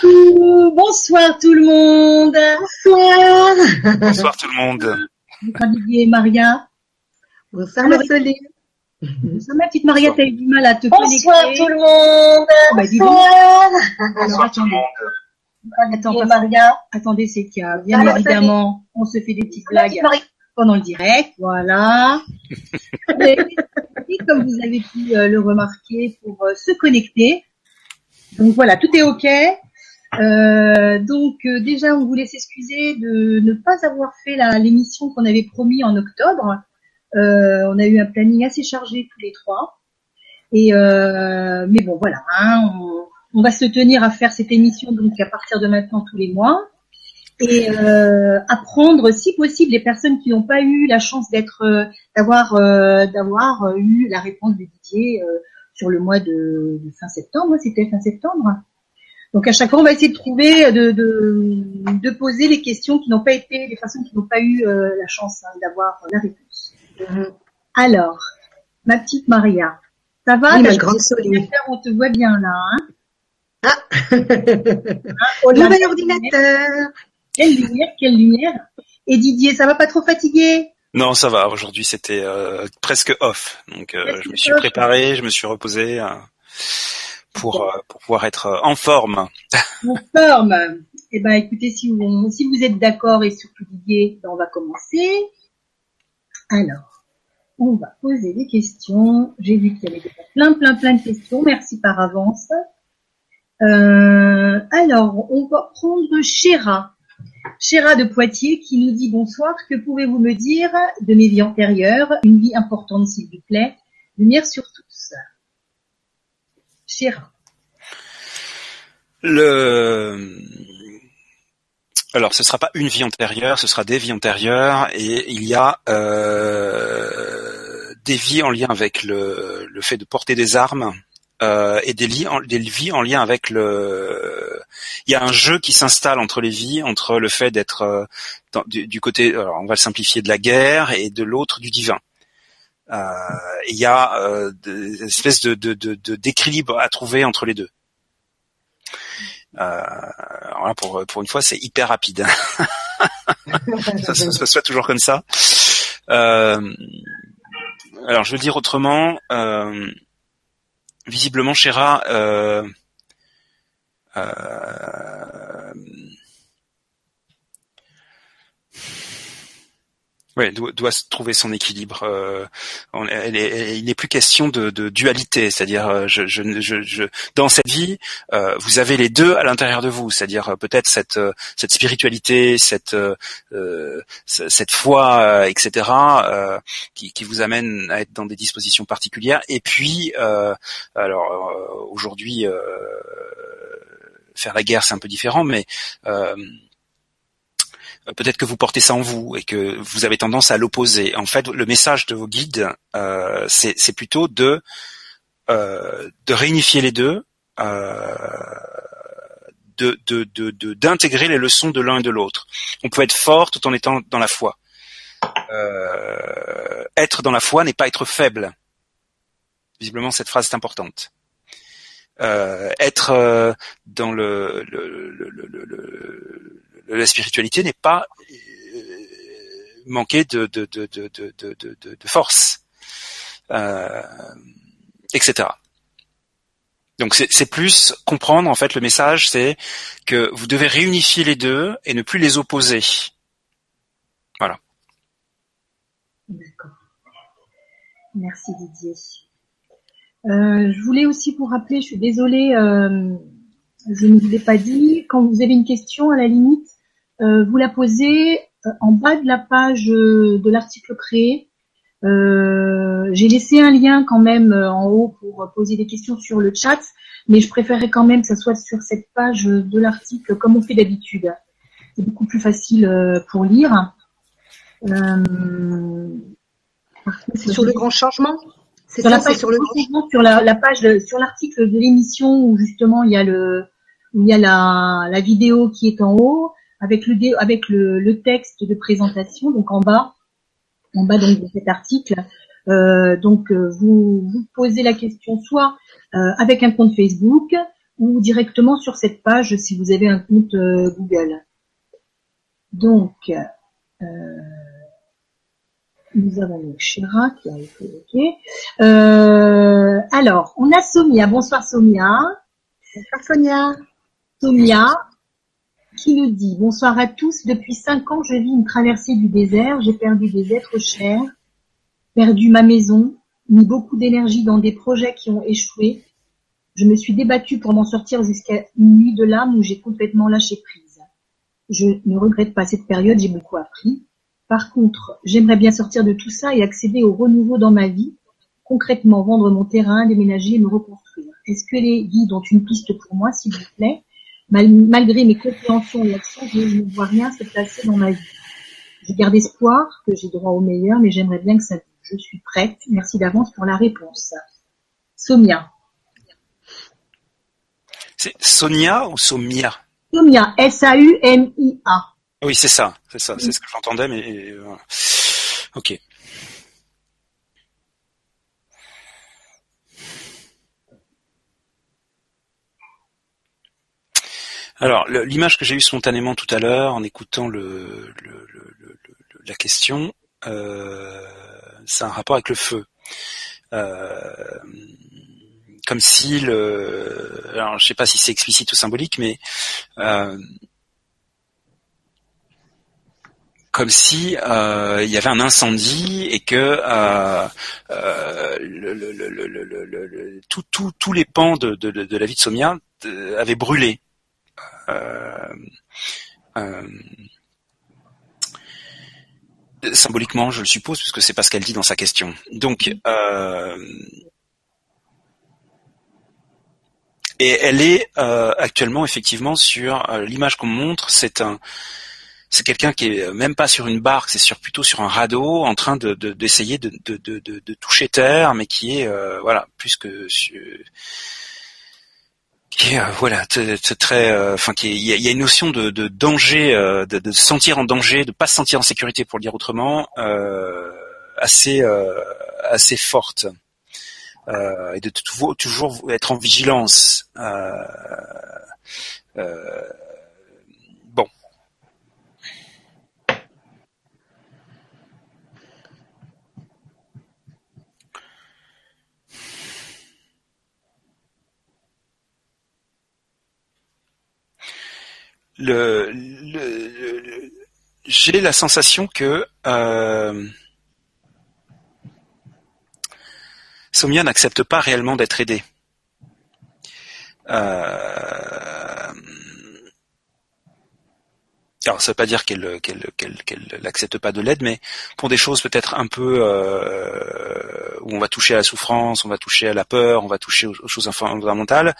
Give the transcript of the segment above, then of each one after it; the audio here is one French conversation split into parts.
Bonsoir tout le monde. Bonsoir. Bonsoir tout le monde. Bonsoir Didier et Maria. Bonsoir la Soleil. Bonsoir ma petite Maria, t'as eu du mal à te Bonsoir connecter. tout le monde. Oh, bah. Bonsoir. Alors Bonsoir tout le attendez, monde. attends, Maria. attendez, c'est qu'il y a bien Alors, évidemment, on se fait des petites La blagues pendant le direct, voilà. Et comme vous avez pu euh, le remarquer, pour euh, se connecter. Donc voilà, tout est ok. Euh, donc euh, déjà, on voulait s'excuser de ne pas avoir fait l'émission qu'on avait promis en octobre. Euh, on a eu un planning assez chargé tous les trois. Et euh, mais bon, voilà, hein, on, on va se tenir à faire cette émission donc à partir de maintenant tous les mois et euh, apprendre, si possible, les personnes qui n'ont pas eu la chance d'être, euh, d'avoir, euh, d'avoir euh, eu la réponse de Didier euh, sur le mois de fin septembre. C'était fin septembre. Donc à chaque fois, on va essayer de trouver, de, de, de poser les questions qui n'ont pas été, les personnes qui n'ont pas eu euh, la chance hein, d'avoir la réponse. Alors, ma petite Maria, ça va? Oui, ma grande On te voit bien là. Hein? Ah. Là Nouvel ordinateur. Quelle lumière, quelle lumière. Et Didier, ça va pas trop fatigué? Non, ça va. Aujourd'hui, c'était euh, presque off. Donc, euh, je me suis off. préparé, je me suis reposé euh, pour euh, pour pouvoir être euh, en forme. En forme. Eh ben, écoutez, si vous, êtes d'accord et surtout Didier, ben, on va commencer. Alors, on va poser des questions. J'ai vu qu'il y avait plein, plein, plein de questions. Merci par avance. Euh, alors, on va prendre Chéra. Chéra de Poitiers qui nous dit bonsoir. Que pouvez-vous me dire de mes vies antérieures? Une vie importante, s'il vous plaît. Lumière sur. Alors, ce sera pas une vie antérieure, ce sera des vies antérieures, et il y a euh, des vies en lien avec le, fait de porter des armes euh, et des, vies en lien avec le. Il y a un jeu qui s'installe entre les vies, entre le fait d'être euh, du, côté, on va le simplifier, de la guerre et de l'autre du divin. Euh, Il y a euh, des espèces de, de, de, d'équilibre à trouver entre les deux. Euh, alors là, pour, pour une fois, c'est hyper rapide. ça, ça, ça soit toujours comme ça. Euh, alors, je veux dire autrement. Euh, visiblement, Chéra, euh, euh, ouais, doit, doit trouver son équilibre. Euh, elle est- il n'est plus question de, de dualité, c'est-à-dire, euh, je, je, je, je- dans cette vie, euh, vous avez les deux à l'intérieur de vous, c'est-à-dire euh, peut-être cette, euh, cette spiritualité, cette, euh, cette foi, etc., qui, qui vous amène à être dans des dispositions particulières. Et puis, alors aujourd'hui, faire la guerre, c'est un peu différent, mais peut-être que vous portez ça en vous et que vous avez tendance à l'opposer. En fait, le message de vos guides, euh, c'est plutôt de euh, de réunifier les deux, euh, de de de de- d'intégrer les leçons de l'un et de l'autre. On peut être fort tout en étant dans la foi. Euh, être dans la foi n'est pas être faible. Visiblement, cette phrase est importante. Euh, être euh, dans le, le, le- le- la spiritualité n'est pas euh, manquer de, de, de, de, force, euh, etc. Donc c'est plus comprendre en fait le message, c'est que vous devez réunifier les deux et ne plus les opposer. D'accord. Merci Didier. Euh, je voulais aussi vous rappeler, je suis désolée, je ne vous l'ai pas dit, quand vous avez une question, à la limite, vous la posez euh, en bas de la page euh, de l'article créé. Euh, J'ai laissé un lien quand même euh, en haut pour poser des questions sur le chat, mais je préférais quand même que ça soit sur cette page de l'article comme on fait d'habitude. C'est beaucoup plus facile euh, pour lire. Euh, C'est sur le grand changement? C'est sur la ça, page sur le grand changement, sur la, la page, de- sur l'article de l'émission où justement il y a le, où il y a la, la vidéo qui est en haut avec le, dé- avec le, le texte de présentation, donc en bas, en bas donc de cet article. Euh, donc euh, vous, vous posez la question soit euh, avec un compte Facebook, ou directement sur cette page si vous avez un compte euh, Google. Donc, euh, nous avons donc Shira qui a été OK. Euh, alors, on a Somia. Bonsoir Somia. Bonsoir Sonia. Somia qui nous dit Bonsoir à tous. Depuis cinq ans, je vis une traversée du désert. J'ai perdu des êtres chers, perdu ma maison, mis beaucoup d'énergie dans des projets qui ont échoué. Je me suis débattue pour m'en sortir jusqu'à une nuit de larmes où j'ai complètement lâché prise. Je ne regrette pas cette période, j'ai beaucoup appris. Par contre, j'aimerais bien sortir de tout ça et accéder au renouveau dans ma vie, concrètement vendre mon terrain, déménager et me reconstruire. Est-ce que les guides ont une piste pour moi, s'il vous plaît? Mal- Malgré mes compréhensions et actions, je ne vois rien se placer dans ma vie. Je garde espoir que j'ai droit au meilleur, mais j'aimerais bien que ça. Je suis prête. Merci d'avance pour la réponse. Somia. C'est Sonia ou Somia? Somia. S-A-U-M-I-A. Oui, c'est ça, c'est ça, c'est ce que j'entendais, mais euh, ok. Alors, l'image que j'ai eue spontanément tout à l'heure en écoutant le, le- le- la question, euh, c'est un rapport avec le feu. Euh, comme si le, alors je sais pas si c'est explicite ou symbolique, mais euh, comme si euh, il y avait un incendie et que euh, euh, tous les pans de, de, de la vie de Somia euh, avaient brûlé. Euh, euh, symboliquement, je le suppose, puisque c'est pas ce qu'elle dit dans sa question. Donc, euh, et elle est euh, actuellement effectivement sur euh, l'image qu'on montre, c'est un c'est quelqu'un qui est même pas sur une barque, c'est sur plutôt sur un radeau, en train de de- d'essayer de, de, de, de, de toucher terre, mais qui est euh, voilà plus que sur- qui est euh, voilà très euh, enfin qui il y y a une notion de, de danger, euh, de, de se sentir en danger, de pas se sentir en sécurité pour le dire autrement, euh, assez euh, assez forte. Et de toujours, toujours être en vigilance. Le, le- le- j'ai la sensation que euh, Somia n'accepte pas réellement d'être aidée. Euh, alors ça veut pas dire qu'elle qu'elle qu'elle qu'elle n'accepte pas de l'aide, mais pour des choses peut-être un peu euh, où on va toucher à la souffrance, on va toucher à la peur, on va toucher aux, choses fondamentales,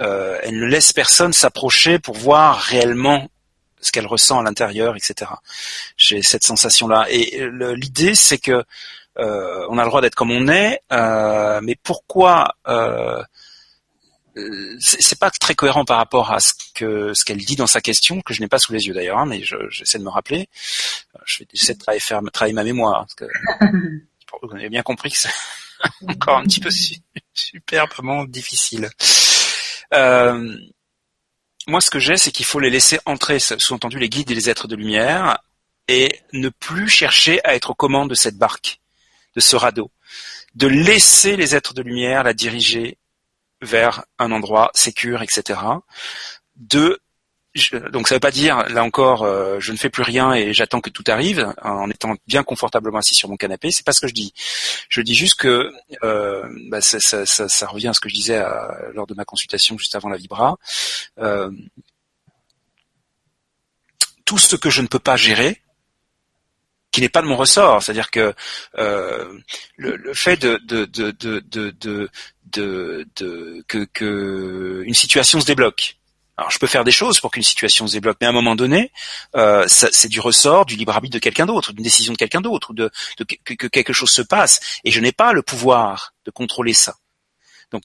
euh, elle ne laisse personne s'approcher pour voir réellement ce qu'elle ressent à l'intérieur, etc. J'ai cette sensation-là. Et l'idée, c'est que euh, on a le droit d'être comme on est, euh, mais pourquoi euh, c'est c'est pas très cohérent par rapport à ce que ce qu'elle dit dans sa question, que je n'ai pas sous les yeux d'ailleurs, hein, mais je- j'essaie de me rappeler. Euh, Je vais j'essaie de travailler, faire, travailler ma mémoire, parce que vous avez bien compris que c'est encore un petit peu su- superbement difficile. Euh, moi, ce que j'ai, c'est qu'il faut les laisser entrer, sous-entendu les guides et les êtres de lumière, et ne plus chercher à être aux commandes de cette barque, de ce radeau, de laisser les êtres de lumière la diriger vers un endroit sécur, etc. De je- donc ça veut pas dire là encore euh, je ne fais plus rien et j'attends que tout arrive en étant bien confortablement assis sur mon canapé. C'est pas ce que je dis. Je dis juste que euh, bah, ça, revient à ce que je disais lors de ma consultation juste avant la vibra. Euh, tout ce que je ne peux pas gérer, qui n'est pas de mon ressort, c'est-à-dire que euh, le, le fait de, que, une situation se débloque. Alors je peux faire des choses pour qu'une situation se débloque, mais à un moment donné, euh, c'est du ressort, du libre arbitre de quelqu'un d'autre, d'une décision de quelqu'un d'autre, ou de, que quelque chose se passe, et je n'ai pas le pouvoir de contrôler ça. Donc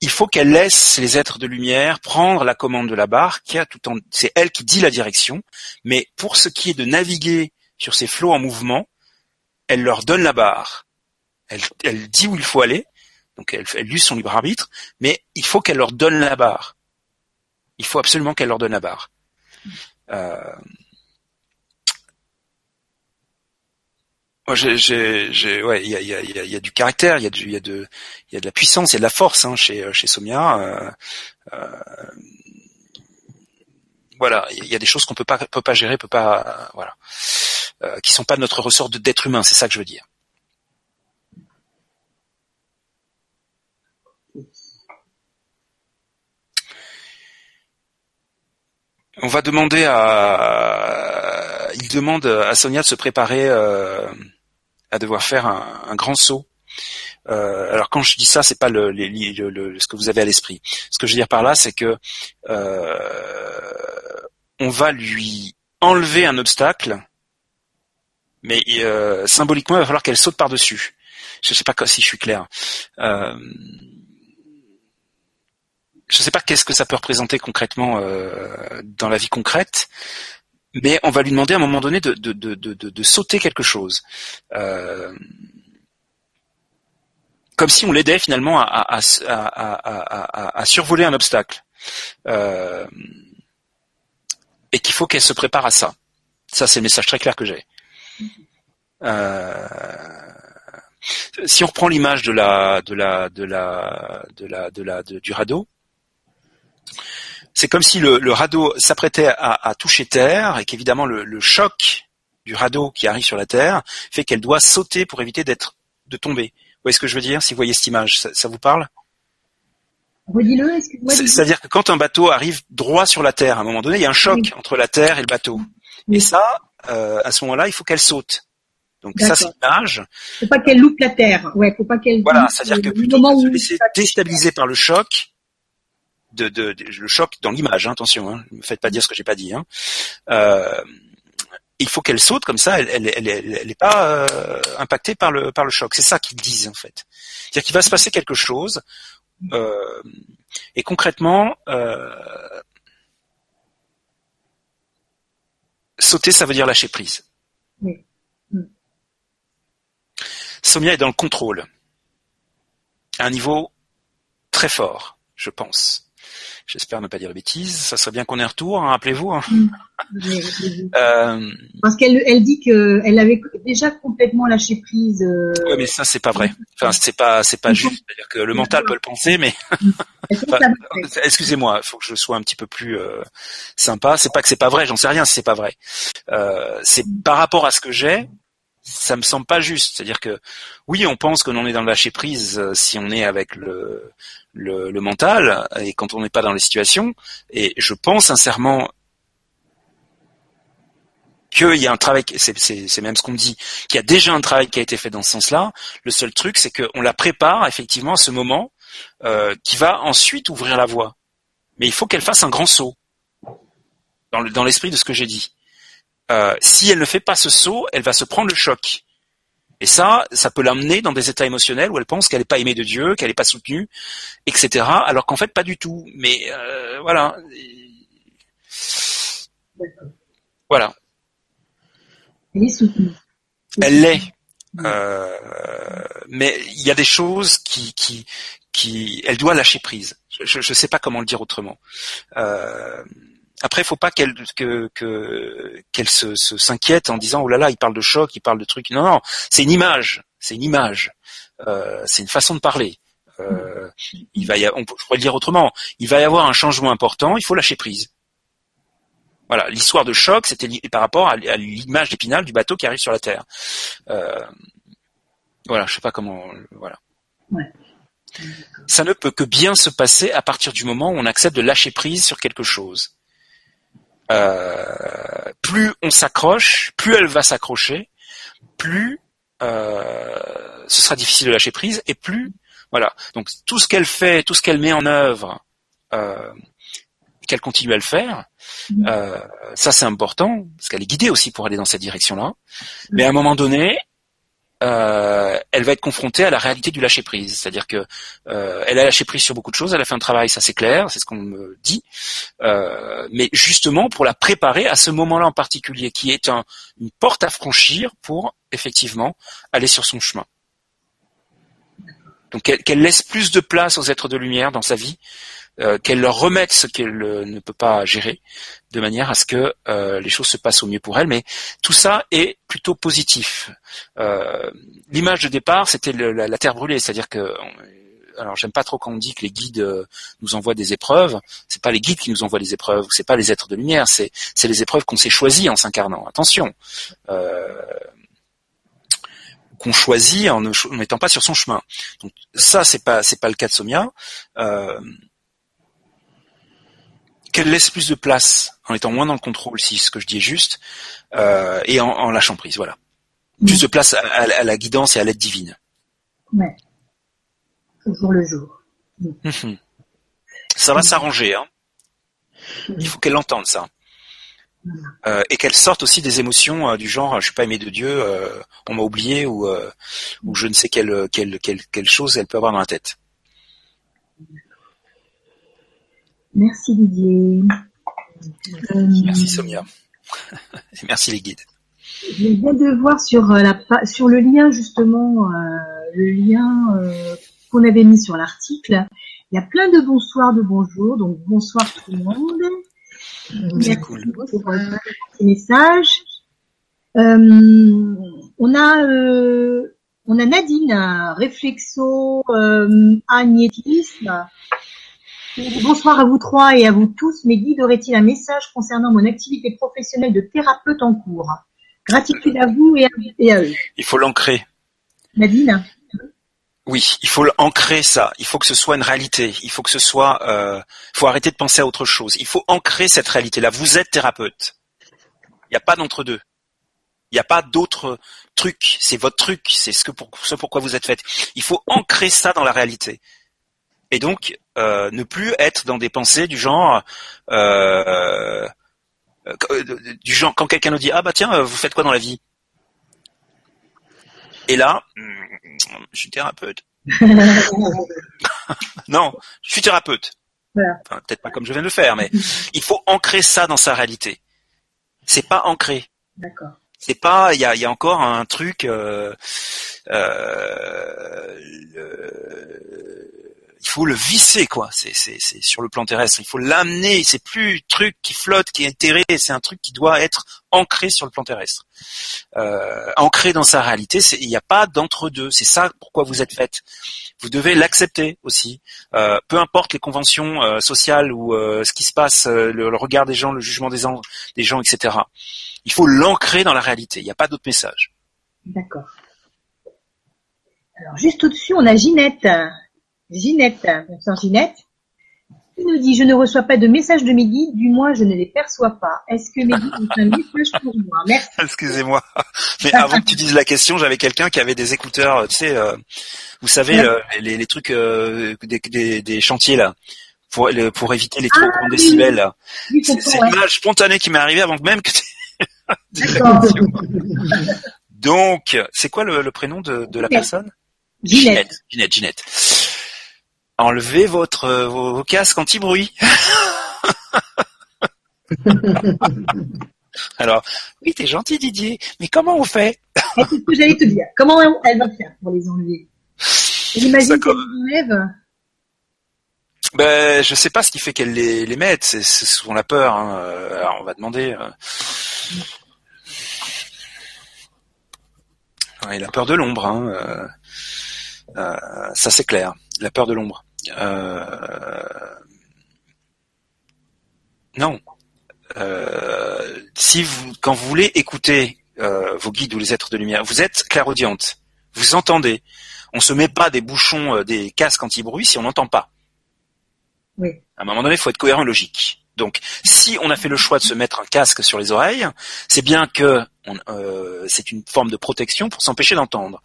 il faut qu'elle laisse les êtres de lumière prendre la commande de la barque, tout en c'est elle qui dit la direction, mais pour ce qui est de naviguer sur ces flots en mouvement, elle leur donne la barre. Elle, elle dit où il faut aller, donc elle, elle use son libre arbitre, mais il faut qu'elle leur donne la barre. Il faut absolument qu'elle leur donne la barre. Euh, j'ai, j'ai, ouais, il y a, y, a, y a- y a du caractère, il y a y de, y a de la puissance, il y a de la force hein, chez chez Somia. euh, euh, voilà, il y a des choses qu'on peut pas peut pas gérer, peut pas, voilà, euh, qui sont pas de notre ressort d'être humain. C'est ça que je veux dire. On va demander à, il demande à Sonia de se préparer euh, à devoir faire un, grand saut. Euh, alors quand je dis ça, c'est pas le, le- le- ce que vous avez à l'esprit. Ce que je veux dire par là, c'est que euh, on va lui enlever un obstacle, mais euh, symboliquement, il va falloir qu'elle saute par dessus. Je sais pas si je suis clair. Euh, je sais pas qu'est-ce que ça peut représenter concrètement euh, dans la vie concrète, mais on va lui demander à un moment donné de, de, de, de, sauter quelque chose. Euh, comme si on l'aidait finalement à, à- à- à survoler un obstacle. Euh, et qu'il faut qu'elle se prépare à ça. Ça, c'est le message très clair que j'ai. Euh, si on reprend l'image de la, de la, de la, de la, de la, de- du radeau, c'est comme si le, le radeau s'apprêtait à, à toucher terre et qu'évidemment le, le choc du radeau qui arrive sur la terre fait qu'elle doit sauter pour éviter d'être, de tomber. Vous voyez ce que je veux dire Si vous voyez cette image, ça, ça vous parle? Redis-le, excuse-moi. C'est-à-dire que quand un bateau arrive droit sur la terre, à un moment donné, il y a un choc Oui. entre la terre et le bateau. Oui. Et ça, euh, à ce moment-là, il faut qu'elle saute. Donc ça, c'est l'image. Faut pas qu'elle loupe la terre. Ouais, faut pas qu'elle. Voilà, loupe c'est-à-dire que le plutôt que de se laisser déstabiliser par le choc, de, de, de- le choc dans l'image, hein, attention, hein, ne me faites pas dire ce que j'ai pas dit. Hein. Euh, il faut qu'elle saute comme ça, elle, elle, elle, elle, elle pas euh, impactée par le par le choc. C'est ça qu'ils disent en fait. C'est-à-dire qu'il va se passer quelque chose. euh, et concrètement, euh, sauter, ça veut dire lâcher prise. Oui. Mm. Somia est dans le contrôle, à un niveau très fort, je pense. J'espère ne pas dire de bêtises. Ça serait bien qu'on ait un retour, hein, rappelez-vous. hein. Mais- Euh, Parce qu'elle elle dit que elle avait déjà complètement lâché prise. euh, ouais, mais ça c'est pas vrai. Enfin, c'est pas, c'est pas juste. C'est-à-dire que le mental peut le penser, mais Enfin, excusez-moi, il faut que je sois un petit peu plus euh, sympa. C'est pas que c'est pas vrai, j'en sais rien si c'est pas vrai. Euh, c'est par rapport à ce que j'ai, ça me semble pas juste. C'est-à-dire que oui, on pense que l'on est dans le lâcher prise euh, si on est avec le, le le mental et quand on n'est pas dans les situations. Et je pense sincèrement qu'il y a un travail, c'est, même ce qu'on dit, qu'il y a déjà un travail qui a été fait dans ce sens-là. Le seul truc, c'est qu'on la prépare effectivement à ce moment euh, qui va ensuite ouvrir la voie. Mais il faut qu'elle fasse un grand saut dans, le, dans l'esprit de ce que j'ai dit. Euh, si elle ne fait pas ce saut, elle va se prendre le choc. Et ça, ça peut l'amener dans des états émotionnels où elle pense qu'elle n'est pas aimée de Dieu, qu'elle n'est pas soutenue, etc. Alors qu'en fait, pas du tout. Mais euh, voilà. Voilà. Elle est soutenue. Elle l'est. Euh, mais il y a des choses qui, qui, qui, elle doit lâcher prise. Je ne sais pas comment le dire autrement. Euh, après, il faut pas qu'elle que que qu'elle se se- s'inquiète en disant oh là là, il parle de choc, il parle de trucs. Non, non, c'est une image, c'est une image, Euh, c'est une façon de parler. Euh, il va y a- on je pourrais le dire autrement. Il va y avoir un changement important. Il faut lâcher prise. Voilà, l'histoire de choc, c'était par rapport à, à l'image d'épinal du bateau qui arrive sur la terre. Euh, voilà, je sais pas comment. Voilà. Ouais. Ça ne peut que bien se passer à partir du moment où on accepte de lâcher prise sur quelque chose. Euh, plus on s'accroche, plus elle va s'accrocher, plus euh, ce sera difficile de lâcher prise, et plus voilà. Donc tout ce qu'elle fait, tout ce qu'elle met en œuvre, euh, qu'elle continue à le faire, Mhm. euh, ça c'est important parce qu'elle est guidée aussi pour aller dans cette direction-là. Mais à un moment donné, euh, elle va être confrontée à la réalité du lâcher prise, c'est-à-dire que euh, elle a lâché prise sur beaucoup de choses, elle a fait un travail, ça c'est clair, c'est ce qu'on me dit, Euh, mais justement pour la préparer à ce moment-là en particulier, qui est un, une porte à franchir pour effectivement aller sur son chemin. Donc qu'elle laisse plus de place aux êtres de lumière dans sa vie, euh, qu'elle leur remette ce qu'elle ne peut pas gérer, de manière à ce que les choses se passent au mieux pour elle. Mais tout ça est plutôt positif. L'image de départ, c'était la, terre brûlée, c'est-à-dire que alors j'aime pas trop quand on dit que les guides euh, nous envoient des épreuves. C'est pas les guides qui nous envoient les épreuves, c'est pas les êtres de lumière, c'est c'est les épreuves qu'on s'est choisies en s'incarnant. Attention, euh, qu'on choisit en ne mettant pas sur son chemin. Donc ça c'est pas pas le cas de Somia. Euh, qu'elle laisse plus de place en étant moins dans le contrôle, si ce que je dis est juste, euh, et en, lâchant prise, voilà. Plus de place à, la guidance et à l'aide divine. Ouais au jour le jour. Mhm. Ça va s'arranger. Hein. Il faut qu'elle entende ça. Euh, et qu'elle sorte aussi des émotions euh, du genre je suis pas aimé de Dieu, euh, on m'a oublié ou, ou je ne sais quelle, quelle, quelle, quelle chose elle peut avoir dans la tête. Merci Didier. Merci Sonia. merci les guides. Je viens de voir sur la sur le lien justement le lien qu'on avait mis sur l'article. Il y a plein de bonsoirs, de bonjour, donc bonsoir tout le monde. C'est cool. Pour euh, ces messages. Euh, on a euh, on a Nadine, réflexo euh, agnétisme. Bonsoir à vous trois et à vous tous. Mes guides auraient-ils un message concernant mon activité professionnelle de thérapeute en cours? Gratitude à vous et à, et à eux. Il faut l'ancrer. Nadine? Oui, il faut ancrer ça. Il faut que ce soit une réalité. Il faut que ce soit. Euh, il faut arrêter de penser à autre chose. Il faut ancrer cette réalité-là. Vous êtes thérapeute. Il n'y a pas d'entre deux. Il n'y a pas d'autre truc. C'est votre truc. C'est ce que pour ce pourquoi vous êtes fait. Il faut ancrer ça dans la réalité. Et donc euh, ne plus être dans des pensées du genre. Euh, du genre quand quelqu'un nous dit ah bah tiens vous faites quoi dans la vie? Et là, hmm, je suis thérapeute. non, je suis thérapeute. peut-être pas comme je viens de le faire, mais il faut ancrer ça dans sa réalité. C'est pas ancré. D'accord. C'est pas, il y a, encore un truc. Euh, euh, il faut le visser quoi. C'est sur le plan terrestre. Il faut l'amener. C'est plus truc qui flotte, qui est enterré. C'est un truc qui doit être ancré sur le plan terrestre, euh, ancré dans sa réalité. Il n'y a pas d'entre deux. C'est ça pourquoi vous êtes faite. Vous devez l'accepter aussi. Euh, peu importe les conventions euh, sociales ou ce qui se passe, le, regard des gens, le jugement des, des gens, etc. Il faut l'ancrer dans la réalité. Il n'y a pas d'autre message. D'accord. Alors juste au-dessus, on a Ginette. Ginette, bonsoir Ginette. Tu nous dit, je ne reçois pas de messages de guides, du moins je ne les perçois pas. Est-ce que mes guides ont un message pour moi? Merci. Excusez-moi. Mais avant que tu dises la question, j'avais quelqu'un qui avait des écouteurs, tu sais, euh, vous savez, euh, les, trucs euh, des, chantiers là, pour, pour éviter les trop ah, grands décibels. c'est une image spontanée qui m'est arrivée avant même que tu... Donc, c'est quoi le, prénom de, la personne? Ginette. Ginette, Ginette enlevez votre euh, vos, casques anti-bruit. Alors, oui, t'es gentil Didier, mais comment on fait? C'est ce que j'allais te dire. Comment elle va faire pour les enlever? J'imagine qu'elle les enlève. Ben, je sais pas ce qui fait qu'elle les, les mette. C'est souvent la peur. Hein. Euh, alors, on va demander. Euh. Ouais, la peur de l'ombre. Hein. ça, c'est clair. La peur de l'ombre. Euh, non. Euh, si vous, quand vous voulez écouter euh, vos guides ou les êtres de lumière, vous êtes clairaudiente, vous entendez. On se met pas des bouchons, des casques anti-bruit si on n'entend pas. Oui. À un moment donné, il faut être cohérent et logique. Donc, si on a fait le choix de se mettre un casque sur les oreilles, c'est bien que c'est une forme de protection pour s'empêcher d'entendre.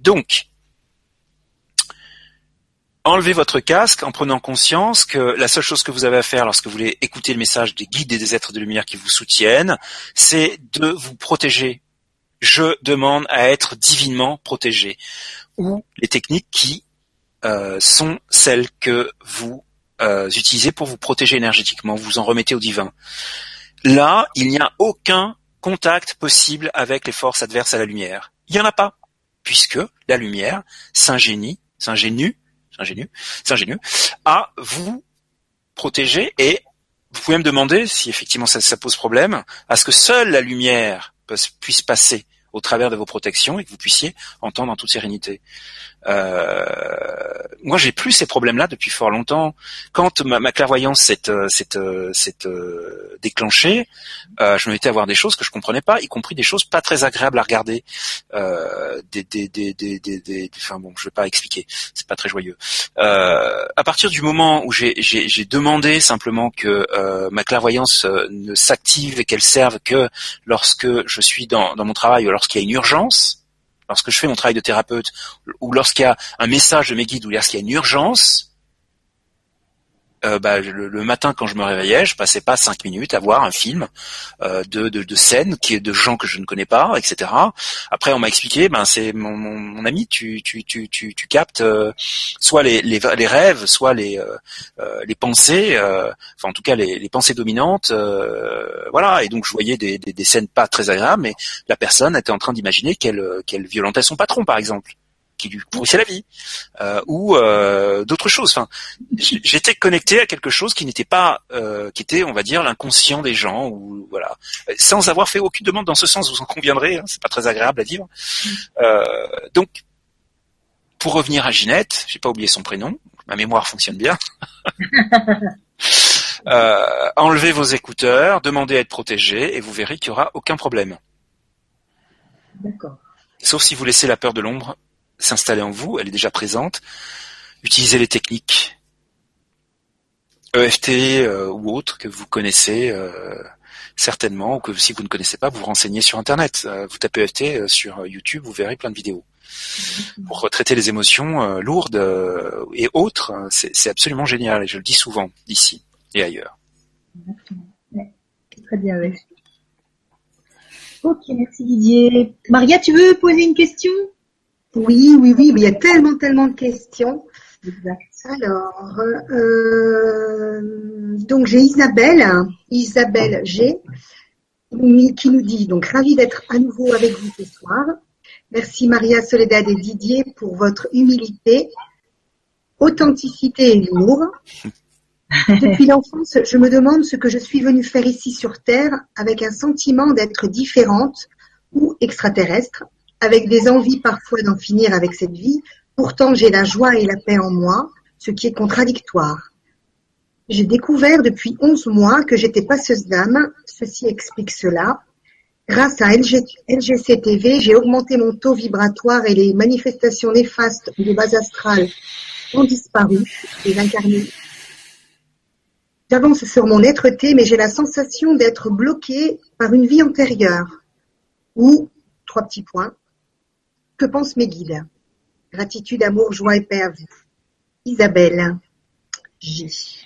Donc, enlevez votre casque en prenant conscience que la seule chose que vous avez à faire lorsque vous voulez écouter le message des guides et des êtres de lumière qui vous soutiennent, c'est de vous protéger. Je demande à être divinement protégé. Ou les techniques qui euh, sont celles que vous euh, utilisez pour vous protéger énergétiquement, vous en remettez au divin. Là, il n'y a aucun contact possible avec les forces adverses à la lumière. Il n'y en a pas, puisque la lumière s'ingénie, s'ingénue ingénieux, c'est ingénieux, à vous protégé et vous pouvez me demander si effectivement ça, ça pose problème à ce que seule la lumière puisse passer au travers de vos protections et que vous puissiez entendre en toute sérénité. Euh, moi, j'ai plus ces problèmes-là depuis fort longtemps. Quand ma, clairvoyance s'est euh, euh, euh, déclenchée, je me mettais à voir des choses que je comprenais pas, y compris des choses pas très agréables à regarder. des, des, des, des, des, enfin bon, je vais pas expliquer, c'est pas très joyeux. à partir du moment où j'ai demandé simplement que ma clairvoyance ne s'active et qu'elle serve que lorsque je suis dans, dans mon travail ou lorsqu'il y a une urgence, lorsque je fais mon travail de thérapeute, ou lorsqu'il y a un message de mes guides, ou lorsqu'il y a une urgence, euh, bah, le, matin quand je me réveillais, je passais pas cinq minutes à voir un film euh, de, de, de scènes qui est de gens que je ne connais pas, etc. Après, on m'a expliqué, ben c'est mon, mon, ami, tu tu tu tu, tu captes euh, soit les, les, les rêves, soit les les pensées, enfin en tout cas les, les pensées dominantes, voilà. Et donc je voyais des, des, des, scènes pas très agréables, mais la personne était en train d'imaginer qu'elle qu'elle violentait son patron, par exemple qui lui pourrissait la vie, euh, ou euh, d'autres choses. Enfin, j'étais connecté à quelque chose qui n'était pas, euh, qui était, on va dire, l'inconscient des gens, ou voilà, sans avoir fait aucune demande dans ce sens. Vous en conviendrez, hein, c'est pas très agréable à vivre. Euh, donc, pour revenir à Ginette, j'ai pas oublié son prénom, ma mémoire fonctionne bien. Euh, enlevez vos écouteurs, demandez à être protégé, et vous verrez qu'il y aura aucun problème. D'accord. Sauf si vous laissez la peur de l'ombre s'installer en vous, elle est déjà présente. Utilisez les techniques EFT euh, ou autres que vous connaissez euh, certainement, ou que si vous ne connaissez pas, vous vous renseignez sur Internet. Euh, vous tapez EFT sur YouTube, vous verrez plein de vidéos. Pour retraiter les émotions lourdes et autres, c'est absolument génial, et je le dis souvent, ici et ailleurs. très bien, Ok, merci Didier. Maria, tu veux poser une question? Oui, oui, oui, mais il y a tellement, tellement de questions. Exact. Alors, euh, donc j'ai Isabelle, Isabelle G, qui nous dit donc ravi d'être à nouveau avec vous ce soir. Merci Maria Soledad et Didier pour votre humilité, authenticité et humour. Depuis l'enfance, je me demande ce que je suis venue faire ici sur Terre avec un sentiment d'être différente ou extraterrestre avec des envies parfois d'en finir avec cette vie, pourtant j'ai la joie et la paix en moi, ce qui est contradictoire. J'ai découvert depuis onze mois que j'étais passeuse d'âme, ceci explique cela. Grâce à LG, LGC j'ai augmenté mon taux vibratoire et les manifestations néfastes de base astrale ont disparu, les incarnés. J'avance sur mon être-té, mais j'ai la sensation d'être bloquée par une vie antérieure. Ou, trois petits points, que pensent mes guides? Gratitude, amour, joie et paix à vous. Isabelle J.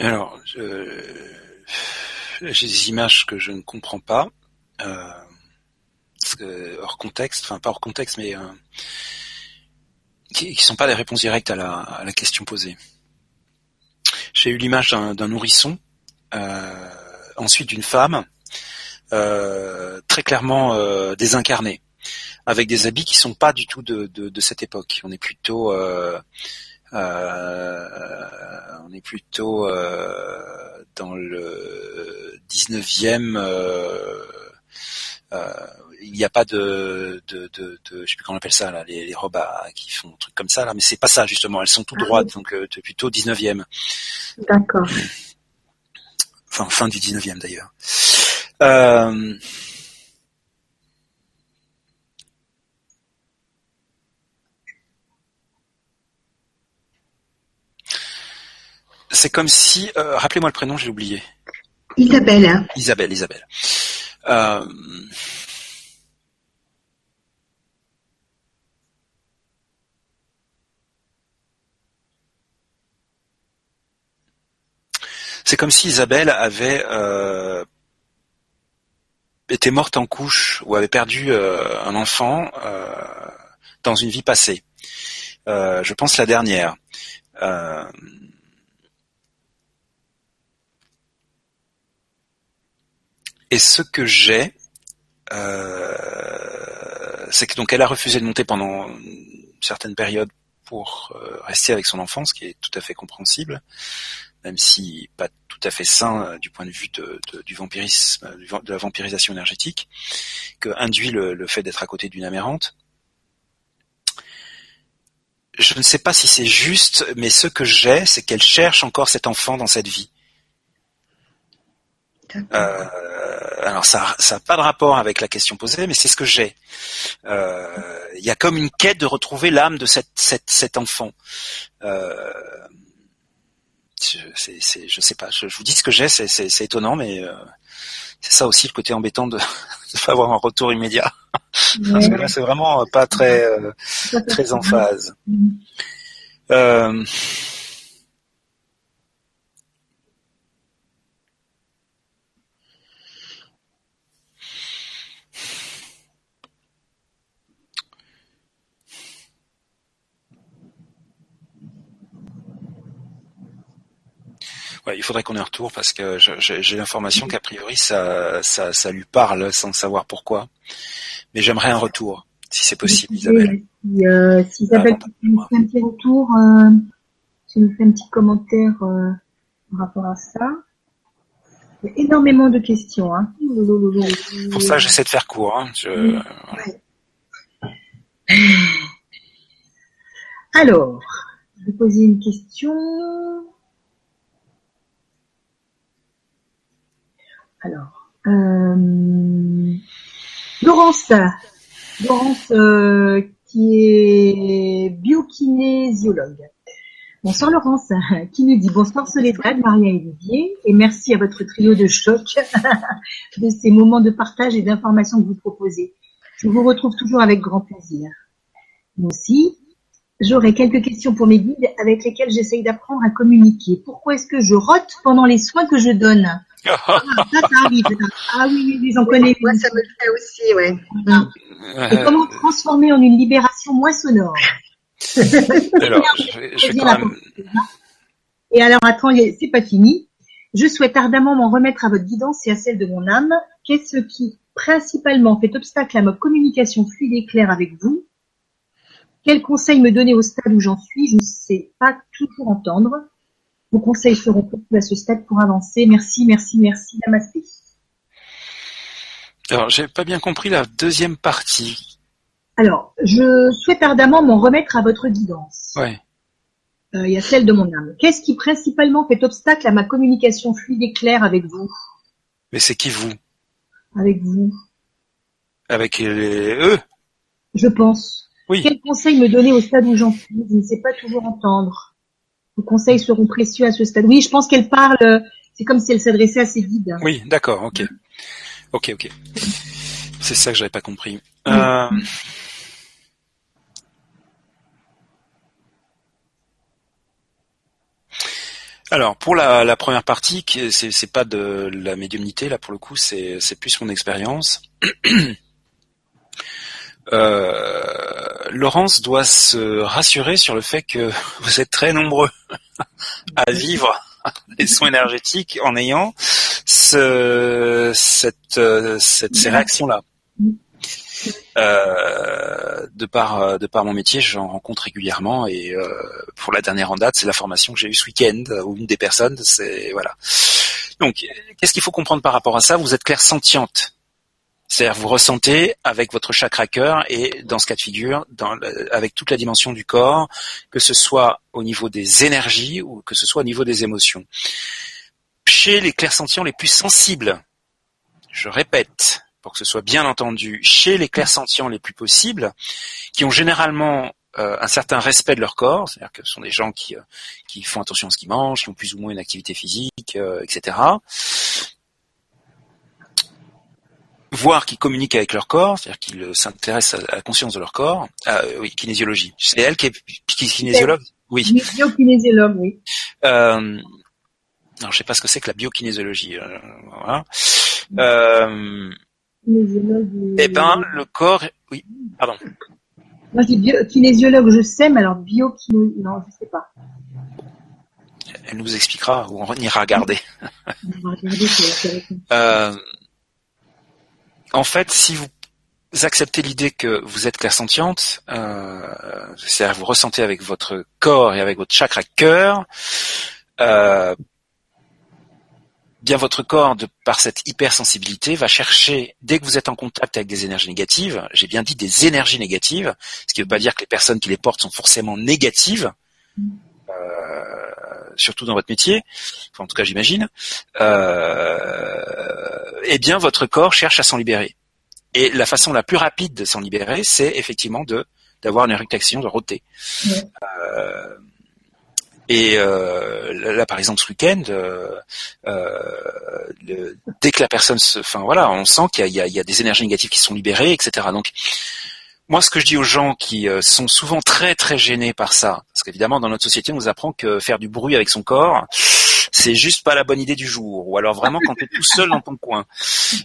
Alors, j'ai des images que je ne comprends pas, euh, hors contexte, enfin pas hors contexte, mais euh, qui, qui sont pas des réponses directes à la, question posée. J'ai eu l'image d'un nourrisson, euh, ensuite d'une femme, euh, très clairement désincarnée, avec des habits qui sont pas du tout de, de, cette époque. On est plutôt on est plutôt dans le 19e il n'y a pas de, de, de, de, je sais plus comment on appelle ça là, les, les robes qui font un truc comme ça là, mais c'est pas ça justement. Elles sont toutes ah droites, donc euh, plutôt 19e. D'accord. Enfin fin du 19e d'ailleurs. Euh... C'est comme si, euh, rappelez-moi le prénom, j'ai oublié. Isabelle. Isabelle, Isabelle. Euh, C'est comme si Isabelle avait euh, été morte en couche ou avait perdu euh, un enfant euh, dans une vie passée. je pense la dernière. Et ce que j'ai, euh, c'est que donc elle a refusé de monter pendant une certaine période pour euh, rester avec son enfant, ce qui est tout à fait compréhensible, même si pas tout à fait sain euh, du point de vue de, de, du vampirisme, euh, de la vampirisation énergétique, que induit le, le fait d'être à côté d'une amérante. Je ne sais pas si c'est juste, mais ce que j'ai, c'est qu'elle cherche encore cet enfant dans cette vie. Euh, alors ça n'a pas de rapport avec la question posée, mais c'est ce que j'ai. Euh, il y a comme une quête de retrouver l'âme de cette, cette, cet enfant. Euh, c'est, c'est, je sais pas. Je, je, vous dis ce que j'ai, c'est, c'est, c'est étonnant, mais euh, c'est ça aussi le côté embêtant de ne pas avoir un retour immédiat. Ouais. Parce que là, c'est vraiment pas très euh, très en phase. Euh, Ouais, il faudrait qu'on ait un retour parce que j'ai l'information qu'a priori ça, ça, ça lui parle sans savoir pourquoi. Mais j'aimerais un retour, si c'est possible, Isabelle. Si, euh, si Isabelle ah, nous fait un petit retour, euh, tu nous fais un petit commentaire euh, par rapport à ça. Il y a énormément de questions. Hein. Pour ça, j'essaie de faire court. Hein. Je... Ouais. Alors, je vais poser une question. Alors, euh, Laurence, Laurence euh, qui est biokinésiologue. Bonsoir Laurence, qui nous dit bonsoir Soledad, Maria et Olivier, et merci à votre trio de choc de ces moments de partage et d'informations que vous proposez. Je vous retrouve toujours avec grand plaisir. Moi aussi, j'aurais quelques questions pour mes guides avec lesquels j'essaye d'apprendre à communiquer. Pourquoi est-ce que je rote pendant les soins que je donne? Ah, ça, ça arrive. Ah oui, oui, oui j'en connais. Moi, ça me le fait aussi, ouais. Et comment transformer en une libération moins sonore? Alors, je, je quand même... Et alors, attends, c'est pas fini. Je souhaite ardemment m'en remettre à votre guidance et à celle de mon âme. Qu'est-ce qui, principalement, fait obstacle à ma communication fluide et claire avec vous? Quel conseil me donner au stade où j'en suis? Je ne sais pas toujours entendre. Vos conseils seront beaucoup à ce stade pour avancer. Merci, merci, merci. Namasté. Alors, j'ai pas bien compris la deuxième partie. Alors, je souhaite ardemment m'en remettre à votre guidance. Ouais. Euh, il y a celle de mon âme. Qu'est-ce qui principalement fait obstacle à ma communication fluide et claire avec vous? Mais c'est qui vous? Avec vous. Avec les... eux? Je pense. Oui. Quel conseil me donner au stade où j'en suis? Je ne sais pas toujours entendre. Vos conseils seront précieux à ce stade. Oui, je pense qu'elle parle, c'est comme si elle s'adressait à ses guides. Oui, d'accord, ok. Ok, ok. C'est ça que j'avais pas compris. Euh... Alors pour la, première partie, c'est, pas de la médiumnité là pour le coup, c'est plus mon expérience. Euh, Laurence doit se rassurer sur le fait que vous êtes très nombreux à vivre les soins énergétiques en ayant ce, cette, cette, ces réactions-là. Euh, de par de par mon métier, j'en rencontre régulièrement et euh, pour la dernière en date, c'est la formation que j'ai eue ce week-end où une des personnes, c'est voilà. Donc, qu'est-ce qu'il faut comprendre par rapport à ça? Vous êtes clair sentiente. C'est-à-dire vous ressentez avec votre chakra cœur et dans ce cas de figure, avec toute la dimension du corps, que ce soit au niveau des énergies ou que ce soit au niveau des émotions. Chez les clairsentients les plus sensibles, je répète, pour que ce soit bien entendu, chez les clairsentients les plus possibles, qui ont généralement euh, un certain respect de leur corps, c'est-à-dire que ce sont des gens qui, euh, qui font attention à ce qu'ils mangent, qui ont plus ou moins une activité physique, euh, etc voire qui communiquent avec leur corps, c'est-à-dire qu'ils s'intéressent à la conscience de leur corps. Ah, oui, kinésiologie. C'est elle qui est, qui est kinésiologue? Oui. Biokinésiologue, oui. Euh, alors, je sais pas ce que c'est que la biokinésiologie. Euh, voilà. Euh, eh ben, le corps... Oui, pardon. Moi, je dis bio, kinésiologue, je sais, mais alors biokinésiologue, non, je sais pas. Elle nous expliquera, ou on ira regarder. On va regarder euh, en fait, si vous acceptez l'idée que vous êtes clairsentiente, euh, c'est-à-dire vous ressentez avec votre corps et avec votre chakra cœur, euh, bien votre corps, par cette hypersensibilité, va chercher, dès que vous êtes en contact avec des énergies négatives, j'ai bien dit des énergies négatives, ce qui ne veut pas dire que les personnes qui les portent sont forcément négatives, euh, surtout dans votre métier, en tout cas j'imagine, euh, eh bien votre corps cherche à s'en libérer. Et la façon la plus rapide de s'en libérer, c'est effectivement de d'avoir une érection, de roter. Euh, et euh, là, par exemple, ce week-end, euh, dès que la personne, se, enfin voilà, on sent qu'il y, y a, des énergies négatives qui sont libérées, etc. Donc, moi, ce que je dis aux gens qui sont souvent très très gênés par ça, parce qu'évidemment, dans notre société, on nous apprend que faire du bruit avec son corps, c'est juste pas la bonne idée du jour. Ou alors vraiment quand tu es tout seul dans ton coin.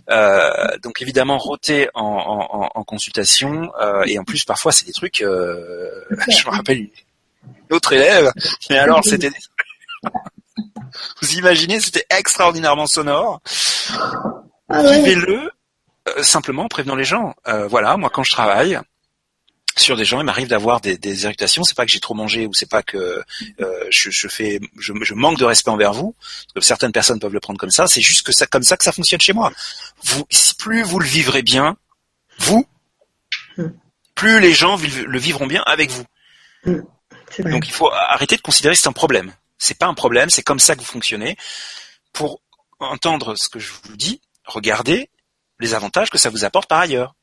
Euh, donc évidemment, roter en, en, en consultation, euh, et en plus parfois c'est des trucs. je me rappelle une autre élève, mais alors c'était. Vous imaginez, c'était extraordinairement sonore. Ah Vivez-le simplement en prévenant les gens. voilà, moi quand je travaille, sur des gens, il m'arrive d'avoir des, des irritations. C'est pas que j'ai trop mangé ou c'est pas que euh, je, je, fais, je, je, manque de respect envers vous. certaines personnes peuvent le prendre comme ça. C'est juste que ça, comme ça que ça fonctionne chez moi. Vous, plus vous le vivrez bien, vous, hmm. plus les gens le vivront bien avec vous. Hmm. Donc il faut arrêter de considérer que c'est un problème. C'est pas un problème. C'est comme ça que vous fonctionnez. Pour entendre ce que je vous dis, regardez les avantages que ça vous apporte par ailleurs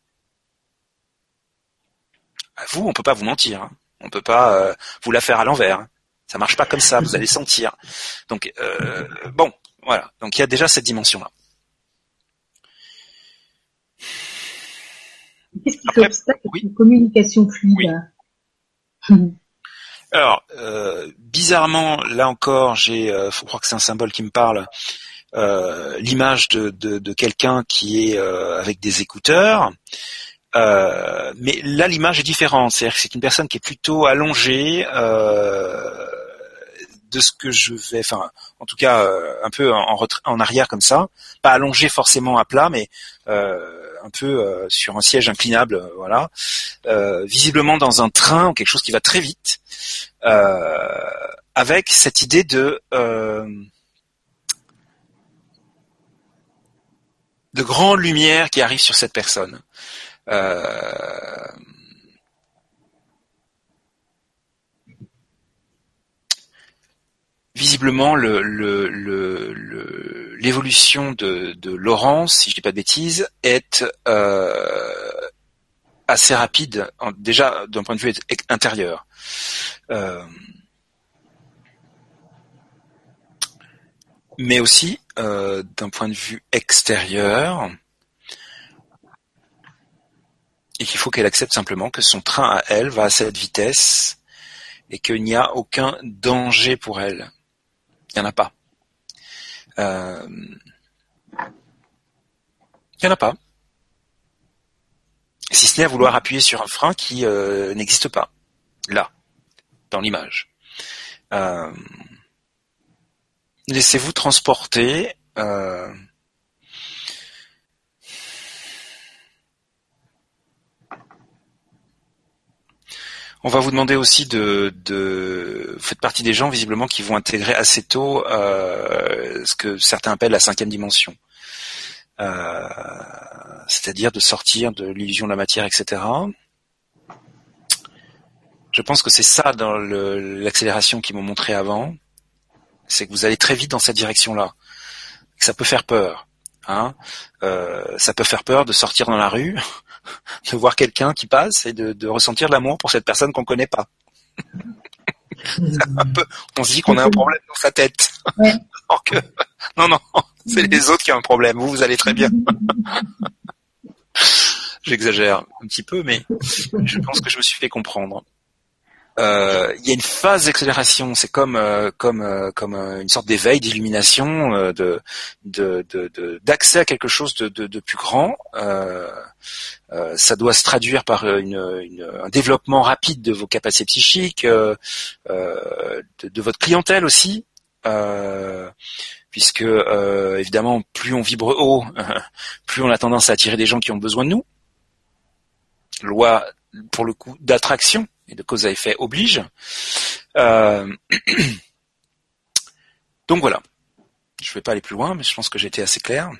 vous, on peut pas vous mentir. Hein. On peut pas euh, vous la faire à l'envers. Hein. Ça marche pas comme ça. Vous allez sentir. Donc euh, bon, voilà. Donc il y a déjà cette dimension-là. Qu'est-ce qui fait obstacle une communication fluide Alors, euh, bizarrement, là encore, j'ai, faut croire que c'est un symbole qui me parle, l'image de, de quelqu'un qui est avec des écouteurs. Euh, mais là, l'image est différente. C'est-à-dire que c'est une personne qui est plutôt allongée euh, de ce que je vais, enfin, en tout cas, euh, un peu en, en, arrière comme ça, pas allongée forcément à plat, mais un peu sur un siège inclinable, voilà. visiblement dans un train ou quelque chose qui va très vite, avec cette idée de de grande lumière qui arrive sur cette personne. Euh, visiblement, l'évolution de, Laurence, si je dis pas de bêtises, est euh, assez rapide, déjà d'un point de vue intérieur. Euh, mais aussi d'un point de vue extérieur, et qu'il faut qu'elle accepte simplement que son train à elle va à cette vitesse et qu'il n'y a aucun danger pour elle. Il n'y en a pas. Euh, il n'y en a pas. Si ce n'est à vouloir appuyer sur un frein qui euh, n'existe pas, là, dans l'image. Euh, laissez-vous transporter On va vous demander aussi de, de vous faites partie des gens visiblement qui vont intégrer assez tôt euh, ce que certains appellent la cinquième dimension, euh, c'est-à-dire de sortir de l'illusion de la matière, etc. Je pense que c'est ça dans l'accélération qu'ils m'ont montré avant, c'est que vous allez très vite dans cette direction-là. Ça peut faire peur. Hein euh, ça peut faire peur de sortir dans la rue de voir quelqu'un qui passe et de, de ressentir l'amour pour cette personne qu'on connaît pas. on se dit qu'on a un problème dans sa tête. que, non, non, c'est les autres qui ont un problème. Vous, vous allez très bien. J'exagère un petit peu, mais je pense que je me suis fait comprendre. Euh, il y a une phase d'accélération. C'est comme euh, comme euh, comme une sorte d'éveil, d'illumination, de d'accès à quelque chose de, de, plus grand. ça doit se traduire par une, un développement rapide de vos capacités psychiques, de, votre clientèle aussi. puisque évidemment, plus on vibre haut, plus on a tendance à attirer des gens qui ont besoin de nous. Loi pour le coup d'attraction et de cause à effet oblige. Donc voilà. Je ne vais pas aller plus loin, mais je pense que j'ai été assez clair.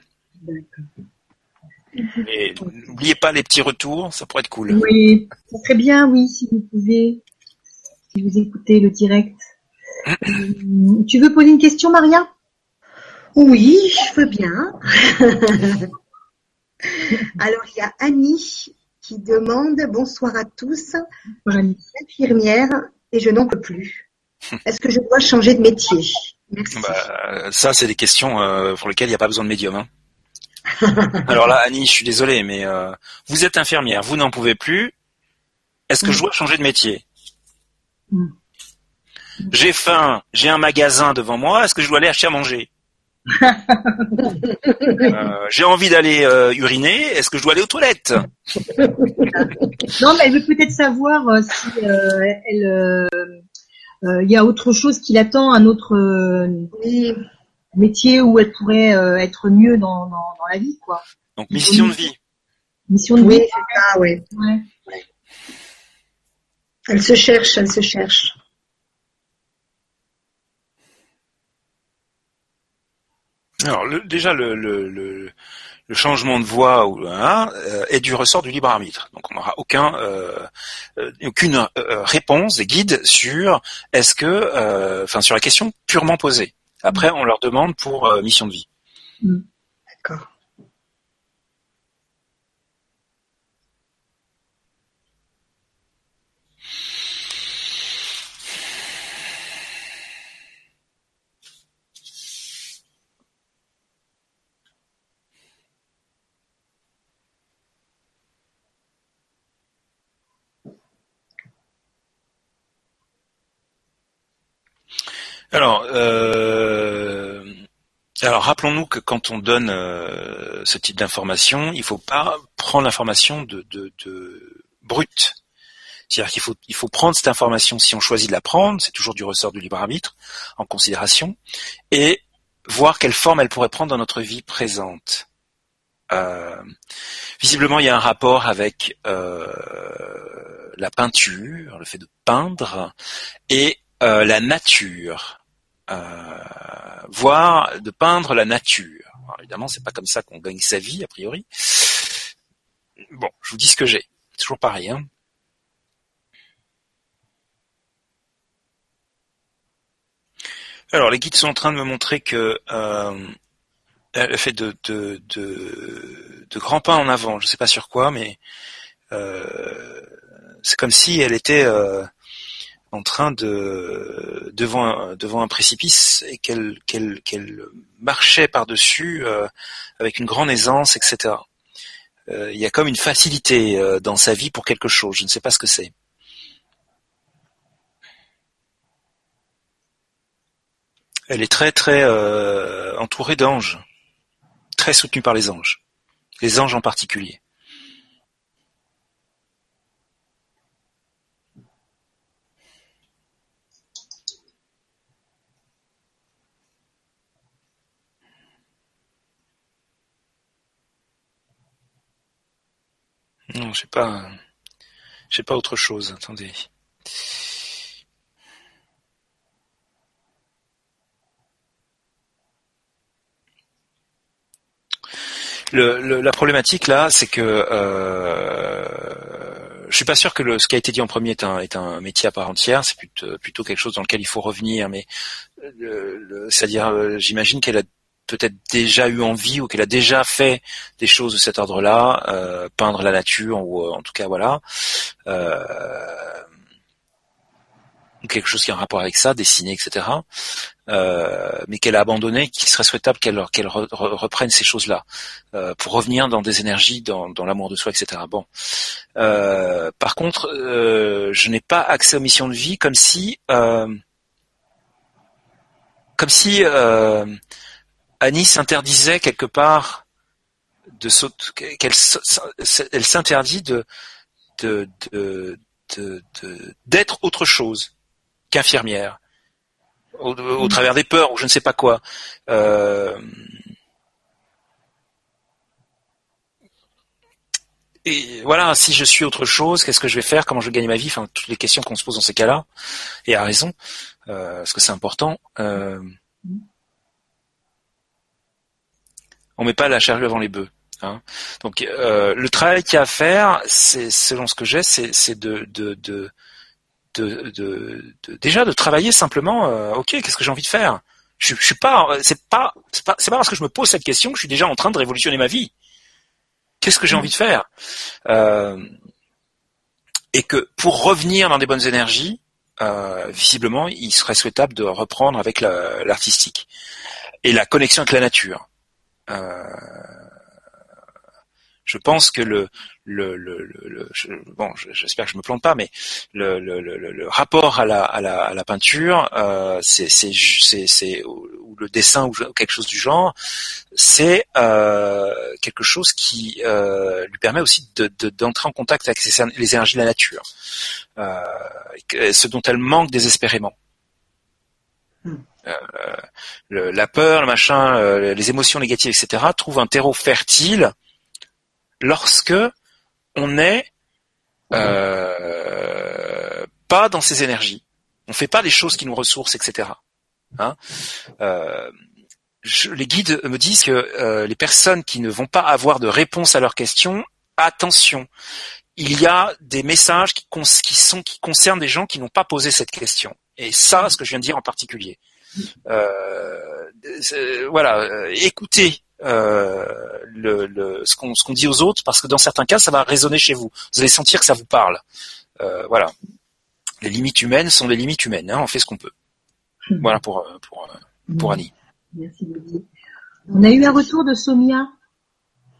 Et n'oubliez pas les petits retours, ça pourrait être cool. Oui, ça serait bien, oui, si vous pouvez, si vous écoutez le direct. Euh, tu veux poser une question, Maria? Oui, je veux bien. Alors, il y a Annie qui demande bonsoir à tous. Bonjour, Infirmière et je n'en peux plus. Est-ce que je dois changer de métier? Bah, ça, c'est des questions euh, pour lesquelles il n'y a pas besoin de médium. Hein. Alors là, Annie, je suis désolé, mais euh, vous êtes infirmière, vous n'en pouvez plus. Est-ce que je dois changer de métier? Mm. J'ai faim, j'ai un magasin devant moi, est-ce que je dois aller acheter à manger? Euh, J'ai envie d'aller uriner, est-ce que je dois aller aux toilettes? Non, mais elle veut peut-être savoir si elle euh, il y a autre chose qui l'attend, un autre euh, métier où elle pourrait euh, être mieux dans, dans, dans, la vie, quoi. Donc mission de vie. Mission de oui, vie. Ah, ouais. ouais. Elle se cherche, elle se cherche. Alors le, déjà le, le, le changement de voix ou hein, est du ressort du libre arbitre. Donc on n'aura aucun, euh, euh aucune euh, réponse des guides sur est-ce que, euh, enfin sur la question purement posée. Après, on leur demande pour mission de vie. Mm. Alors, euh, alors rappelons-nous que quand on donne euh, ce type d'information, il faut pas prendre l'information de, de, de brute. C'est-à-dire qu'il faut, il faut prendre cette information, si on choisit de la prendre, c'est toujours du ressort du libre arbitre, en considération, et voir quelle forme elle pourrait prendre dans notre vie présente. Euh, visiblement, il y a un rapport avec euh, la peinture, le fait de peindre, et euh, la nature. Euh, voire de peindre la nature. Alors, évidemment, c'est pas comme ça qu'on gagne sa vie a priori. Bon, je vous dis ce que j'ai. Toujours pareil. Hein. Alors, les guides sont en train de me montrer que euh, elle fait de, de, de, de, grands pas en avant. Je sais pas sur quoi, mais euh, c'est comme si elle était euh, en train de devant un, devant un précipice et qu'elle qu'elle marchait par dessus euh, avec une grande aisance, etc. Euh, il y a comme une facilité euh, dans sa vie pour quelque chose. Je ne sais pas ce que c'est. Elle est très très entourée d'anges, très soutenue par les anges, les anges en particulier. Non, j'ai pas, j'ai pas autre chose. Attendez. Le, la problématique là, c'est que euh, je suis pas sûr que le, ce qui a été dit en premier est un, est un métier à part entière. C'est plutôt, plutôt quelque chose dans lequel il faut revenir. Mais c'est-à-dire, euh, j'imagine qu'elle a peut-être déjà eu envie ou qu'elle a déjà fait des choses de cet ordre-là, euh, peindre la nature ou euh, en tout cas voilà, euh, quelque chose qui a un rapport avec ça, dessiner, etc. mais qu'elle a abandonné, qu'il serait souhaitable qu'elle reprenne ces choses-là pour revenir dans des énergies, dans, l'amour de soi, etc. Bon. par contre, je n'ai pas accès aux missions de vie comme si comme si Annie s'interdisait quelque part de qu'elle elle s'interdit de de d'être autre chose qu'infirmière. au, au, travers des peurs ou je ne sais pas quoi. Euh, et voilà, si je suis autre chose, qu'est-ce que je vais faire? Comment je vais gagner ma vie? Enfin, toutes les questions qu'on se pose dans ces cas-là, et à raison, euh, parce que c'est important. Euh, on met pas la charrue avant les bœufs. Hein. Donc, euh, le travail qu'il y a à faire, c'est selon ce que j'ai, c'est de, de, de, de, déjà de travailler simplement. Euh, ok, qu'est-ce que j'ai envie de faire? Je, je suis pas, c'est pas, c'est pas, parce que je me pose cette question que je suis déjà en train de révolutionner ma vie. Qu'est-ce que j'ai envie de faire? Euh, Et que pour revenir dans des bonnes énergies, euh, visiblement, il serait souhaitable de reprendre avec l'artistique et la connexion avec la nature. Euh, je pense que le, le, le, le bon, j'espère que je me plante pas, mais le, rapport à la, à la, à la peinture, euh, c'est c'est ou le dessin ou quelque chose du genre, c'est euh, quelque chose qui euh, lui permet aussi d'entrer de, en contact avec les énergies de la nature, euh, ce dont elle manque désespérément. Hmm. Euh, le, la peur, le machin, euh, les émotions négatives, etc., trouvent un terreau fertile lorsque on n'est euh, pas dans ces énergies. On fait pas des choses qui nous ressourcent, etc. Hein euh, les guides me disent que euh, les personnes qui ne vont pas avoir de réponse à leurs questions, attention, il y a des messages qui, qui sont qui concernent des gens qui n'ont pas posé cette question. Et ça, ce que je viens de dire en particulier. Euh, voilà, écoutez euh, le, le, ce qu'on dit aux autres, parce que dans certains cas, ça va résonner chez vous. Vous allez sentir que ça vous parle. Euh, voilà. Les limites humaines sont des limites humaines. Hein, on fait ce qu'on peut. Voilà pour euh, pour euh, pour Annie. Merci On a eu un retour de Somia.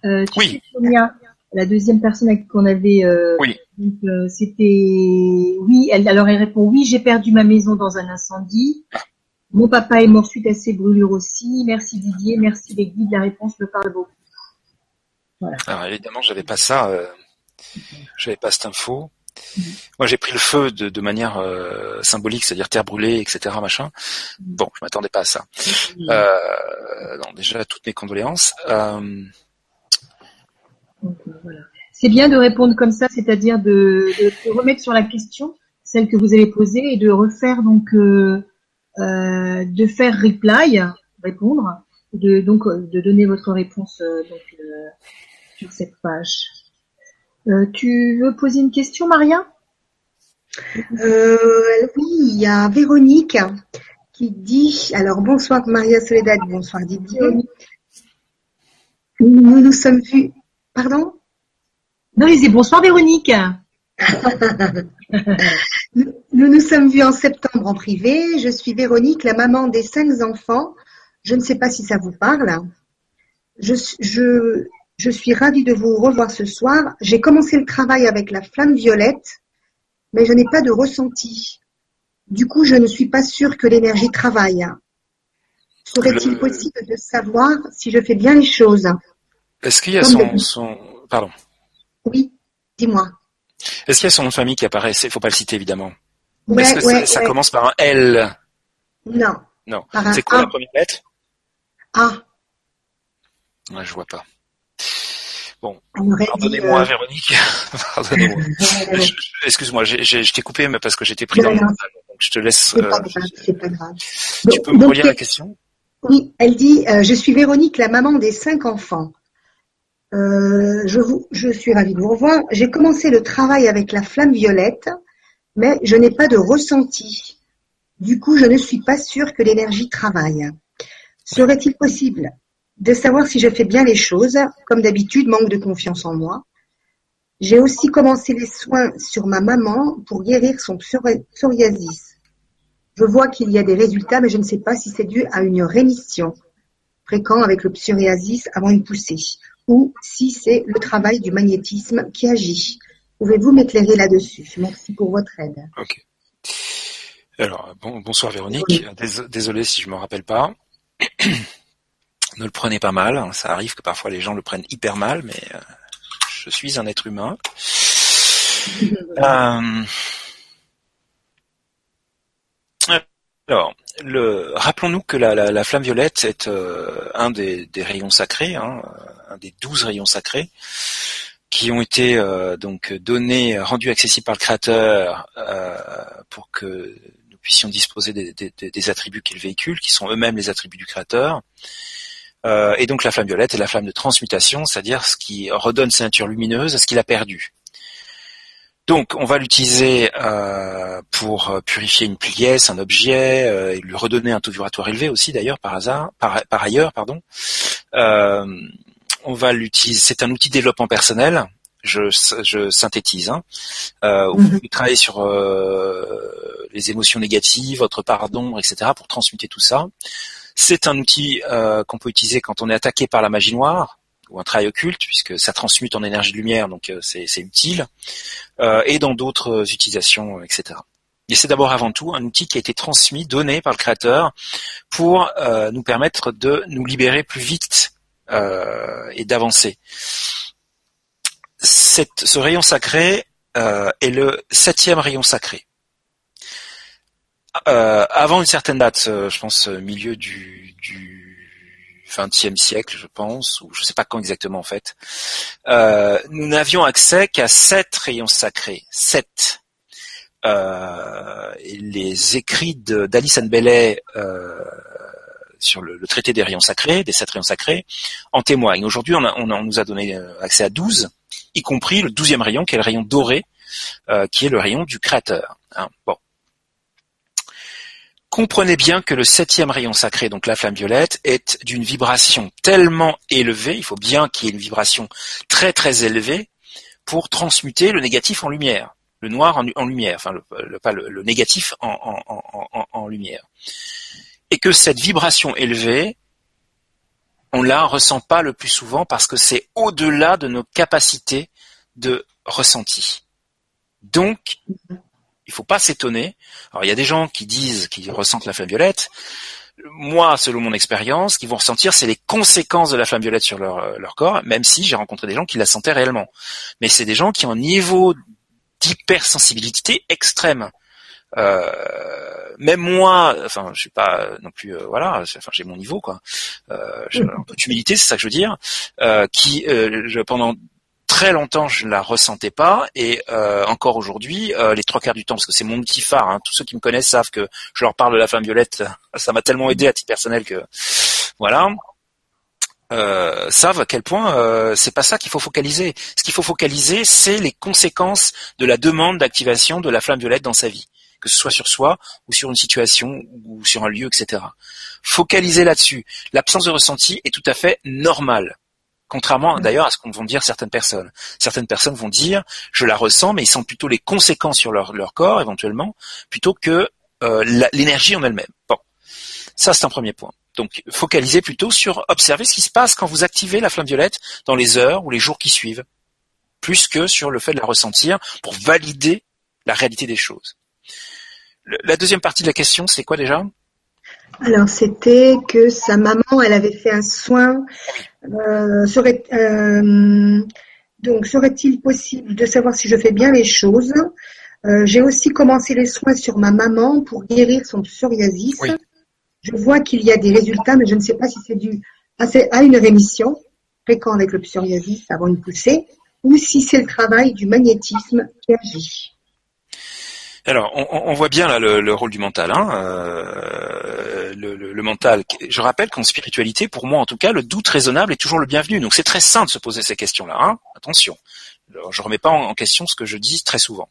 Euh, tu oui. Somia, la deuxième personne qu'on avait. Euh, oui. C'était oui. Elle alors elle répond oui. J'ai perdu ma maison dans un incendie. Mon papa est mort suite à ces brûlures aussi. Merci Didier, merci les guides, la réponse me parle beaucoup. Voilà. Alors évidemment, j'avais pas ça, euh, j'avais pas cette info. Moi, j'ai pris le feu de, de manière euh, symbolique, c'est-à-dire terre brûlée, etc., machin. Mm. Bon, je m'attendais pas à ça. Mm. Euh, non, déjà toutes mes condoléances. Euh... voilà. C'est bien de répondre comme ça, c'est-à-dire de, de, remettre sur la question celle que vous avez posée et de refaire donc de faire reply, répondre, de donc de donner votre réponse euh, donc, euh, sur cette page. tu veux poser une question, Maria? Oui, il y a Véronique qui dit alors bonsoir Maria Soledad, bonsoir Didier. Nous nous sommes vus. Pardon? Non, il dit bonsoir Véronique. nous, nous sommes vus en septembre en privé. Je suis Véronique, la maman des cinq enfants. Je ne sais pas si ça vous parle. Je, je, je suis ravie de vous revoir ce soir. J'ai commencé le travail avec la flamme violette, mais je n'ai pas de ressenti. Du coup, je ne suis pas sûre que l'énergie travaille. Serait-il possible de savoir si je fais bien les choses? Est-ce qu'il y a son, son... Pardon. Oui, dis-moi. Est-ce qu'il y a son nom de famille qui apparaît? Il faut pas le citer évidemment. Est-ce que ça, commence par un L? Non. Non. C'est quoi la première lettre? A. Ouais, je vois pas. Bon, pardonnez-moi, euh, Véronique. pardonnez-moi. Excuse-moi, je t'ai coupé mais parce que j'étais pris dans le donc je te laisse. C'est pas euh, grave, c'est pas grave. Tu peux me relire la question? Oui, elle dit euh, Je suis Véronique, la maman des cinq enfants. Euh, je, vous, je suis ravie de vous revoir. J'ai commencé le travail avec la flamme violette, mais je n'ai pas de ressenti. Du coup, je ne suis pas sûre que l'énergie travaille. Serait-il possible de savoir si je fais bien les choses? Comme d'habitude, manque de confiance en moi. J'ai aussi commencé les soins sur ma maman pour guérir son psoriasis. Je vois qu'il y a des résultats, mais je ne sais pas si c'est dû à une rémission fréquente avec le psoriasis avant une poussée ou si c'est le travail du magnétisme qui agit. Pouvez-vous m'éclairer là-dessus? Merci pour votre aide. Ok. Alors, bonsoir Véronique. Désolé si je me rappelle pas. ne le prenez pas mal. Hein. Ça arrive que parfois les gens le prennent hyper mal, mais euh, je suis un être humain. Euh, alors, le, rappelons-nous que la, la, la, flamme violette est euh, un des, rayons sacrés, hein, un des douze rayons sacrés qui ont été euh, donc donnés, rendus accessibles par le Créateur euh, pour que nous puissions disposer des, des, des attributs qu'il véhicule, qui sont eux-mêmes les attributs du Créateur. Euh, et donc la flamme violette est la flamme de transmutation, c'est-à-dire ce qui redonne sa nature lumineuse à ce qu'il a perdu. Donc, on va l'utiliser euh, pour purifier une pièce, un objet, euh, et lui redonner un taux vibratoire élevé aussi, d'ailleurs, par hasard, par, ailleurs, pardon. Euh, on va l'utiliser. C'est un outil de développement personnel. Je, synthétise. Hein. Euh, Vous mhm. travaillez sur les émotions négatives, votre pardon, etc., pour transmuter tout ça. C'est un outil qu'on peut utiliser quand on est attaqué par la magie noire ou un travail occulte, puisque ça transmute en énergie de lumière, donc euh, c'est utile, euh, et dans d'autres utilisations, euh, etc. Et c'est d'abord avant tout un outil qui a été transmis, donné par le créateur, pour nous permettre de nous libérer plus vite et d'avancer. Ce rayon sacré est le septième rayon sacré. avant une certaine date, je pense milieu du, du XXe siècle, je pense, ou je ne sais pas quand exactement en fait, euh, nous n'avions accès qu'à sept rayons sacrés, sept. Euh, les écrits d'Alice Anne Bellet euh, sur le, traité des rayons sacrés, des sept rayons sacrés, en témoignent. Aujourd'hui, on, nous a donné accès à douze, y compris le douzième rayon, qui est le rayon doré, qui est le rayon du créateur. Hein. Bon. Comprenez bien que le septième rayon sacré, donc la flamme violette, est d'une vibration tellement élevée, il faut bien qu'il y ait une vibration très très élevée pour transmuter le négatif en lumière, le noir en, lumière, enfin le, pas le, négatif en, lumière. Et que cette vibration élevée, on la ressent pas le plus souvent parce que c'est au-delà de nos capacités de ressenti. Donc, il faut pas s'étonner. Alors il y a des gens qui disent qu'ils ressentent la flamme violette. Moi, selon mon expérience, ce qu'ils vont ressentir, c'est les conséquences de la flamme violette sur leur, euh, leur corps, même si j'ai rencontré des gens qui la sentaient réellement. Mais c'est des gens qui ont un niveau d'hypersensibilité extrême. Euh, même moi, enfin, je suis pas non plus, euh, voilà, enfin, j'ai mon niveau, quoi. Euh, un peu d'humilité, c'est ça que je veux dire. Euh, qui, je, pendant très longtemps je ne la ressentais pas. Et euh, encore aujourd'hui euh, les trois quarts du temps parce que c'est mon outil phare hein, tous ceux qui me connaissent savent que je leur parle de la femme violette. Ça m'a tellement aidé à titre personnel que voilà. Euh, savent à quel point euh, c'est pas ça qu'il faut focaliser. Ce qu'il faut focaliser c'est les conséquences de la demande d'activation de la flamme violette dans sa vie que ce soit sur soi ou sur une situation ou sur un lieu etc focaliser là-dessus. L'absence de ressenti est tout à fait normale Contrairement d'ailleurs à ce qu'on vont dire certaines personnes. Certaines personnes vont dire je la ressens, mais ils sentent plutôt les conséquences sur leur, corps éventuellement, plutôt que euh, l'énergie en elle-même. Bon, ça c'est un premier point. Donc focalisez plutôt sur observer ce qui se passe quand vous activez la flamme violette dans les heures ou les jours qui suivent, plus que sur le fait de la ressentir pour valider la réalité des choses. la deuxième partie de la question, c'est quoi déjà? Alors, c'était que sa maman, elle avait fait un soin. Euh, serait, euh, donc, serait-il possible de savoir si je fais bien les choses? Euh, J'ai aussi commencé les soins sur ma maman pour guérir son psoriasis. Je vois qu'il y a des résultats, mais je ne sais pas si c'est dû à, une rémission fréquente avec le psoriasis avant une poussée, ou si c'est le travail du magnétisme qui agit. Alors, on, voit bien là le, rôle du mental. Hein, euh, le, mental. Je rappelle qu'en spiritualité, pour moi en tout cas, le doute raisonnable est toujours le bienvenu. Donc c'est très sain de se poser ces questions-là. Hein. Attention. Alors, je remets pas en, question ce que je dis très souvent.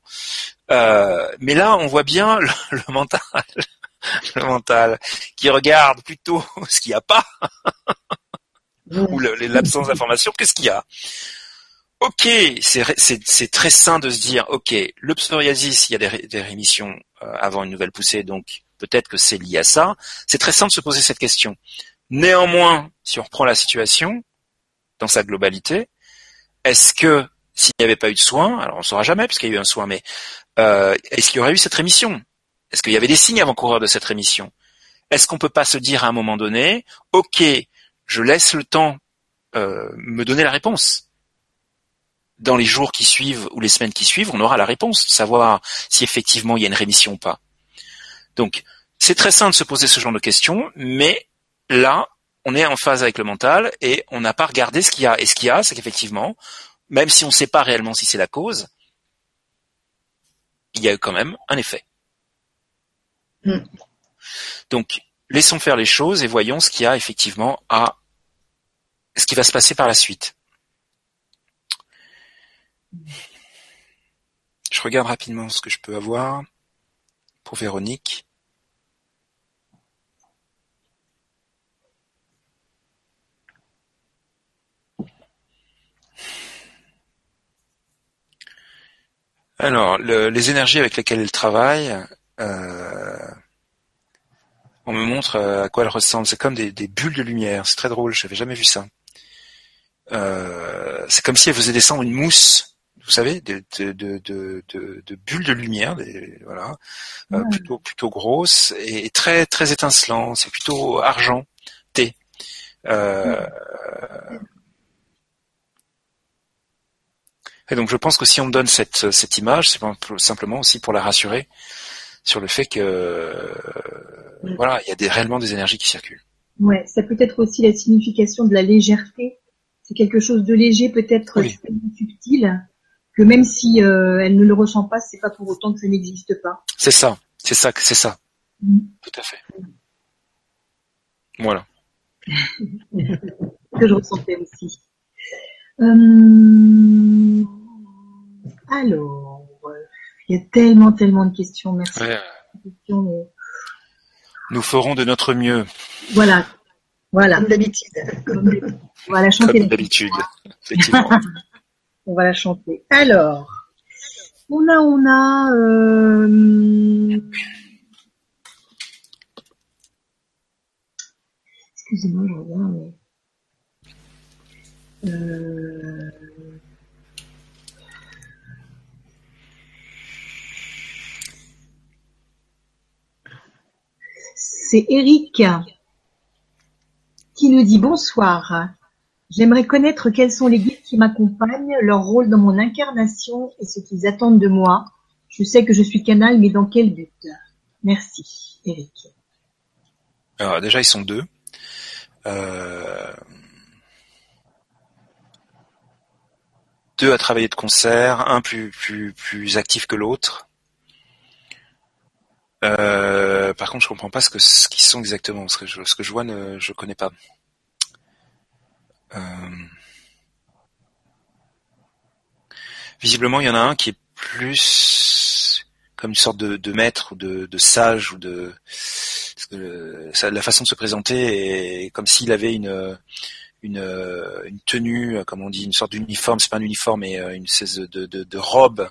Euh, mais là, on voit bien le, mental, le mental qui regarde plutôt ce qu'il n'y a pas ou l'absence d'information que ce qu'il y a? Ok, c'est très sain de se dire, ok, le psoriasis, il y a des, rémissions euh, avant une nouvelle poussée, donc peut-être que c'est lié à ça. C'est très sain de se poser cette question. Néanmoins, si on reprend la situation dans sa globalité, est-ce que s'il n'y avait pas eu de soins, alors on ne saura jamais puisqu'il y a eu un soin, mais euh, est-ce qu'il y aurait eu cette rémission? Est-ce qu'il y avait des signes avant-coureurs de cette rémission? Est-ce qu'on peut pas se dire à un moment donné, ok, je laisse le temps euh, me donner la réponse? Dans les jours qui suivent ou les semaines qui suivent, on aura la réponse, savoir si effectivement il y a une rémission ou pas. Donc, C'est très simple de se poser ce genre de questions, mais là, on est en phase avec le mental et on n'a pas regardé ce qu'il y a. Et ce qu'il y a, c'est qu'effectivement, même si on ne sait pas réellement si c'est la cause, il y a eu quand même un effet. Mm. Donc, laissons faire les choses et voyons ce qu'il y a effectivement à ce qui va se passer par la suite. Je regarde rapidement ce que je peux avoir pour Véronique. Alors, le- les énergies avec lesquelles elle travaille, euh, on me montre euh, à quoi elles ressemblent. C'est comme des, bulles de lumière. C'est très drôle. J'avais jamais vu ça. Euh, c'est comme si elle faisait descendre une mousse, vous savez, de, de, de, de, de- de bulles de lumière, des, voilà, euh, Ouais. plutôt plutôt grosses et très très étincelant. C'est plutôt argenté. Euh, Et donc je pense que si on me donne cette, cette image, c'est simplement aussi pour la rassurer sur le fait que euh, voilà, il y a des, réellement des énergies qui circulent. Ouais, ça peut être aussi la signification de la légèreté. C'est quelque chose de léger, peut-être Oui. subtil, que même si euh, elle ne le ressent pas, c'est pas pour autant que ça n'existe pas. C'est ça, c'est ça, c'est ça. Mm. Tout à fait. Voilà. que je ressentais aussi. Euh, alors, il y a tellement, tellement de questions. Merci. Ouais. pour ces questions, mais Nous ferons de notre mieux, Voilà, voilà. Comme d'habitude. Chanter. comme d'habitude. Effectivement. On va la chanter. Alors, on a, on a. Euh... Excusez-moi, je reviens. Mais... Euh... C'est Eric qui nous dit bonsoir. J'aimerais connaître quels sont les qui m'accompagnent, leur rôle dans mon incarnation et ce qu'ils attendent de moi. Je sais que je suis canal, mais dans quel but? Merci, Eric. Alors déjà ils sont deux. Euh, Deux à travailler de concert, un plus plus plus actif que l'autre. Euh, par contre, je comprends pas ce que ce qu'ils sont exactement. Ce que je, ce que je vois, ne, je connais pas. Euh, Visiblement, il y en a un qui est plus comme une sorte de, maître ou de, sage ou de ça- la façon de se présenter est comme s'il avait une une tenue, comme on dit, une sorte d'uniforme. C'est pas un uniforme, mais euh, une espèce de, robe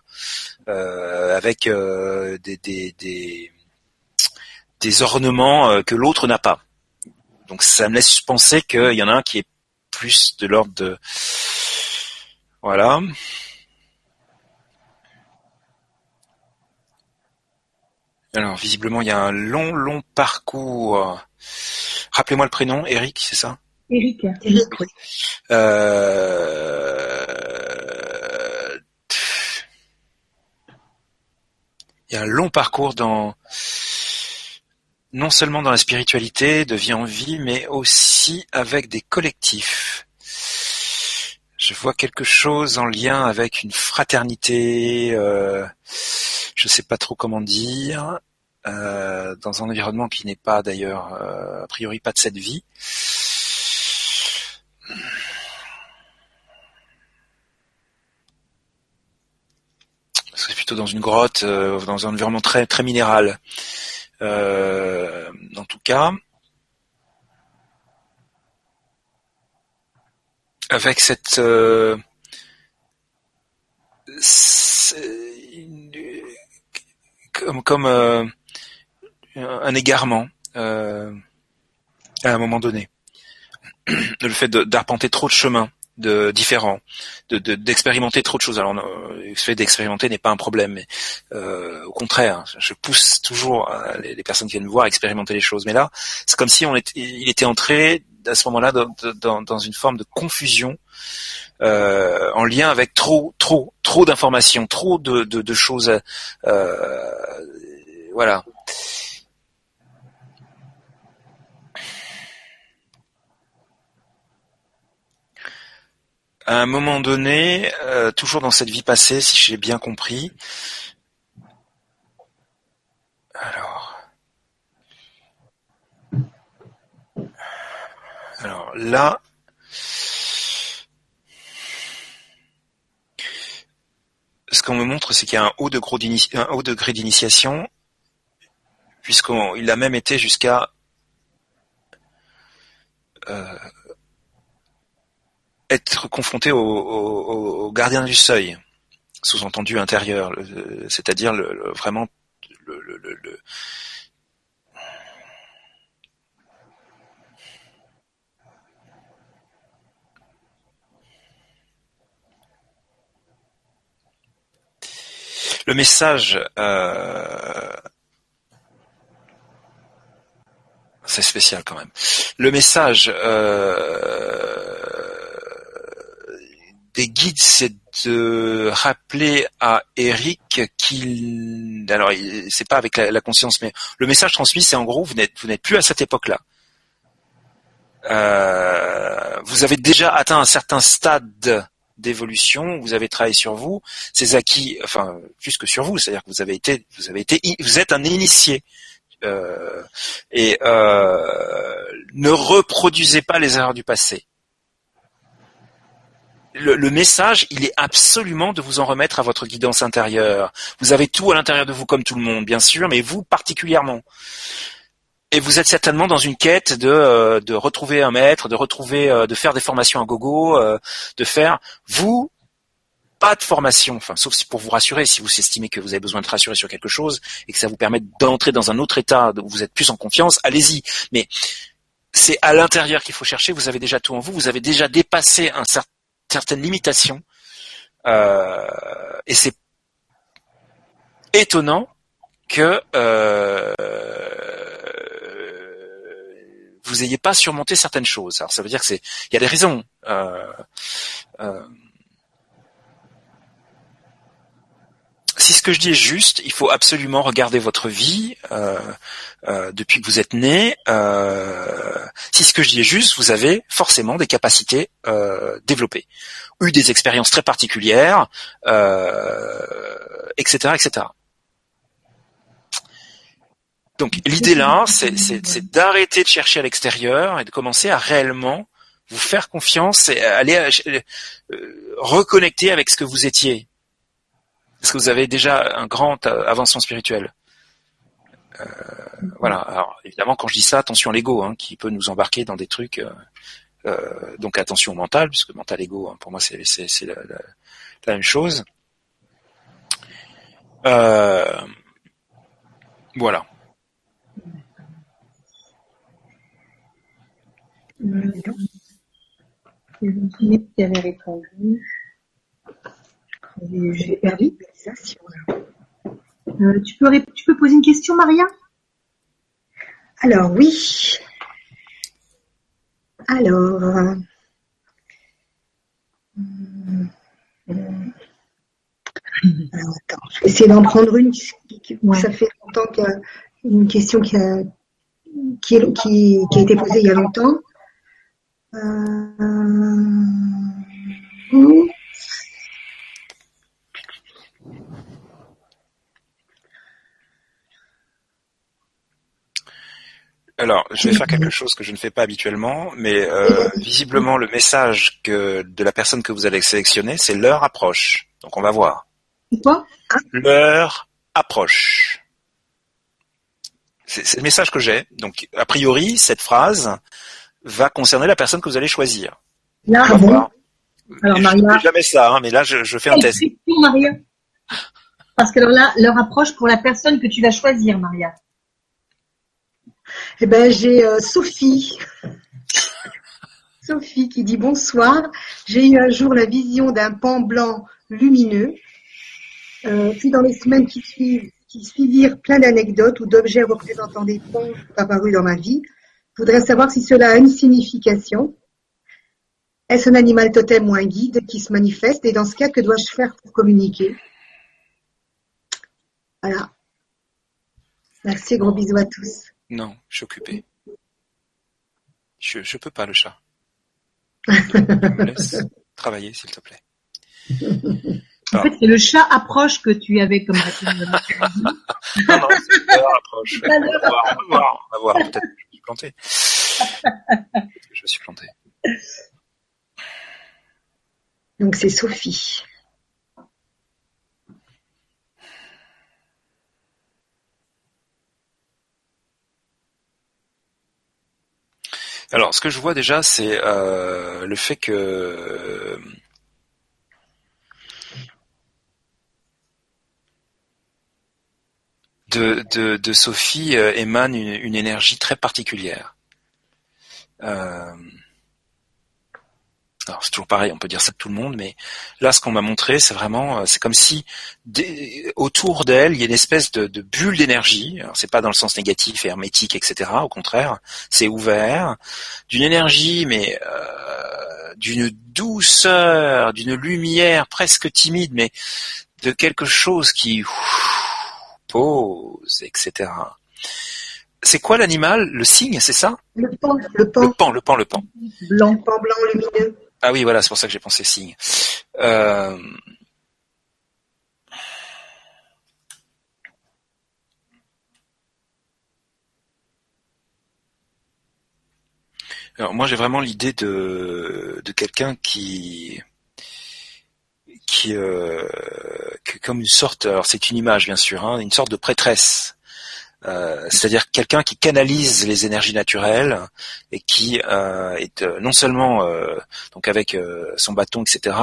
euh, avec euh, des, des, ornements euh, que l'autre n'a pas. Donc ça me laisse penser qu'il y en a un qui est plus de l'ordre de voilà. Alors visiblement il y a un long long parcours. Rappelez-moi le prénom, Eric, c'est ça? Eric, Eric, oui. Euh, Il y a un long parcours dans non seulement dans la spiritualité, de vie en vie, mais aussi avec des collectifs. Je vois quelque chose en lien avec une fraternité, euh, je sais pas trop comment dire, euh, dans un environnement qui n'est pas d'ailleurs euh, a priori pas de cette vie. C'est plutôt dans une grotte, euh, dans un environnement très très minéral. Euh, en tout cas, avec cette euh, comme comme euh, un égarement euh, à un moment donné, le fait d'arpenter trop de chemins de différents, de de- d'expérimenter trop de choses. Alors euh, le fait d'expérimenter n'est pas un problème, mais euh, au contraire, je pousse toujours euh, les, les personnes qui viennent me voir à expérimenter les choses. Mais là, c'est comme si on était, il était entré à ce moment-là dans, une forme de confusion euh, en lien avec trop, trop, trop d'informations, trop de, de, de choses. Euh, voilà. À un moment donné, euh, toujours dans cette vie passée, si j'ai bien compris. Alors. Alors là. Ce qu'on me montre, c'est qu'il y a un haut, degré d'initiation, puisqu'il a même été jusqu'à euh, être confronté au, gardien du seuil, sous-entendu intérieur, c'est-à-dire vraiment le, le message euh, c'est spécial quand même. Le message euh, des guides, c'est de rappeler à Eric qu'il, alors c'est pas avec la, conscience, mais le message transmis, c'est en gros, vous n'êtes vous n'êtes plus à cette époque-là. Euh, vous avez déjà atteint un certain stade d'évolution, vous avez travaillé sur vous, ces acquis, enfin plus que sur vous, c'est-à-dire que vous avez été, vous avez été, vous êtes un initié. Euh, et euh, ne reproduisez pas les erreurs du passé. Le, le, message, il est absolument de vous en remettre à votre guidance intérieure. Vous avez tout à l'intérieur de vous comme tout le monde, bien sûr, mais vous particulièrement. Et vous êtes certainement dans une quête de, euh, de retrouver un maître, de retrouver, de faire des formations à gogo, de faire. Vous, pas de formation, enfin, sauf si pour vous rassurer, si vous estimez que vous avez besoin de rassurer sur quelque chose et que ça vous permet d'entrer dans un autre état où vous êtes plus en confiance, allez-y. Mais c'est à l'intérieur qu'il faut chercher. Vous avez déjà tout en vous. Vous avez déjà dépassé un certain certaines limitations. Euh, et c'est étonnant que euh, vous ayez pas surmonté certaines choses. Alors ça veut dire que c'est, il y a des raisons. Euh, euh si ce que je dis est juste, il faut absolument regarder votre vie euh, euh, depuis que vous êtes né. Euh, si ce que je dis est juste, vous avez forcément des capacités développées, eu des expériences très particulières, etc., etc. Donc l'idée là, c'est d'arrêter de chercher à l'extérieur et de commencer à réellement vous faire confiance et aller reconnecter avec ce que vous étiez est-ce que vous avez déjà un grand euh, avancement spirituel euh, Voilà. Alors évidemment, quand je dis ça, attention à l'ego, hein, qui peut nous embarquer dans des trucs. Euh, donc attention au mental, puisque mental ego, hein, pour moi, c'est la, même chose. voilà. Qui avait répondu. J'ai perdu. Euh, tu, peux, tu peux poser une question, Maria? Alors, oui. Alors, euh, alors attends, je vais essayer d'en prendre une. Ça fait longtemps qu'il y a une question qui a, qui, a été posée il y a longtemps. Euh, Alors, je vais faire quelque chose que je ne fais pas habituellement, mais euh, visiblement le message que de la personne que vous allez sélectionner, c'est l'heure approche. Donc on va voir. Quoi? L'heure approche. C'est le message que j'ai. Donc a priori, cette phrase va concerner la personne que vous allez choisir. Là, on va voir. Alors Maria. jamais ça, hein, mais là je, je fais un test. Maria. Parce que là, l'heure approche pour la personne que tu vas choisir, Maria. Eh ben, j'ai euh, Sophie. Sophie qui dit bonsoir. J'ai eu un jour la vision d'un pan blanc lumineux. Euh, puis dans les semaines qui suivent, qui suivirent, plein d'anecdotes ou d'objets représentant des pans sont apparus dans ma vie. Je voudrais savoir si cela a une signification. Est-ce un animal totem ou un guide qui se manifeste? Et dans ce cas, que dois-je faire pour communiquer? Voilà. Merci, gros bisous à tous. Non, je suis occupé. Je, je peux pas le chat. travailler, s'il te plaît. En fait, c'est le chat approche que tu avais comme réponse. non, non, c'est l'heure approche. On va voir, on va voir, on va voir. Peut-être je planté. Me suis planté. Donc c'est Sophie. Alors, ce que je vois déjà, c'est euh, le fait que de, de, de Sophie euh, émane une, une, énergie très particulière. Euh, alors c'est toujours pareil, on peut dire ça de tout le monde, mais là, ce qu'on m'a montré, c'est vraiment, euh, c'est comme si autour d'elle, il y a une espèce de, de bulle d'énergie. Alors c'est pas dans le sens négatif hermétique, etc. Au contraire, c'est ouvert, d'une énergie, mais euh, d'une douceur, d'une lumière presque timide, mais de quelque chose qui pose, etc. C'est quoi l'animal Le cygne, c'est ça? Le pan, le pan. Le pan, le pan, le pan. Blanc, pan blanc lumineux. Ah oui, voilà, c'est pour ça que j'ai pensé cygne. Euh... Alors moi j'ai vraiment l'idée de, de quelqu'un qui qui, euh, comme une sorte, alors c'est une image bien sûr, hein, une sorte de prêtresse. Euh, c'est-à-dire quelqu'un qui canalise les énergies naturelles et qui euh, est non seulement donc avec son bâton, etc.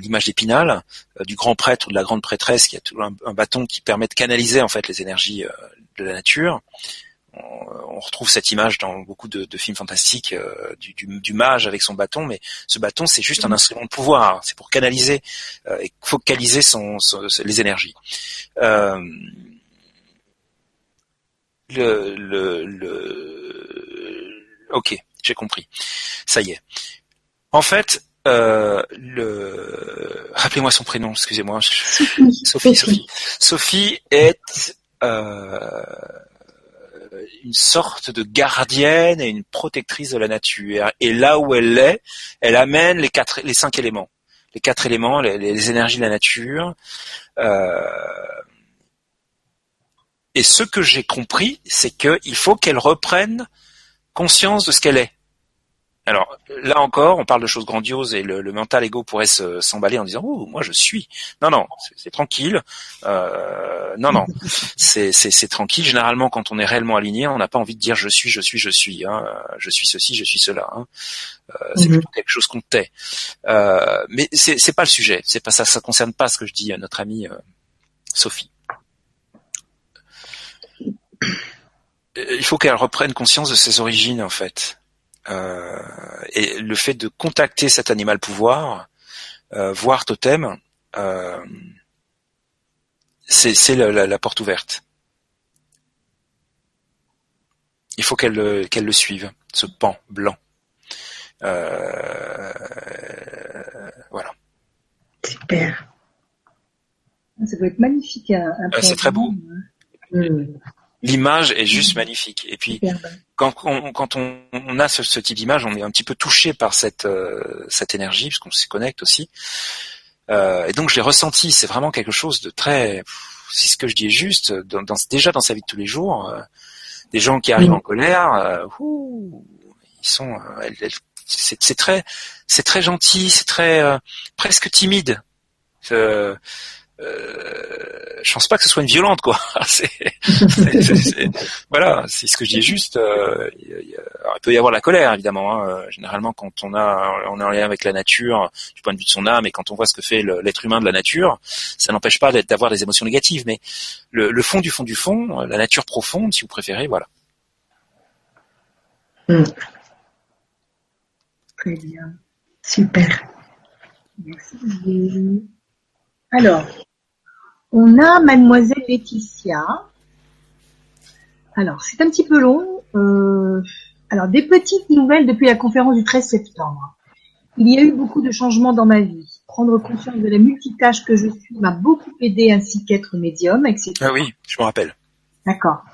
L'image d'Épinal du grand prêtre ou de la grande prêtresse qui a un, un, bâton qui permet de canaliser en fait les énergies de la nature on, retrouve cette image dans beaucoup de, de films fantastiques euh, du, du, du, mage avec son bâton, mais ce bâton c'est juste un instrument de pouvoir, c'est pour canaliser euh, et focaliser son, son, les énergies. Euh, le, le, le, ok, j'ai compris. Ça y est. En fait, euh, le... rappelez-moi son prénom, excusez-moi. Sophie, Sophie. Sophie est euh, une sorte de gardienne et une protectrice de la nature. Et là où elle est, elle amène les cinq éléments, les quatre éléments, les, les énergies de la nature. Euh, et ce que j'ai compris, c'est qu'il faut qu'elle reprenne conscience de ce qu'elle est. Alors là encore, on parle de choses grandioses et le, le mental ego pourrait s'emballer en disant "Oh, moi je suis." Non, non, c'est tranquille. Euh, non, non, c'est tranquille. Généralement, quand on est réellement aligné, on n'a pas envie de dire "je suis, je suis, je suis". Hein. Je suis ceci, je suis cela. Hein. Euh, c'est mhm. plutôt quelque chose qu'on tait. Euh, mais c'est pas le sujet. C'est pas ça. Ça concerne pas ce que je dis à notre amie euh, Sophie. Il faut qu'elle reprenne conscience de ses origines en fait. Euh, et le fait de contacter cet animal pouvoir, euh, voir totem, euh, c'est la, la, porte ouverte. Il faut qu'elle qu'elle le suive, ce pan blanc. Euh, voilà. Super. Ça peut être magnifique. Un, un c'est très beau. Mmh l'image est juste magnifique. Et puis quand on, quand on, on a ce, ce type d'image, on est un petit peu touché par cette euh, cette énergie puisqu'on s'y connecte aussi. Euh, et donc je l'ai ressenti. C'est vraiment quelque chose de très. Si ce que je dis est juste, dans, dans, déjà dans sa vie de tous les jours, euh, des gens qui arrivent en colère, euh, ouh, ils sont. Euh, c'est très, c'est très gentil, c'est très presque timide. Euh, je pense pas que ce soit une violente quoi. c'est, voilà, c'est ce que je dis juste. Euh, il, peut y avoir la colère évidemment. Hein. Généralement, quand on a, on est en lien avec la nature, du point de vue de son âme, et quand on voit ce que fait l'être humain de la nature, ça n'empêche pas d'avoir des émotions négatives. Mais le, le, fond du fond du fond, la nature profonde, si vous préférez, voilà. Hmm. Très bien, super. Merci. Alors, on a mademoiselle Laetitia. Alors, c'est un petit peu long. Euh, alors, des petites nouvelles depuis la conférence du 13 septembre. Il y a eu beaucoup de changements dans ma vie. Prendre conscience de la multitâche que je suis m'a beaucoup aidé ainsi qu'être médium, etc. Ah oui, je me rappelle. D'accord.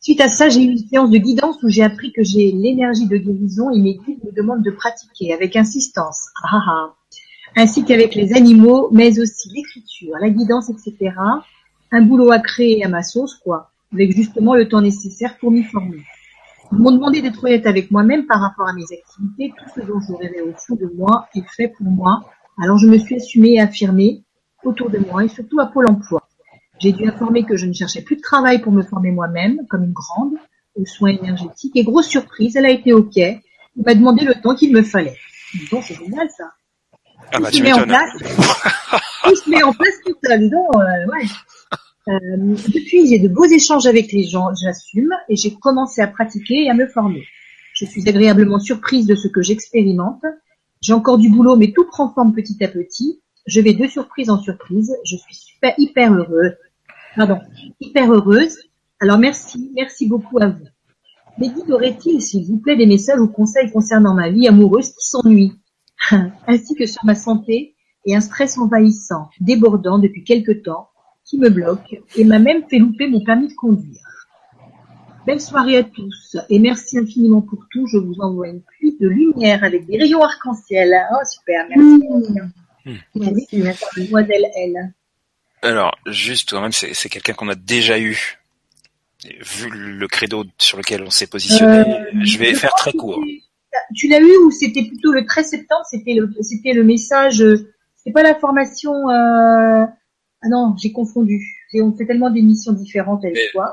Suite à ça, j'ai eu une séance de guidance où j'ai appris que j'ai l'énergie de guérison et mes guides me demandent de pratiquer avec insistance. Ah, ah, ah. Ainsi qu'avec les animaux, mais aussi l'écriture, la guidance, etc. Un boulot à créer à ma sauce, quoi, avec justement le temps nécessaire pour m'y former. Ils m'ont demandé d'être honnête avec moi-même par rapport à mes activités, tout ce dont je rêvais au fond de moi est fait pour moi. Alors je me suis assumée et affirmée autour de moi et surtout à Pôle emploi. J'ai dû informer que je ne cherchais plus de travail pour me former moi-même, comme une grande, aux soins énergétiques. Et grosse surprise, elle a été OK. Il m'a demandé le temps qu'il me fallait. Bon, c'est génial ça. Ah bah, tout se met en place. tout se met en place tout seul. Donc, euh, ouais. Euh, depuis, j'ai de beaux échanges avec les gens, j'assume, et j'ai commencé à pratiquer et à me former. Je suis agréablement surprise de ce que j'expérimente. J'ai encore du boulot, mais tout prend forme petit à petit. Je vais de surprise en surprise. Je suis super, hyper heureuse. Pardon, hyper heureuse. Alors merci, merci beaucoup à vous. Mais dites, aurait-il, s'il vous plaît, des messages ou conseils concernant ma vie amoureuse qui s'ennuie, ainsi que sur ma santé et un stress envahissant, débordant depuis quelque temps, qui me bloque et m'a même fait louper mon permis de conduire. Belle soirée à tous et merci infiniment pour tout. Je vous envoie une pluie de lumière avec des rayons arc-en-ciel. Oh super, merci. Mmh. Merci, merci. Mademoiselle L. Alors, juste quand même, c'est quelqu'un qu'on a déjà eu. Vu le credo sur lequel on s'est positionné, Euh, je vais je faire très que court. Tu- l'as eu ou c'était plutôt le 13 septembre C'était le, c'était le message. euh, C'est pas la formation. Euh... Ah non, j'ai confondu. Et on fait tellement d'émissions différentes avec Mais- toi.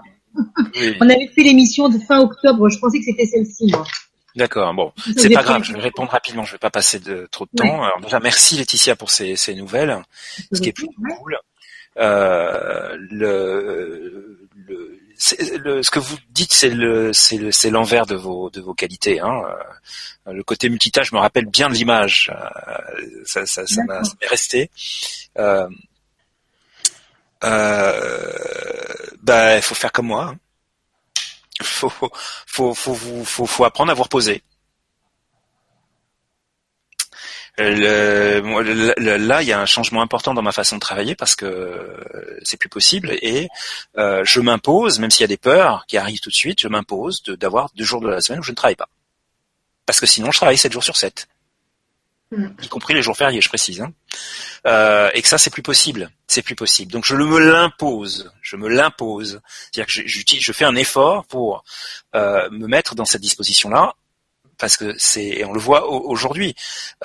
Oui. On avait fait l'émission de fin octobre. Je pensais que c'était celle-ci, moi. D'accord, bon, c'est pas grave, je vais répondre rapidement, je vais pas passer de trop de temps. Alors déjà, merci Laetitia pour ces, ces nouvelles, ce qui est plutôt cool. Euh, le, ce que vous dites, c'est le, l'envers de vos, de vos qualités. Hein. Euh, Le côté multitâche me rappelle bien de l'image. Euh, Ça, ça, ça m'a resté. Euh, euh, bah, faut faire comme moi. hein. Faut, faut, faut, faut, faut, faut apprendre à vous reposer. Euh, Le- le- le- là, il y a un changement important dans ma façon de travailler parce que euh, c'est plus possible et euh, je m'impose, même s'il y a des peurs qui arrivent tout de suite, je m'impose de- d'avoir deux jours de la semaine où je ne travaille pas. Parce que sinon, je travaille sept jours sur sept, Mm. y compris les jours fériés, je précise. hein. Euh, et que ça, c'est plus possible. C'est plus possible. Donc, je le- me l'impose. Je me l'impose. C'est-à-dire que je, j'utilise- je fais un effort pour euh, me mettre dans cette disposition-là parce que c'est et on le voit au- aujourd'hui.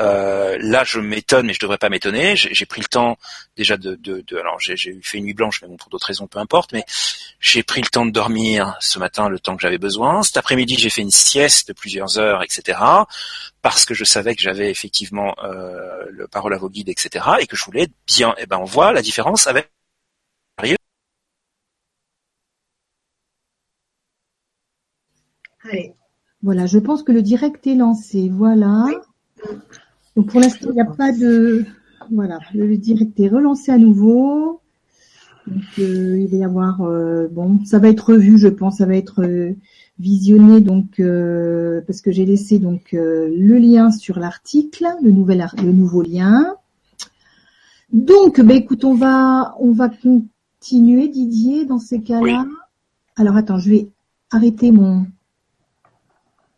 Euh, là, je m'étonne, mais je devrais pas m'étonner. J'ai pris le temps déjà de, de, de- alors j'ai fait une nuit blanche, mais bon pour d'autres raisons, peu importe. Mais j'ai pris le temps de dormir ce matin le temps que j'avais besoin. Cet après-midi, j'ai fait une sieste de plusieurs heures, etc. Parce que je savais que j'avais effectivement euh, le parole à vos guides, etc. Et que je voulais être bien. Et ben on voit la différence avec Allez. Voilà, je pense que le direct est lancé. Voilà. Donc pour l'instant, il n'y a pas de. Voilà, le direct est relancé à nouveau. Donc euh, il va y avoir. euh, bon, ça va être revu, je pense. Ça va être euh, visionné donc euh, parce que j'ai laissé donc euh, le lien sur l'article, le nouvel le nouveau lien. Donc, ben écoute, on va on va continuer, Didier, dans ces cas-là. Oui. Alors attends, je vais arrêter mon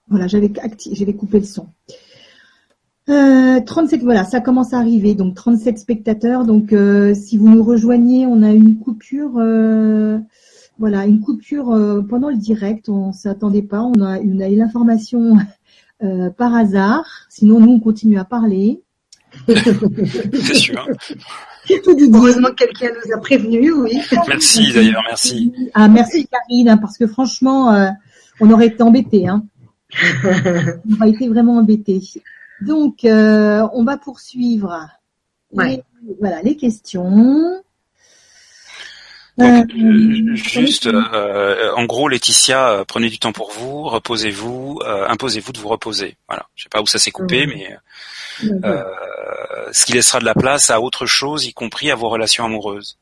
voilà, j'avais coupé le son. Euh, 37, voilà, ça commence à arriver. Donc 37 spectateurs. Donc euh, si vous nous rejoignez, on a une coupure, euh, voilà, une coupure euh, pendant le direct. On s'attendait pas. On a, on a eu l'information euh, par hasard. Sinon, nous on continue à parler. c'est sûr. Heureusement que quelqu'un nous a prévenu, oui. Merci d'ailleurs, merci. Ah merci Karine, hein, parce que franchement, euh, on aurait été embêtés. Hein. On aurait été vraiment embêtés. Donc, euh, on va poursuivre. Ouais. les- voilà les questions. Donc, Euh, juste, euh, en gros, Laetitia, euh, prenez du temps pour vous, reposez-vous, euh, imposez-vous de vous reposer. Voilà. Je sais pas où ça s'est coupé, mais ce qui laissera de la place à autre chose, y compris à vos relations amoureuses.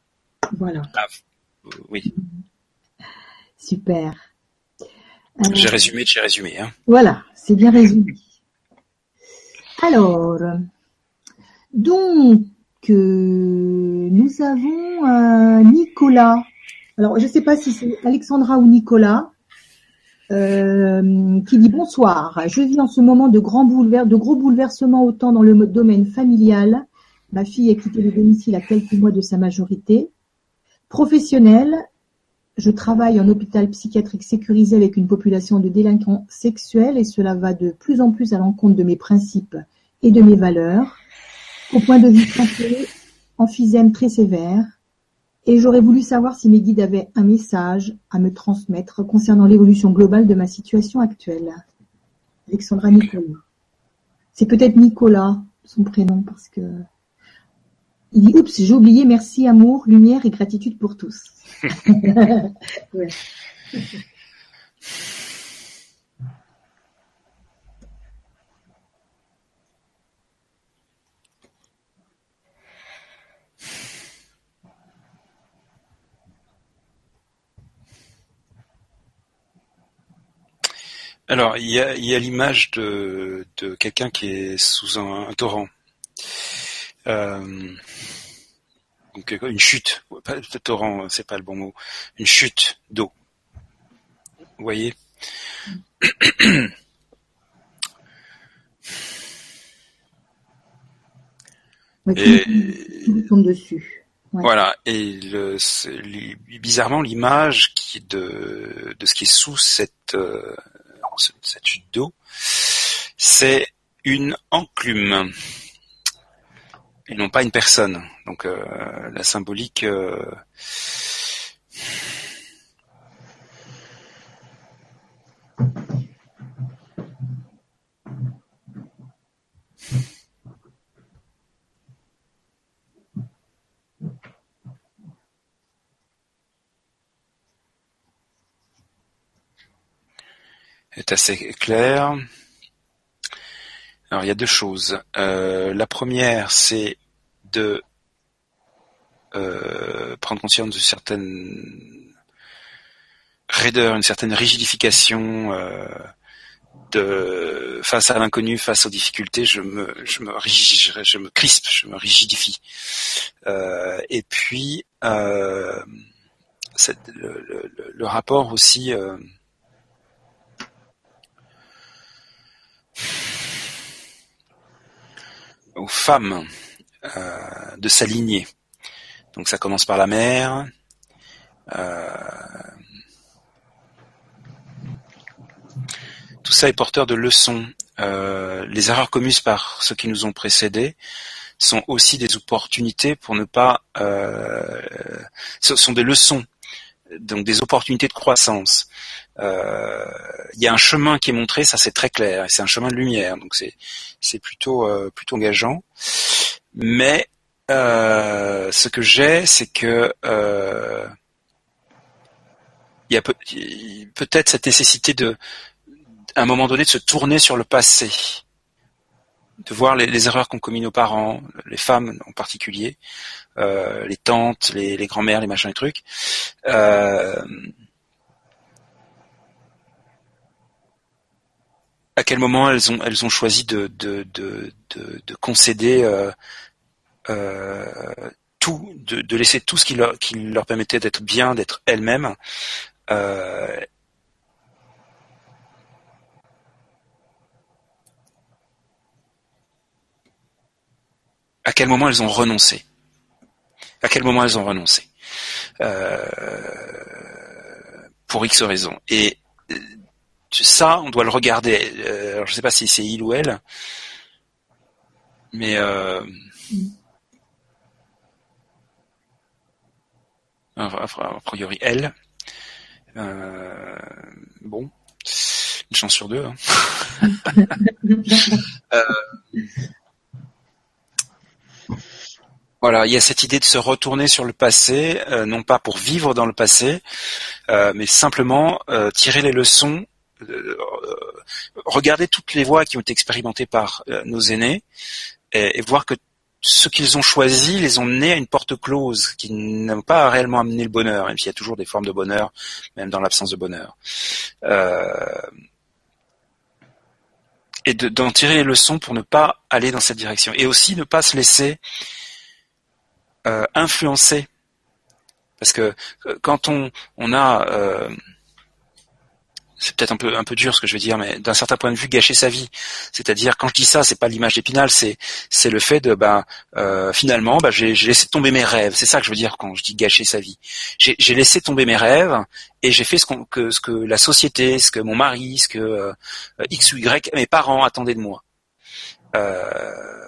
Voilà, Euh, oui, super. J'ai résumé, j'ai résumé. Hein. Voilà, c'est bien résumé. Alors, donc, euh, nous avons euh, Nicolas. Alors, je ne sais pas si c'est Alexandra ou Nicolas. euh, qui dit bonsoir. Je vis en ce moment de grands bouleversements, de gros bouleversements autant dans le domaine familial. Ma fille a quitté le domicile à quelques mois de sa majorité. Professionnel, je travaille en hôpital psychiatrique sécurisé avec une population de délinquants sexuels et cela va de plus en plus à l'encontre de mes principes et de mes valeurs. Au point de vue santé, emphysème très sévère. Et j'aurais voulu savoir si mes guides avaient un message à me transmettre concernant l'évolution globale de ma situation actuelle. Alexandra Nicolas. C'est peut-être Nicolas, son prénom, parce que il dit, oups, j'ai oublié, merci, amour, lumière et gratitude pour tous. ouais. Alors, il y a, y a l'image de, de quelqu'un qui est sous un, un torrent. Euh, donc une chute, torrent, c'est pas le bon mot, une chute d'eau. Vous voyez et, dessus? Voilà, et le, bizarrement l'image qui de, de ce qui est sous cette, euh, cette chute d'eau, c'est une enclume et non pas une personne. Donc euh, la symbolique euh, est assez claire. Alors il y a deux choses. Euh, la première, c'est de euh, prendre conscience de certaines raideurs, une certaine rigidification euh, face à l'inconnu, face aux difficultés, je me crispe, je me rigidifie. et puis le, rapport aussi aux femmes euh, de s'aligner. Donc ça commence par la mère. Euh, tout ça est porteur de leçons. Euh, les erreurs commises par ceux qui nous ont précédés sont aussi des opportunités pour ne pas. ce sont des leçons, donc des opportunités de croissance. Il y a un chemin qui est montré, ça c'est très clair, c'est un chemin de lumière, donc c'est c'est plutôt euh, plutôt engageant. Mais euh, ce que j'ai, c'est que euh, il y a peut-être cette nécessité de, à un moment donné, de se tourner sur le passé, de voir les, erreurs qu'ont commis nos parents, les femmes en particulier, les tantes, les, les grands-mères, les machins, les trucs. Euh, à quel moment elles ont elles ont choisi de de de de, concéder euh, euh, tout, de, de, laisser tout ce qui leur qui leur permettait d'être bien, d'être elles-mêmes. Euh, à quel moment elles ont renoncé? À quel moment elles ont renoncé? Pour X raisons. Et ça, on doit le regarder. Euh, alors, je sais pas si c'est il ou elle, mais euh, a priori elle. Euh, bon, une chance sur deux. Hein. Voilà, il y a cette idée de se retourner sur le passé, non pas pour vivre dans le passé, mais simplement tirer les leçons euh, regarder toutes les voies qui ont été expérimentées par euh, nos aînés et, voir que ce qu'ils ont choisi les ont menés à une porte close qui n'ont pas réellement amené le bonheur, même s'il y a toujours des formes de bonheur, même dans l'absence de bonheur. Euh, et d'en tirer les leçons pour ne pas aller dans cette direction. Et aussi ne pas se laisser influencer. Parce que quand on, on a c'est peut-être un peu un peu dur ce que je veux dire, mais d'un certain point de vue, gâcher sa vie. C'est-à-dire, quand je dis ça, c'est pas l'image d'Épinal, c'est c'est le fait de ben euh, finalement, ben, j'ai laissé tomber mes rêves. C'est ça que je veux dire quand je dis gâcher sa vie. J'ai laissé tomber mes rêves et j'ai fait ce, que ce que la société, ce que mon mari, ce que euh, x ou y, mes parents attendaient de moi. Euh,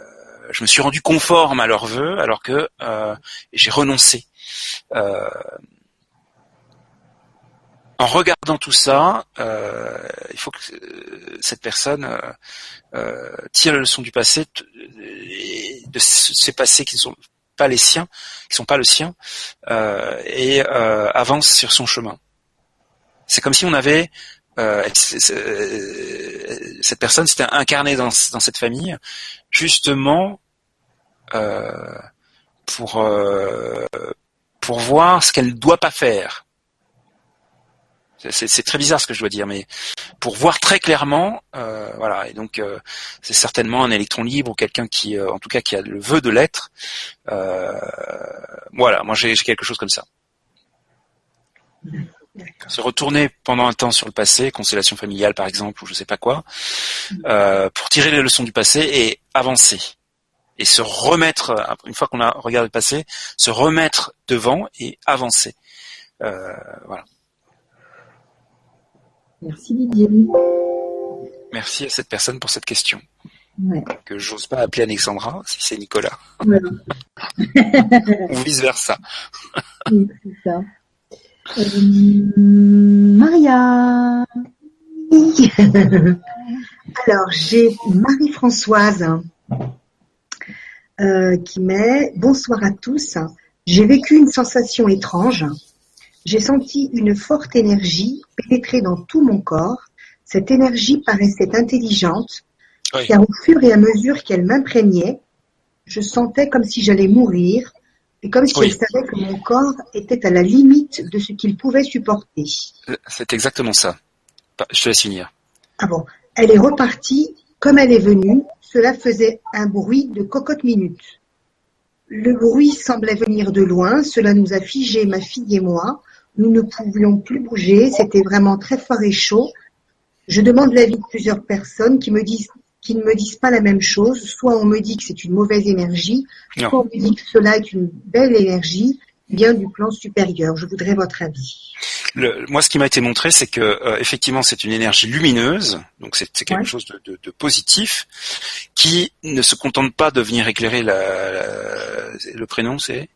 je me suis rendu conforme à leurs vœux alors que j'ai renoncé. Euh, en regardant tout ça, euh, il faut que euh, cette personne euh, euh, tire la leçon du passé, de ces passés qui ne sont pas les siens, qui sont pas le sien, et avance sur son chemin. C'est comme si on avait cette personne s'était incarnée dans, dans, cette famille, justement pour pour voir ce qu'elle ne doit pas faire c'est très bizarre ce que je dois dire, mais pour voir très clairement, euh, voilà. Et donc euh, c'est certainement un électron libre ou quelqu'un qui, euh, en tout cas, qui a le vœu de l'être. voilà, moi j'ai quelque chose comme ça. Se retourner pendant un temps sur le passé, constellation familiale par exemple, ou je sais pas quoi, pour tirer les leçons du passé et avancer et se remettre, une fois qu'on a regardé le passé, se remettre devant et avancer. voilà. Merci Didier. Merci à cette personne pour cette question. Ouais. Que j'ose pas appeler Alexandra si c'est Nicolas. Ou vice versa. oui, c'est ça. Euh, Maria. Alors j'ai Marie-Françoise euh, qui met Bonsoir à tous. J'ai vécu une sensation étrange. J'ai senti une forte énergie pénétrer dans tout mon corps. Cette énergie paraissait intelligente, car au fur et à mesure qu'elle m'imprégnait, je sentais comme si j'allais mourir, comme si elle savait que mon corps était à la limite de ce qu'il pouvait supporter. C'est exactement ça. Je te laisse finir. Ah bon. Elle est repartie comme elle est venue. Cela faisait un bruit de cocotte minute. Le bruit semblait venir de loin. Cela nous a figé, ma fille et moi. Nous ne pouvions plus bouger, c'était vraiment très fort et chaud. Je demande l'avis de plusieurs personnes qui me disent qui ne me disent pas la même chose. Soit on me dit que c'est une mauvaise énergie, soit on me dit que cela est une belle énergie, bien du plan supérieur. Je voudrais votre avis. Le, moi, ce qui m'a été montré, c'est que euh, effectivement, c'est une énergie lumineuse, donc c'est quelque chose de, de, de, positif, qui ne se contente pas de venir éclairer la, la, le prénom, c'est?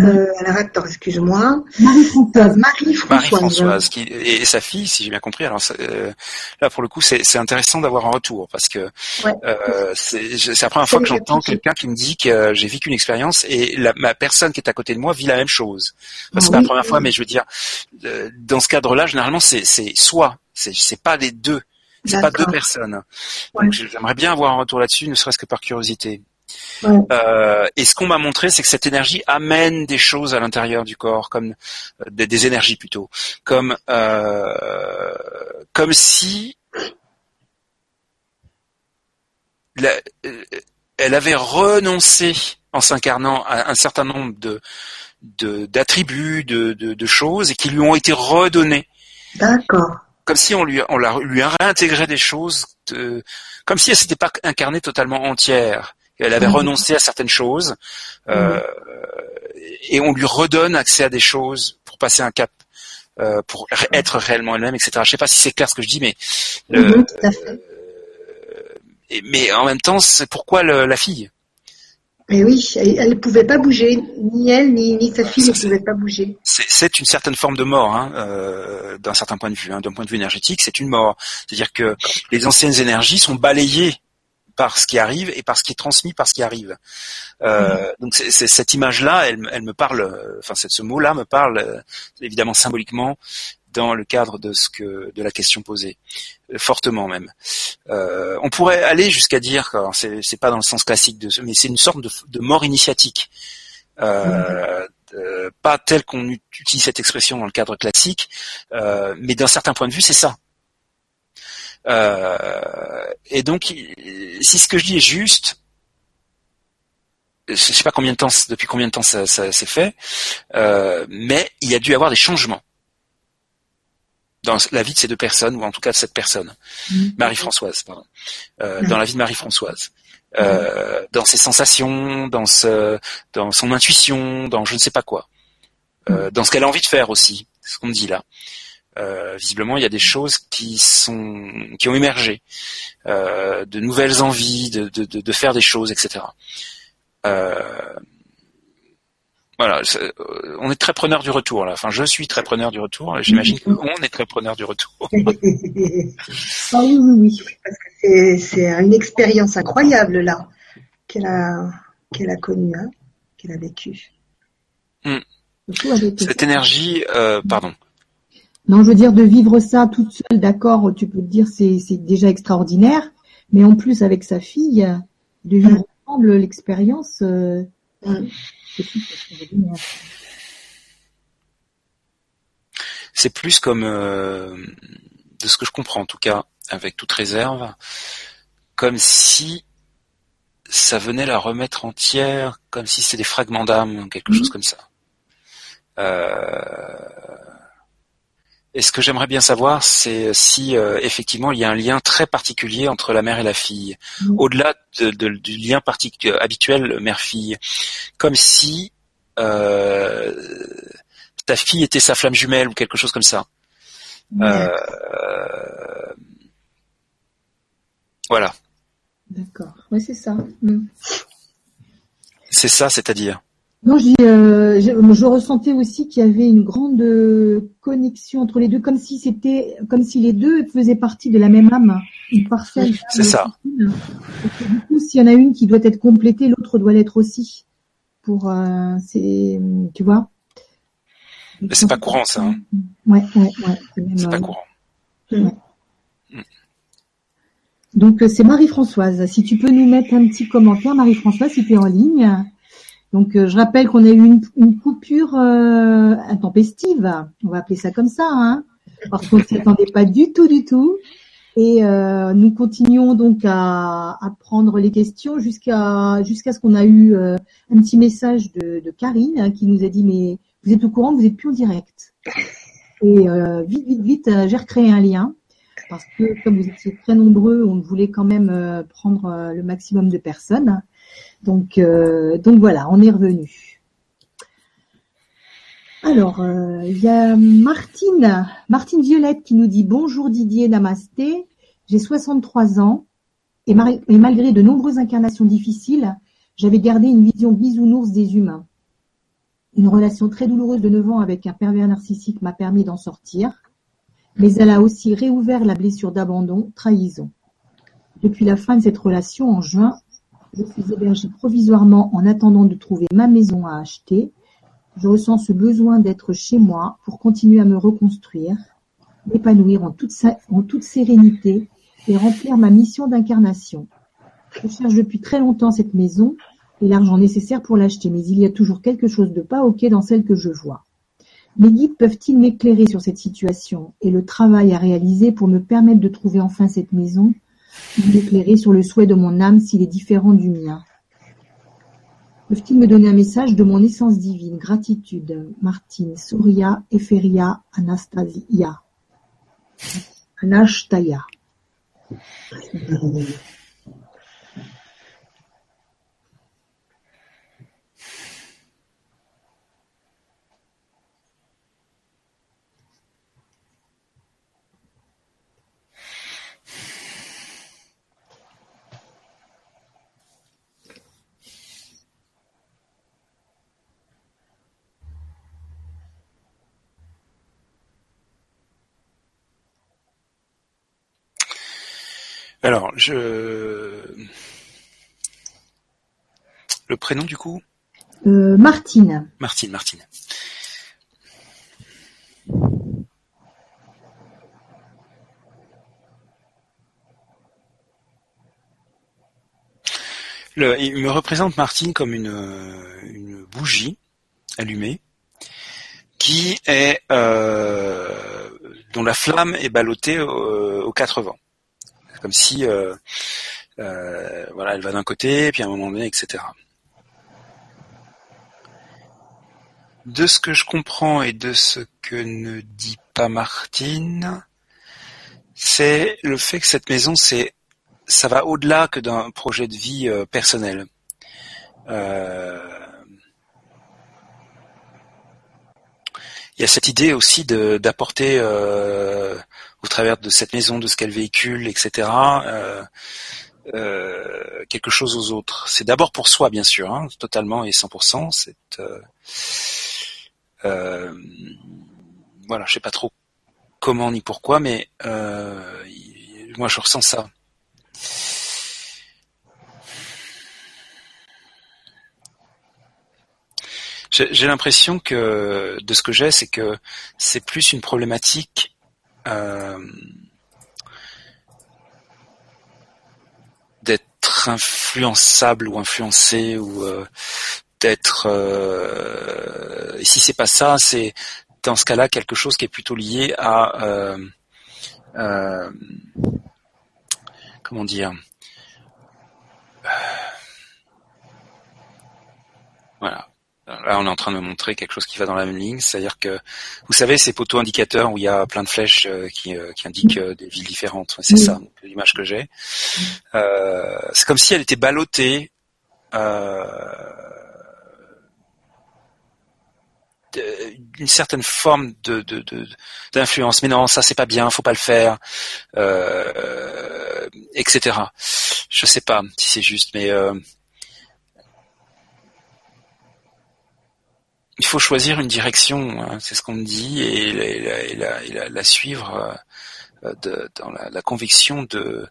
Euh, alors attends, excuse-moi. Marie-Françoise. Marie-Françoise. qui, et, sa fille, si j'ai bien compris. Alors euh, là, pour le coup, c'est intéressant d'avoir un retour parce que euh, c'est la première fois que j'entends quelqu'un qui me dit que j'ai vécu une expérience et la, ma personne qui est à côté de moi vit la même chose. Enfin, c'est pas la première fois, mais je veux dire, euh, dans ce cadre-là, généralement, c'est soi. C'est pas les deux. C'est pas deux personnes. Donc j'aimerais bien avoir un retour là-dessus, ne serait-ce que par curiosité. Euh, et ce qu'on m'a montré, c'est que cette énergie amène des choses à l'intérieur du corps, comme euh, des, énergies plutôt, comme euh, comme si elle avait renoncé en s'incarnant à un certain nombre de d'attributs, de, de, choses, et qui lui ont été redonnés. D'accord. Comme si on lui on lui a réintégré des choses, comme si elle s'était pas incarnée totalement entière. Elle avait mhm. renoncé à certaines choses euh, mhm. et on lui redonne accès à des choses pour passer un cap, euh, pour être réellement elle-même, etc. Je sais pas si c'est clair ce que je dis, mais mhm, mais en même temps, c'est pourquoi la fille? Mais oui, elle ne pouvait pas bouger, ni elle ni, ni sa fille ne pouvaient pas bouger. C'est une certaine forme de mort, hein, euh, d'un certain point de vue, hein, d'un point de vue énergétique, c'est une mort. C'est-à-dire que les anciennes énergies sont balayées par ce qui arrive et par ce qui est transmis par ce qui arrive. Euh, donc c'est, cette image-là, elle, elle, me parle, enfin ce mot-là me parle euh, évidemment symboliquement dans le cadre de ce que de la question posée, fortement même. Euh, on pourrait aller jusqu'à dire, c'est, c'est pas dans le sens classique de, mais c'est une sorte de, de mort initiatique. Euh, pas tel qu'on utilise cette expression dans le cadre classique, euh, mais d'un certain point de vue, c'est ça. Euh, et donc, si ce que je dis est juste, je sais pas combien de temps, depuis combien de temps ça, s'est fait, euh, mais il y a dû avoir des changements. dans la vie de ces deux personnes, ou en tout cas de cette personne, Mhm. Marie-Françoise, pardon, euh, dans la vie de Marie-Françoise, euh, dans ses sensations, dans ce, dans son intuition, dans je ne sais pas quoi, euh, dans ce qu'elle a envie de faire aussi, ce qu'on me dit là. Euh, visiblement, il y a des choses qui sont, qui ont émergé, euh, de nouvelles envies de, de, de, faire des choses, etc. Euh, voilà, on est très preneur du retour là. Enfin, je suis très preneur du retour. et J'imagine qu'on est très preneur du retour. Ah oui, oui, oui. C'est c'est une expérience incroyable là qu'elle a qu'elle a connue, hein, qu'elle a vécue. Avec- Cette énergie, pardon. Non, je veux dire de vivre ça toute seule, d'accord, tu peux te dire c'est c'est déjà extraordinaire, mais en plus avec sa fille, de vivre ensemble l'expérience, euh, Mm. c'est tout extraordinaire. C'est plus comme, euh, de ce que je comprends en tout cas, avec toute réserve, comme si ça venait la remettre entière, comme si c'était des fragments d'âme, quelque Mhm. chose comme ça. Euh, et ce que j'aimerais bien savoir, c'est si euh, effectivement il y a un lien très particulier entre la mère et la fille, Mhm. au-delà de- de- du lien particu- habituel mère-fille, comme si euh, ta fille était sa flamme jumelle ou quelque chose comme ça. Euh, voilà, D'accord, ouais c'est ça. Mm. c'est ça, c'est-à-dire. Non, euh, je, je ressentais aussi qu'il y avait une grande euh, connexion entre les deux, comme si c'était, comme si les deux faisaient partie de la même âme, une parcelle. C'est ça. Et du coup, s'il y en a une qui doit être complétée, l'autre doit l'être aussi. Pour, euh, c'est, tu vois. Mais c'est pas courant, ça, hein. Ouais, ouais, ouais. C'est pas euh, courant. Donc euh, c'est Marie-Françoise. Si tu peux nous mettre un petit commentaire, Marie-Françoise, si tu es en ligne. Donc euh, je rappelle qu'on a eu une, une coupure euh, intempestive, on va appeler ça comme ça, hein, parce qu'on ne s'y attendait pas du tout, du tout. Et euh, nous continuons donc à, à prendre les questions jusqu'à jusqu'à ce qu'on a eu euh, un petit message de, de Karine hein, qui nous a dit mais vous êtes au courant, vous êtes plus en direct. Et euh, vite, vite, vite, euh, j'ai recréé un lien parce que comme vous étiez très nombreux, on voulait quand même prendre le maximum de personnes. Donc, euh, donc voilà, on est revenu. Alors, euh, il y a Martine, Martine Violette qui nous dit bonjour Didier, namasté. J'ai 63 ans et, et malgré de nombreuses incarnations difficiles, j'avais gardé une vision bisounours des humains. Une relation très douloureuse de 9 ans avec un pervers narcissique m'a permis d'en sortir mais elle a aussi réouvert la blessure d'abandon, trahison. Depuis la fin de cette relation en juin, je suis hébergée provisoirement en attendant de trouver ma maison à acheter. Je ressens ce besoin d'être chez moi pour continuer à me reconstruire, m'épanouir en en toute sérénité et remplir ma mission d'incarnation. Je cherche depuis très longtemps cette maison et l'argent nécessaire pour l'acheter, mais il y a toujours quelque chose de pas ok dans celle que je vois. Mes guides peuvent-ils m'éclairer sur cette situation et le travail à réaliser pour me permettre de trouver enfin cette maison? Ou m'éclairer sur le souhait de mon âme s'il est différent du mien Peuvent-ils me donner un message de mon essence divine? Gratitude, Martine, Surya, Eferia, Anastasia. Anashtaya. Alors, je le prénom du coup, Euh, Martine. Martine, Martine. Le- il me représente Martine comme une, une bougie allumée qui est euh, dont la flamme est ballottée euh, aux quatre vents, comme si euh, euh, voilà elle va d'un côté puis à un moment donné etc. De ce que je comprends et de ce que ne dit pas Martine, c'est le fait que cette maison, c'est ça va au-delà que d'un projet de vie euh, personnel. Il y a cette idée aussi d'apporter au travers de cette maison, de ce qu'elle véhicule, etc. quelque chose aux autres. C'est d'abord pour soi, bien sûr, hein, totalement et 100%. C'est voilà, je sais pas trop comment ni pourquoi, mais moi je ressens ça. J'ai l'impression que de ce que j'ai, c'est que c'est plus une problématique euh, d'être influençable ou influencé ou euh, d'être. Euh, si c'est pas ça, c'est dans ce cas-là quelque chose qui est plutôt lié à euh, comment dire Voilà. Là, on est en train de me montrer quelque chose qui va dans la même ligne, c'est-à-dire que, vous savez, ces poteaux indicateurs où il y a plein de flèches euh, qui, euh, qui indiquent euh, des villes différentes, c'est ça, l'image que j'ai. c'est comme si elle était ballottée d'une certaine forme de, d'influence. Mais non, ça c'est pas bien, faut pas le faire, etc. Je sais pas si c'est juste, mais il faut choisir une direction, hein, c'est ce qu'on me dit, et, la, suivre euh, dans la, conviction de,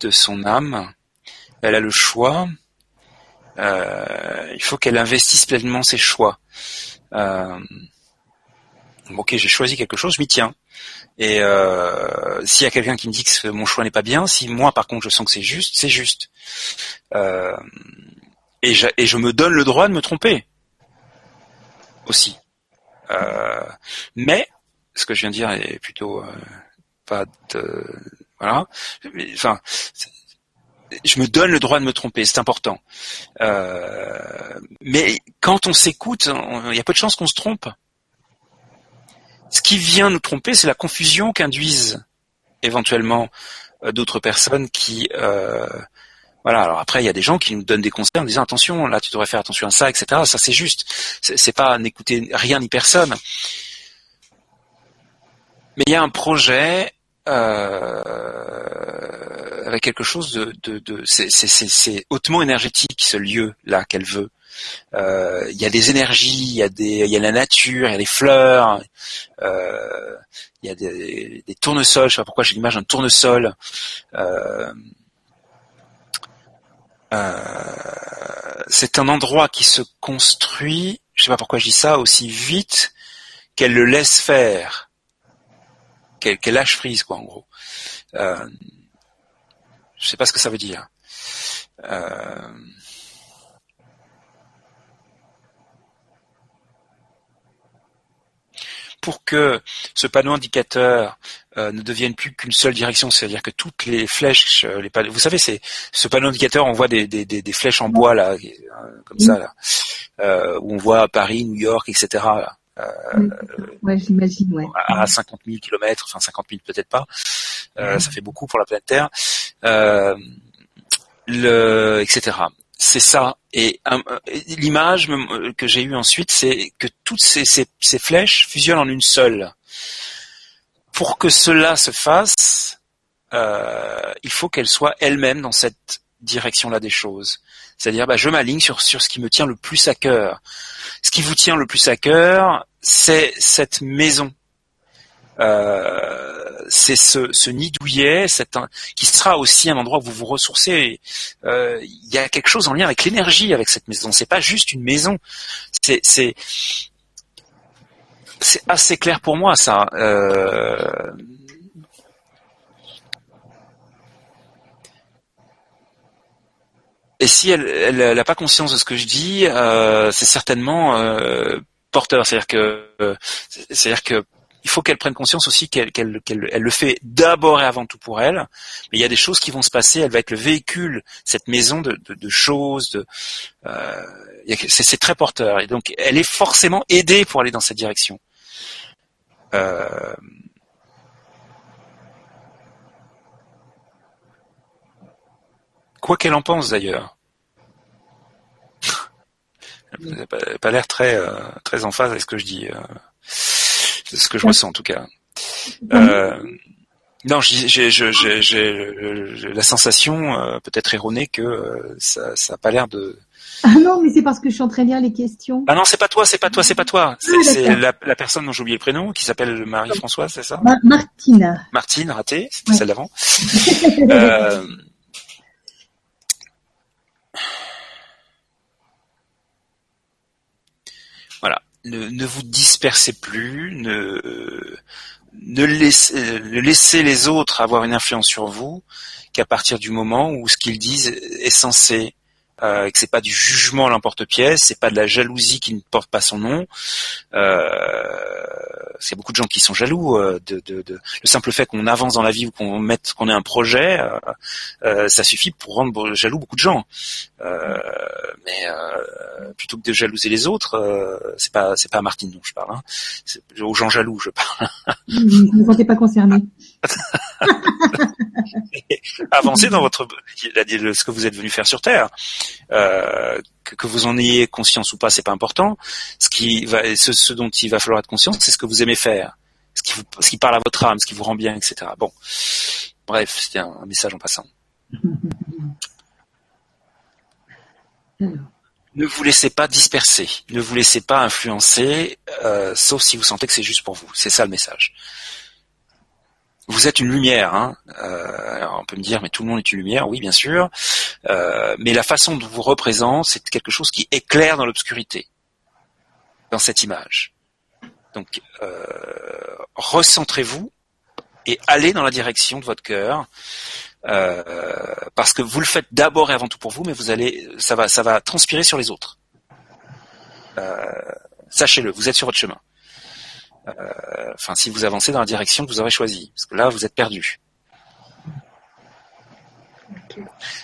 de son âme. Elle a le choix. Euh, il faut qu'elle investisse pleinement ses choix. Euh, ok, j'ai choisi quelque chose, je m'y tiens. Et s'il y a quelqu'un qui me dit que mon choix n'est pas bien, si moi par contre je sens que c'est juste, c'est juste. et, et je me donne le droit de me tromper aussi. Euh, mais ce que je viens de dire est plutôt euh, pas de voilà. Enfin, je me donne le droit de me tromper, c'est important. Euh, mais quand on s'écoute, il y a peu de chances qu'on se trompe. Ce qui vient nous tromper, c'est la confusion qu'induisent éventuellement d'autres personnes qui voilà. Alors après, il y a des gens qui nous donnent des conseils en disant attention, là, tu devrais faire attention à ça, etc. Ça, c'est juste. C'est pas n'écouter rien ni personne. Mais il y a un projet euh, avec quelque chose de, c'est hautement énergétique ce lieu là qu'elle veut. Euh, il y a des énergies, il y a la nature, il y a des fleurs, euh, il y a des, tournesols. Je sais pas pourquoi j'ai l'image d'un tournesol. C'est un endroit qui se construit, je sais pas pourquoi je dis ça, aussi vite qu'elle le laisse faire, qu'elle lâche prise, quoi, en gros. Euh, je sais pas ce que ça veut dire. Euh, pour que ce panneau indicateur euh, ne devienne plus qu'une seule direction, c'est-à-dire que toutes les flèches, euh, les vous savez, c'est ce panneau indicateur, on voit des, des, des, flèches en bois là, euh, comme ça là, euh, où on voit Paris, New York, etc. Là. Euh, ouais, j'imagine, ouais. À 50 000 kilomètres, enfin 50 000 peut-être pas, ça fait beaucoup pour la planète Terre, le, etc c'est ça. Et euh, l'image euh, que j'ai eue ensuite, c'est que toutes ces, flèches fusionnent en une seule. Pour que cela se fasse, euh, il faut qu'elle soit elle-même dans cette direction-là des choses. C'est-à-dire, bah, je m'aligne sur ce qui me tient le plus à cœur. Ce qui vous tient le plus à cœur, c'est cette maison. Euh, c'est ce, ce nid douillet, qui sera aussi un endroit où vous vous ressourcez. Euh, il y a quelque chose en lien avec l'énergie avec cette maison. C'est pas juste une maison. C'est c'est c'est assez clair pour moi ça. Euh, et si elle n'a pas conscience de ce que je dis, euh, c'est certainement euh, porteur. C'est-à-dire que c'est-à-dire que il faut qu'elle prenne conscience aussi qu'elle le fait d'abord et avant tout pour elle. Mais il y a des choses qui vont se passer. Elle va être le véhicule, cette maison de, choses. De, euh, c'est très porteur. Et donc, elle est forcément aidée pour aller dans cette direction. Euh, quoi qu'elle en pense d'ailleurs. Elle n'a pas, l'air très euh, très en phase avec ce que je dis. C'est ce que je ressens en tout cas. Euh, non, j'ai la sensation, euh, peut-être erronée, que euh, ça n'a pas l'air de. Ah non, mais c'est parce que je suis en train de lire les questions. Ah non, c'est pas toi, c'est pas toi, c'est pas toi. C'est ah, la, la, personne dont j'ai oublié le prénom, qui s'appelle Marie-Françoise, c'est ça? Martine. Martine, raté, c'était celle d'avant. euh, voilà. Ne, vous dispersez plus, ne laissez, les autres avoir une influence sur vous qu'à partir du moment où ce qu'ils disent est censé euh, que c'est pas du jugement à l'emporte-pièce, c'est pas de la jalousie qui ne porte pas son nom. Euh, c'est beaucoup de gens qui sont jaloux euh, de, le simple fait qu'on avance dans la vie ou qu'on mette qu'on ait un projet, euh, euh, ça suffit pour rendre jaloux beaucoup de gens. Mais plutôt que de jalouser les autres, c'est pas c'est pas à Martine dont je parle, hein. c'est aux gens jaloux je parle. Vous ne vous sentez pas concerné. Avancez dans votre ce que vous êtes venu faire sur Terre. Euh, que, vous en ayez conscience ou pas, c'est pas important. Ce qui va, ce, dont il va falloir être conscient, c'est ce que vous aimez faire, ce qui, vous, ce qui parle à votre âme, ce qui vous rend bien, etc. Bon, bref, c'était un, message en passant. Ne vous laissez pas disperser, ne vous laissez pas influencer, euh, sauf si vous sentez que c'est juste pour vous. C'est ça le message vous êtes une lumière. Hein. Euh, on peut me dire, mais tout le monde est une lumière. Oui, bien sûr. Euh, mais la façon dont vous représente, c'est quelque chose qui éclaire dans l'obscurité, dans cette image. Donc, recentrez-vous et allez dans la direction de votre cœur, parce que vous le faites d'abord et avant tout pour vous, mais vous allez, ça va, ça va transpirer sur les autres. Sachez-le, vous êtes sur votre chemin. Euh, enfin, si vous avancez dans la direction que vous aurez choisie, parce que là, vous êtes perdu.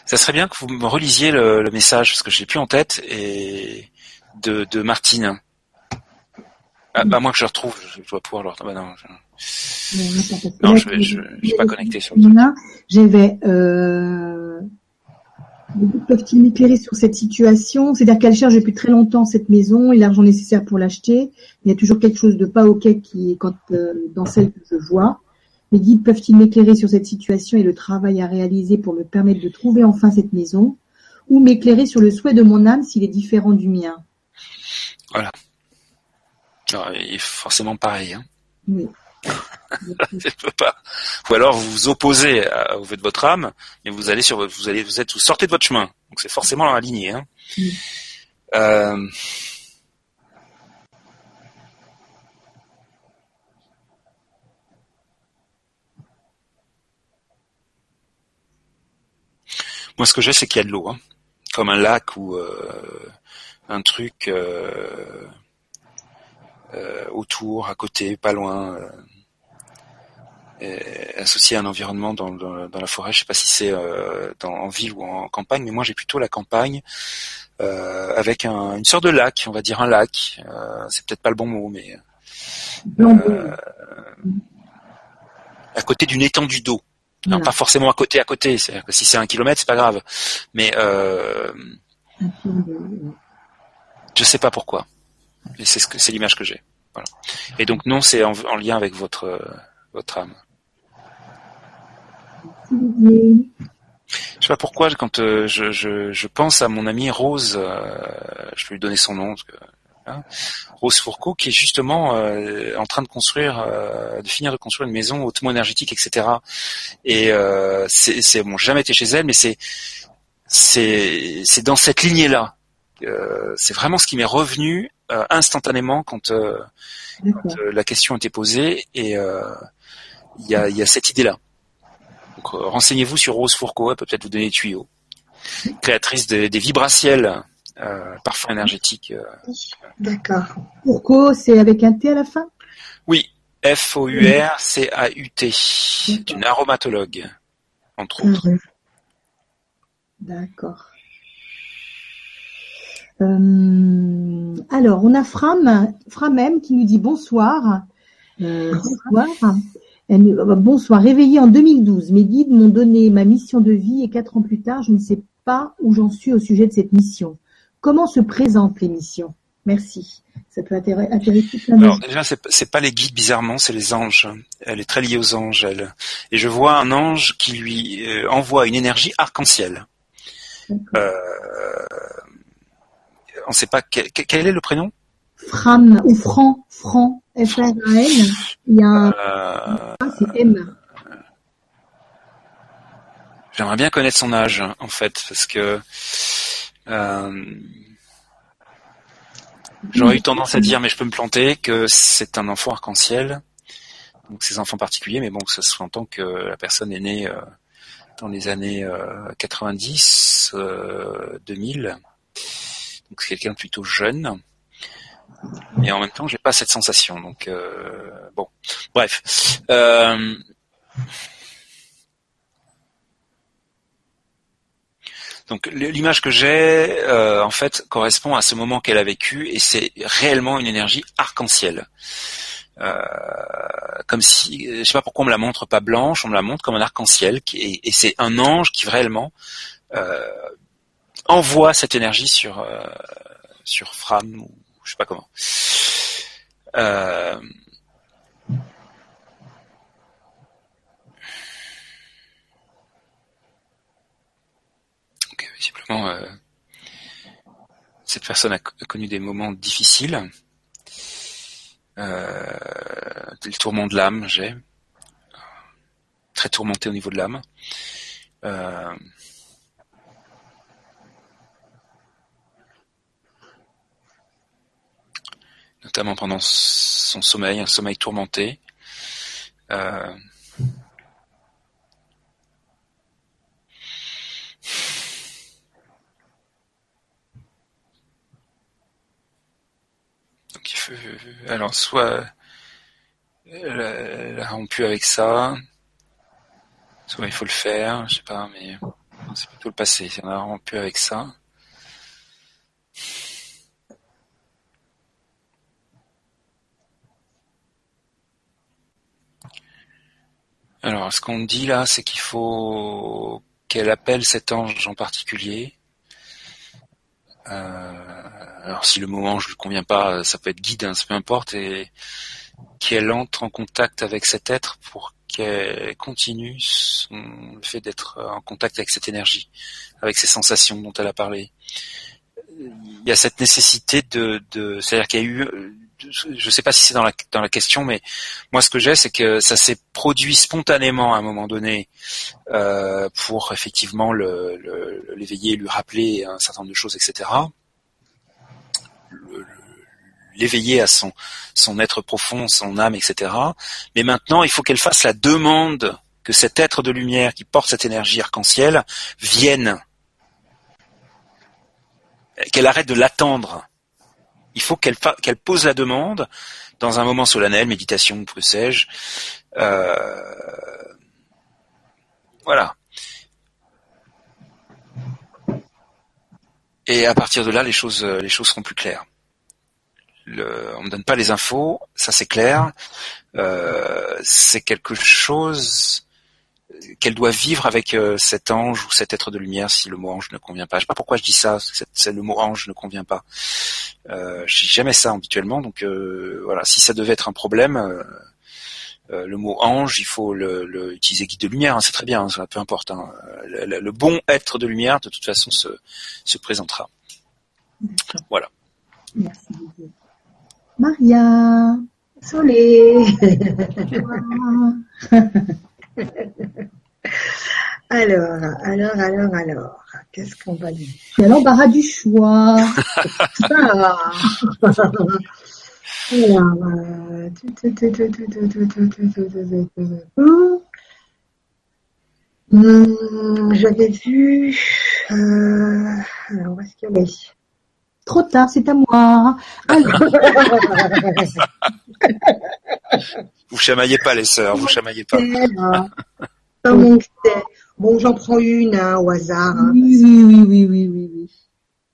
Ça serait bien que vous me relisiez le, message, parce que je l'ai plus en tête, et de, de Martine. Ah, bah, moi que je retrouve, je, dois pouvoir le retrouver. Bah, non, je... non, je, vais, je, je, suis pas connecté sur le J'avais euh, peuvent-ils m'éclairer sur cette situation C'est-à-dire qu'elle cherche depuis très longtemps cette maison et l'argent nécessaire pour l'acheter. Il y a toujours quelque chose de pas ok qui est quand euh, dans celle que je vois. Les guides peuvent-ils m'éclairer sur cette situation et le travail à réaliser pour me permettre de trouver enfin cette maison ou m'éclairer sur le souhait de mon âme s'il est différent du mien Voilà. il est forcément pareil. Hein. Oui. pas. Ou alors vous vous opposez à, au de votre âme, mais vous allez sur vous allez vous êtes vous sortez de votre chemin. Donc c'est forcément aligné. Hein. Mm. Euh... Moi, ce que j'ai, c'est qu'il y a de l'eau, hein. comme un lac ou euh, un truc euh, autour, à côté, pas loin associé à un environnement dans, dans, la forêt. Je sais pas si c'est euh, en ville ou en campagne, mais moi j'ai plutôt la campagne euh, avec un, une sorte de lac, on va dire un lac. Euh, c'est peut-être pas le bon mot, mais euh, à côté d'une étendue d'eau. pas forcément à côté à côté. Que si c'est un kilomètre, c'est pas grave. Mais euh, je sais pas pourquoi. Mais c'est ce que c'est l'image que j'ai. Voilà. Et donc non, c'est en, en, lien avec votre votre âme. Je sais pas pourquoi quand euh, je, je, je, pense à mon amie Rose, euh, je vais lui donner son nom, hein, Rose Fourcault, qui est justement euh, en train de construire, de finir de construire une maison hautement énergétique, etc. Et c'est bon, jamais été chez elle, mais c'est c'est c'est dans cette lignée là. C'est vraiment ce qui m'est revenu instantanément quand, quand la question était posée et il y a, y a cette idée là. Donc euh, renseignez-vous sur Rose Fourcault, elle peut peut-être vous donner des tuyaux. Créatrice des vibraciels, euh, parfums énergétiques. Euh. D'accord. Fourcault, c'est avec un T à la fin? Oui, F-O-U-R-C-A-U-T. C'est une aromatologue, entre autres. D'accord. Alors, on a Fram, Framem qui nous dit bonsoir. Euh, bonsoir. Elle- euh, bonsoir. Réveillée en 2012, mes guides m'ont donné ma mission de vie et quatre ans plus tard, je ne sais pas où j'en suis au sujet de cette mission. Comment se présentent les missions? Merci. Ça peut intéresser, plein de Alors déjà, c'est c'est pas les guides bizarrement, c'est les anges. Elle est très liée aux anges, elle. Et je vois un ange qui lui euh, envoie une énergie arc-en-ciel. Euh, on ne sait pas quel, quel est le prénom? Fram ou Fran, Fran, F-R-A-N. Il y a un Euh, A, c'est M. J'aimerais bien connaître son âge, en fait, parce que euh, j'aurais eu tendance à dire, mais je peux me planter, que c'est un enfant arc-en-ciel, donc ces enfants particuliers, mais bon, ça se entend que la personne est née euh, dans les années euh, 90, euh, 2000, donc c'est quelqu'un plutôt jeune. Et en même temps, j'ai pas cette sensation. Donc euh, bon, bref. Euh, Donc l'image que j'ai, euh, en fait, correspond à ce moment qu'elle a vécu, et c'est réellement une énergie arc-en-ciel. Euh, comme si, je sais pas pourquoi on me la montre pas blanche, on me la montre comme un arc-en-ciel, et, c'est un ange qui réellement euh, envoie cette énergie sur euh, sur Fram ou je sais pas comment. Euh, visiblement, euh, cette personne a, co- a connu des moments difficiles. Euh, le tourment de l'âme, j'ai. Très tourmenté au niveau de l'âme. Notamment pendant son sommeil, un sommeil tourmenté. Euh, donc il faut, alors soit elle a, rompu avec ça, soit il faut le faire, je sais pas, mais c'est plutôt le passé. Si on a rompu avec ça. Alors, ce qu'on dit là, c'est qu'il faut qu'elle appelle cet ange en particulier. Euh, alors, si le mot ange lui convient pas, ça peut être guide, hein, ça peu importe, et qu'elle entre en contact avec cet être pour qu'elle continue son, le fait d'être en contact avec cette énergie, avec ces sensations dont elle a parlé. Il y a cette nécessité de, de c'est-à-dire qu'il y a eu, je sais pas si c'est dans la, dans la question, mais moi ce que j'ai, c'est que ça s'est produit spontanément à un moment donné euh, pour effectivement le, le, l'éveiller, lui rappeler un certain nombre de choses, etc. Le- le- l'éveiller à son, son être profond, son âme, etc. Mais maintenant, il faut qu'elle fasse la demande que cet être de lumière qui porte cette énergie arc-en-ciel vienne. Qu'elle arrête de l'attendre. Il faut qu'elle pose la demande dans un moment solennel, méditation, que sais-je. Euh, voilà. Et à partir de là, les choses, les choses seront plus claires. On me donne pas les infos, ça c'est clair. Euh, c'est quelque chose qu'elle doit vivre avec euh, cet ange ou cet être de lumière si le mot ange ne convient pas. Je sais pas pourquoi je dis ça, c'est, le mot ange ne convient pas. Euh, je dis jamais ça habituellement, donc euh, voilà. Si ça devait être un problème, euh, euh, le mot ange, il faut le, le utiliser guide de lumière, hein, c'est très bien, hein, peu importe. hein. Le, le- le bon être de lumière, de toute façon, se, se présentera. Voilà. Merci beaucoup. Maria. Désolée. alors, alors, alors, alors, qu'est-ce qu'on va dire Tu as l'embarras du choix. J'avais vu. Où est-ce Trop tard, c'est à moi. Alors, Vous chamaillez pas les sœurs, vous chamaillez pas. Bon, j'en prends une hein, au hasard. hein. oui, oui, oui, oui, oui, oui, oui.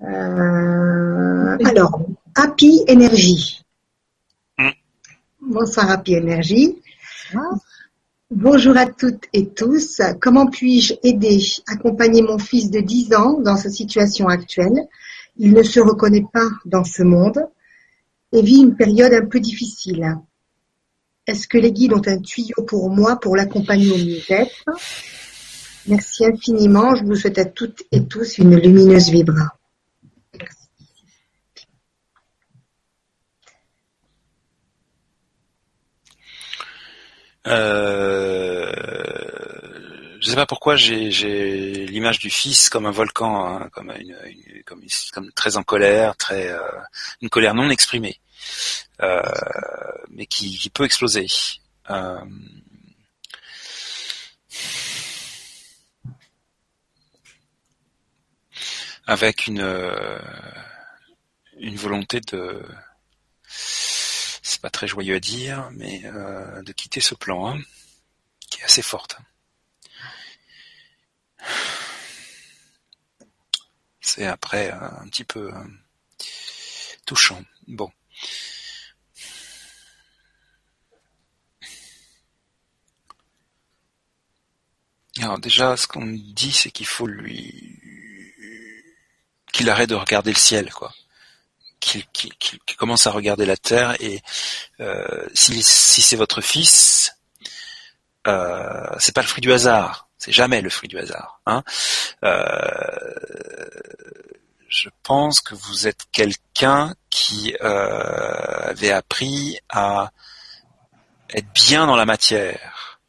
Euh, alors, Happy Energy. Bonsoir Happy Energy. Bonjour à toutes et tous. Comment puis-je aider, accompagner mon fils de 10 ans dans sa situation actuelle? Il ne se reconnaît pas dans ce monde et vit une période un peu difficile. Est-ce que les guides ont un tuyau pour moi pour l'accompagner au mieux-être? Merci infiniment. Je vous souhaite à toutes et tous une lumineuse vibra. Euh, je sais pas pourquoi j'ai l'image du fils comme un volcan, hein, comme, une, comme, comme, très en colère, très euh, une colère non exprimée, euh, mais qui, peut exploser. Euh, avec une une volonté de c'est pas très joyeux à dire, mais de quitter ce plan, hein, qui est assez forte. C'est après euh, un petit peu euh, touchant. Bon. Alors déjà, ce qu'on dit, c'est qu'il faut lui qu'il arrête de regarder le ciel, quoi qui, commence à regarder la terre et euh, si, c'est votre fils, c'est pas le fruit du hasard, c'est jamais le fruit du hasard. Hein. Euh, je pense que vous êtes quelqu'un qui euh, avait appris à être bien dans la matière.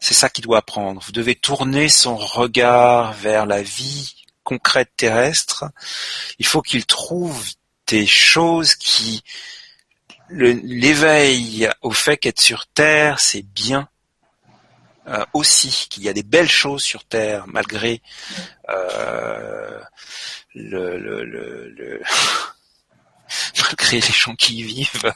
C'est ça qu'il doit apprendre. Vous devez tourner son regard vers la vie concrète terrestre. Il faut qu'il trouve des choses qui l'éveil au fait qu'être sur Terre, c'est bien euh, aussi, qu'il y a des belles choses sur Terre, malgré euh, le, le, le, malgré les gens qui y vivent.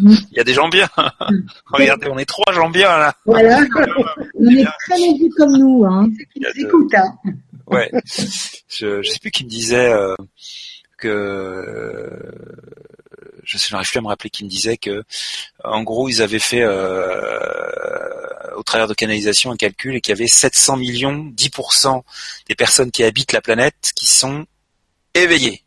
Mm. Il y a des gens bien. Mm. Regardez, on est trois gens bien là. Voilà. on est très nombreux comme nous. Hein. Écoute, hein. Ouais. Je, je sais plus qui me disait. Euh, que je n'arrive plus à me rappeler qui me disait que en gros ils avaient fait euh, au travers de canalisation un calcul et qu'il y avait 700 millions, 10% des personnes qui habitent la planète qui sont éveillées,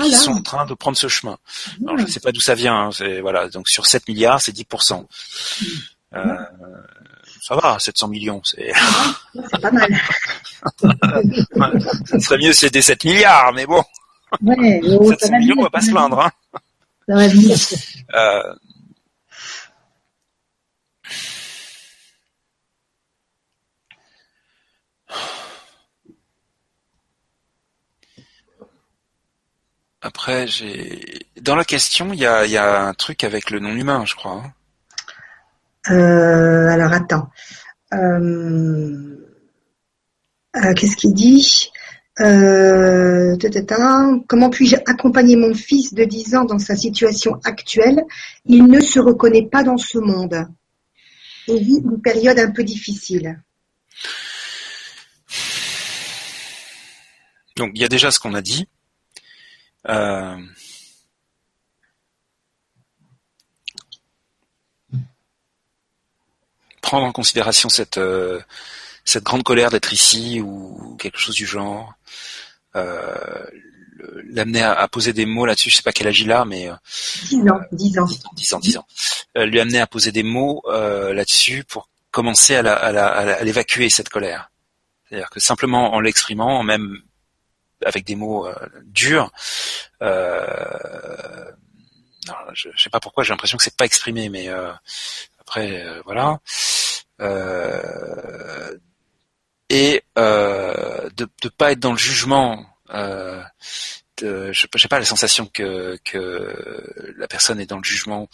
qui ah sont en train de prendre ce chemin. Alors, je ne sais pas d'où ça vient, hein, voilà. Donc sur 7 milliards, c'est 10%. Euh, ça va, 700 millions, c'est. C'est pas mal. ça serait mieux si c'était 7 milliards, mais bon. Ouais, 700 millions, on va pas se plaindre. Hein. Euh... Après, j'ai dans la question, il y a, y a, un truc avec le non humain, je crois. Hein. Euh, alors attends. Euh, euh, Qu'est-ce qu'il dit? Euh, comment puis-je accompagner mon fils de 10 ans dans sa situation actuelle? Il ne se reconnaît pas dans ce monde et vit une période un peu difficile. Donc il y a déjà ce qu'on a dit. Euh, prendre en considération euh, cette grande colère d'être ici ou quelque chose du genre. Euh, l'amener à, poser des mots là-dessus, je sais pas quel âge il a, mais 10 ans, 10 ans, 10 ans, 10 ans, euh, lui amener à poser des mots euh, là-dessus pour commencer à, la, à, l'évacuer cette colère. C'est-à-dire que simplement en l'exprimant, même avec des mots durs, euh, je, je sais pas pourquoi, j'ai l'impression que c'est pas exprimé, mais après voilà. Et euh, de ne pas être dans le jugement. Euh, je sais pas la sensation que, que la personne est dans le jugement,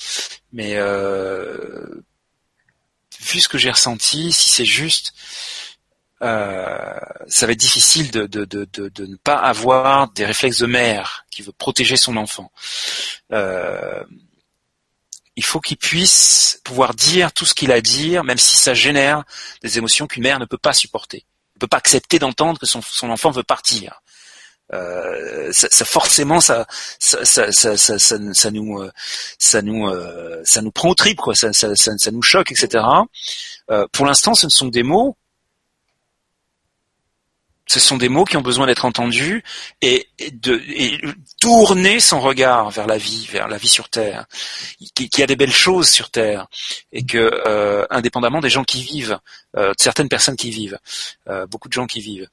mais euh, vu ce que j'ai ressenti, si c'est juste, euh, ça va être difficile de, de, de, de, ne pas avoir des réflexes de mère qui veut protéger son enfant. Euh, il faut qu'il puisse pouvoir dire tout ce qu'il a à dire, même si ça génère des émotions qu'une mère ne peut pas supporter, ne peut pas accepter d'entendre que son, enfant veut partir. Euh, ça, ça, forcément, ça, ça, ça, ça, ça, nous, euh, ça nous, euh, ça nous prend au trip, quoi. Ça, ça, nous choque, etc. Euh, pour l'instant, ce ne sont des mots ce sont des mots qui ont besoin d'être entendus et, de tourner son regard vers la vie, vers la vie sur Terre, qu'il y a des belles choses sur Terre et que, euh, indépendamment des gens qui vivent, euh, certaines personnes qui vivent, euh, beaucoup de gens qui vivent,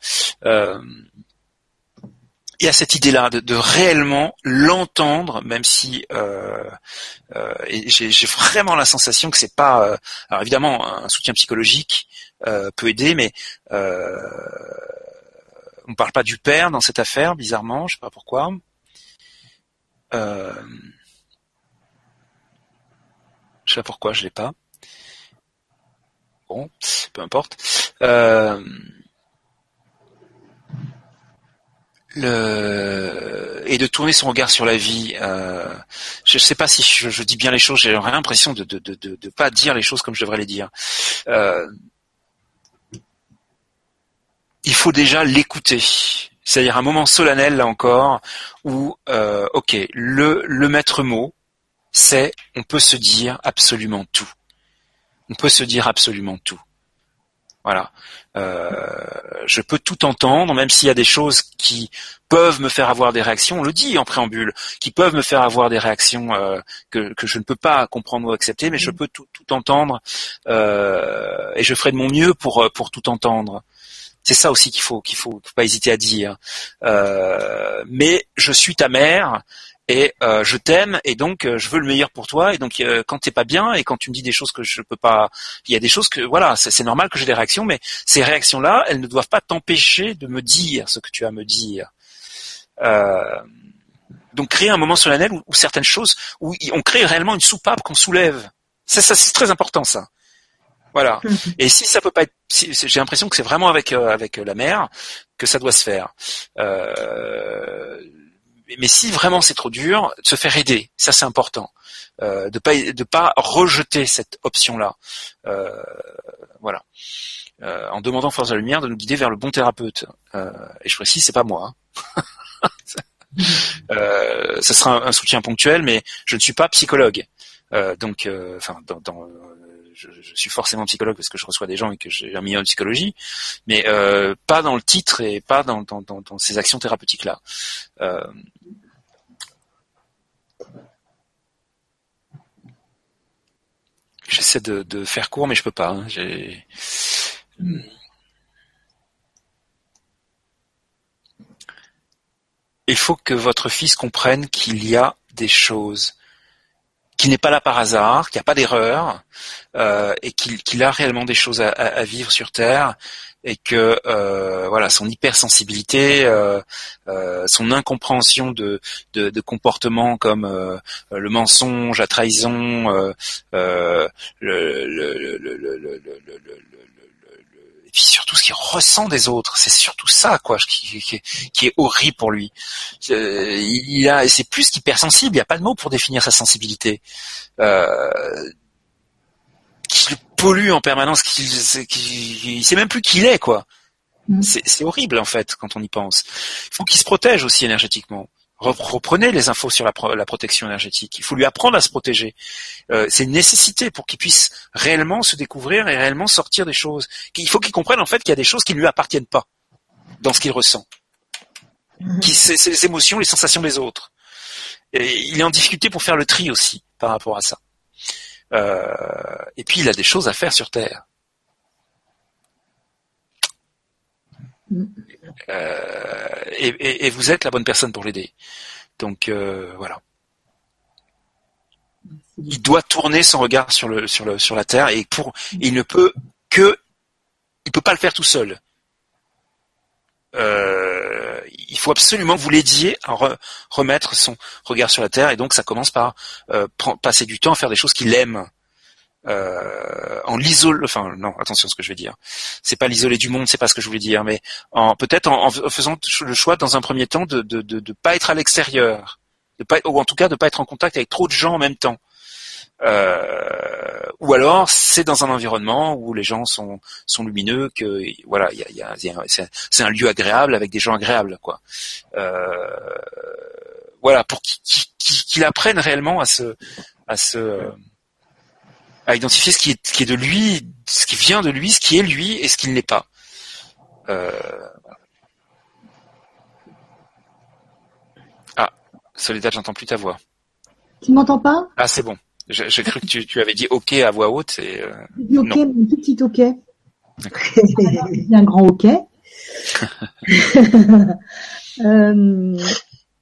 il y a cette idée-là de, réellement l'entendre, même si j'ai vraiment la sensation que c'est pas, alors évidemment un soutien psychologique peut aider, mais on parle pas du père dans cette affaire, bizarrement, je sais pas pourquoi. Euh, je sais pas pourquoi, je l'ai pas. Bon, peu importe. Euh, le et de tourner son regard sur la vie. Euh, je ne sais pas si je, dis bien les choses. J'ai l'impression de de, de de, pas dire les choses comme je devrais les dire. Euh, il faut déjà l'écouter. C'est-à-dire un moment solennel là encore où euh, ok le le maître mot c'est on peut se dire absolument tout. On peut se dire absolument tout. Voilà. Euh, je peux tout entendre, même s'il y a des choses qui peuvent me faire avoir des réactions, on le dit en préambule, qui peuvent me faire avoir des réactions euh, que, que, je ne peux pas comprendre ou accepter, mais je mm. peux tout, tout entendre euh, et je ferai de mon mieux pour, pour tout entendre. C'est ça aussi qu'il faut qu'il faut, pas hésiter à dire. Euh, mais je suis ta mère et euh, je t'aime et donc euh, je veux le meilleur pour toi. Et donc euh, quand t'es pas bien et quand tu me dis des choses que je peux pas il y a des choses que voilà c'est normal que j'ai des réactions mais ces réactions là elles ne doivent pas t'empêcher de me dire ce que tu as à me dire. Donc créer un moment solennel où, où, certaines choses où on crée réellement une soupape qu'on soulève. Ça c'est très important ça voilà. Mhm. Et si ça peut pas être, j'ai l'impression que c'est vraiment avec euh, avec la mère que ça doit se faire. Euh, mais si vraiment c'est trop dur, de se faire aider, ça c'est important. Euh, de pas de pas rejeter cette option-là. Euh, voilà. Euh, en demandant Force de la Lumière de nous guider vers le bon thérapeute. Euh, et je précise, c'est pas moi. Hein. euh, ça sera un, un, soutien ponctuel, mais je ne suis pas psychologue. donc, enfin, dans, dans je, suis forcément psychologue parce que je reçois des gens et que j'ai un million de psychologie, mais euh, pas dans le titre et pas dans, ces actions thérapeutiques-là. Euh, J'essaie de, faire court, mais je peux pas. Hein. Il faut que votre fils comprenne qu'il y a des choses qui n'est pas là par hasard, qu'il n'y a pas d'erreur, euh, et qu'il a réellement des choses à, vivre sur Terre, et que euh, voilà son hypersensibilité, euh, son incompréhension de, de, comportements comme le mensonge, la trahison, le, puis surtout ce qu'il ressent des autres, c'est surtout ça quoi qui, qui, est horrible pour lui. Euh, il a, c'est plus qu'hypersensible, il n'y a pas de mot pour définir sa sensibilité. Euh, qui le pollue en permanence, qu'il qu sait même plus qui il est quoi. Mm. C'est horrible en fait quand on y pense. Il faut qu'il se protège aussi énergétiquement reprenez les infos sur la, protection énergétique. Il faut lui apprendre à se protéger. Euh, c'est une nécessité pour qu'il puisse réellement se découvrir et réellement sortir des choses. Il faut qu'il comprenne en fait qu'il y a des choses qui ne lui appartiennent pas dans ce qu'il ressent. Mhm. Qui c'est les émotions, les sensations des autres. Et il est en difficulté pour faire le tri aussi par rapport à ça. Euh, et puis il a des choses à faire sur Terre. Euh, et, vous êtes la bonne personne pour l'aider. Donc euh, voilà. Il doit tourner son regard sur le sur le sur la terre et pour il ne peut que il peut pas le faire tout seul. Euh, il faut absolument que vous l'aidiez à remettre son regard sur la terre et donc ça commence par passer du temps à faire des choses qu'il aime euh, en l'isoler, enfin non, attention à ce que je vais dire. C'est pas l'isoler du monde, c'est pas ce que je voulais dire, mais en peut-être en, faisant le choix dans un premier temps de de, de, pas être à l'extérieur, de pas ou en tout cas de pas être en contact avec trop de gens en même temps. Euh, ou alors c'est dans un environnement où les gens sont sont lumineux, que voilà, il y a, y a, c'est un lieu agréable avec des gens agréables, quoi. Euh, voilà, pour qu'il apprenne réellement à se à se à identifier ce qui est, ce qui est de lui, ce qui vient de lui, ce qui est lui et ce qui ne l'est pas. Euh, ah, Soledad, j'entends plus ta voix. Tu m'entends pas? Ah, c'est bon. J'ai cru que tu, tu, avais dit OK à voix haute. Et, euh, dit OK, un tout petit OK. un grand OK. euh,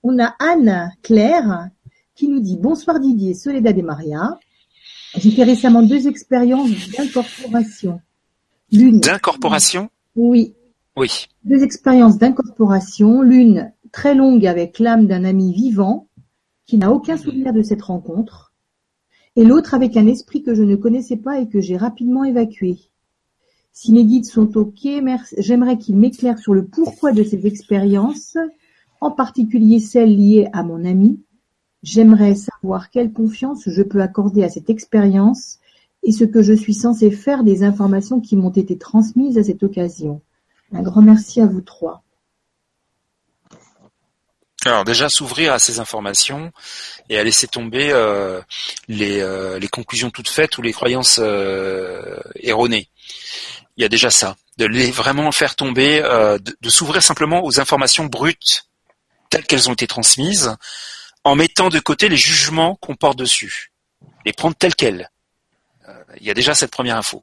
on a Anne Claire qui nous dit Bonsoir Didier, Soledad et Maria. J'ai fait récemment deux expériences d'incorporation. L'une. D'incorporation? Oui. Oui. Deux expériences d'incorporation. L'une très longue avec l'âme d'un ami vivant qui n'a aucun souvenir de cette rencontre. Et l'autre avec un esprit que je ne connaissais pas et que j'ai rapidement évacué. Si mes guides sont OK, j'aimerais qu'ils m'éclairent sur le pourquoi de ces expériences, en particulier celles liées à mon ami, J'aimerais savoir quelle confiance je peux accorder à cette expérience et ce que je suis censé faire des informations qui m'ont été transmises à cette occasion. Un grand merci à vous trois. Alors déjà s'ouvrir à ces informations et à laisser tomber euh, les, euh, les, conclusions toutes faites ou les croyances euh, erronées. Il y a déjà ça, de les vraiment faire tomber, de s'ouvrir simplement aux informations brutes telles qu'elles ont été transmises, en mettant de côté les jugements qu'on porte dessus, les prendre tels quels. Euh, il y a déjà cette première info.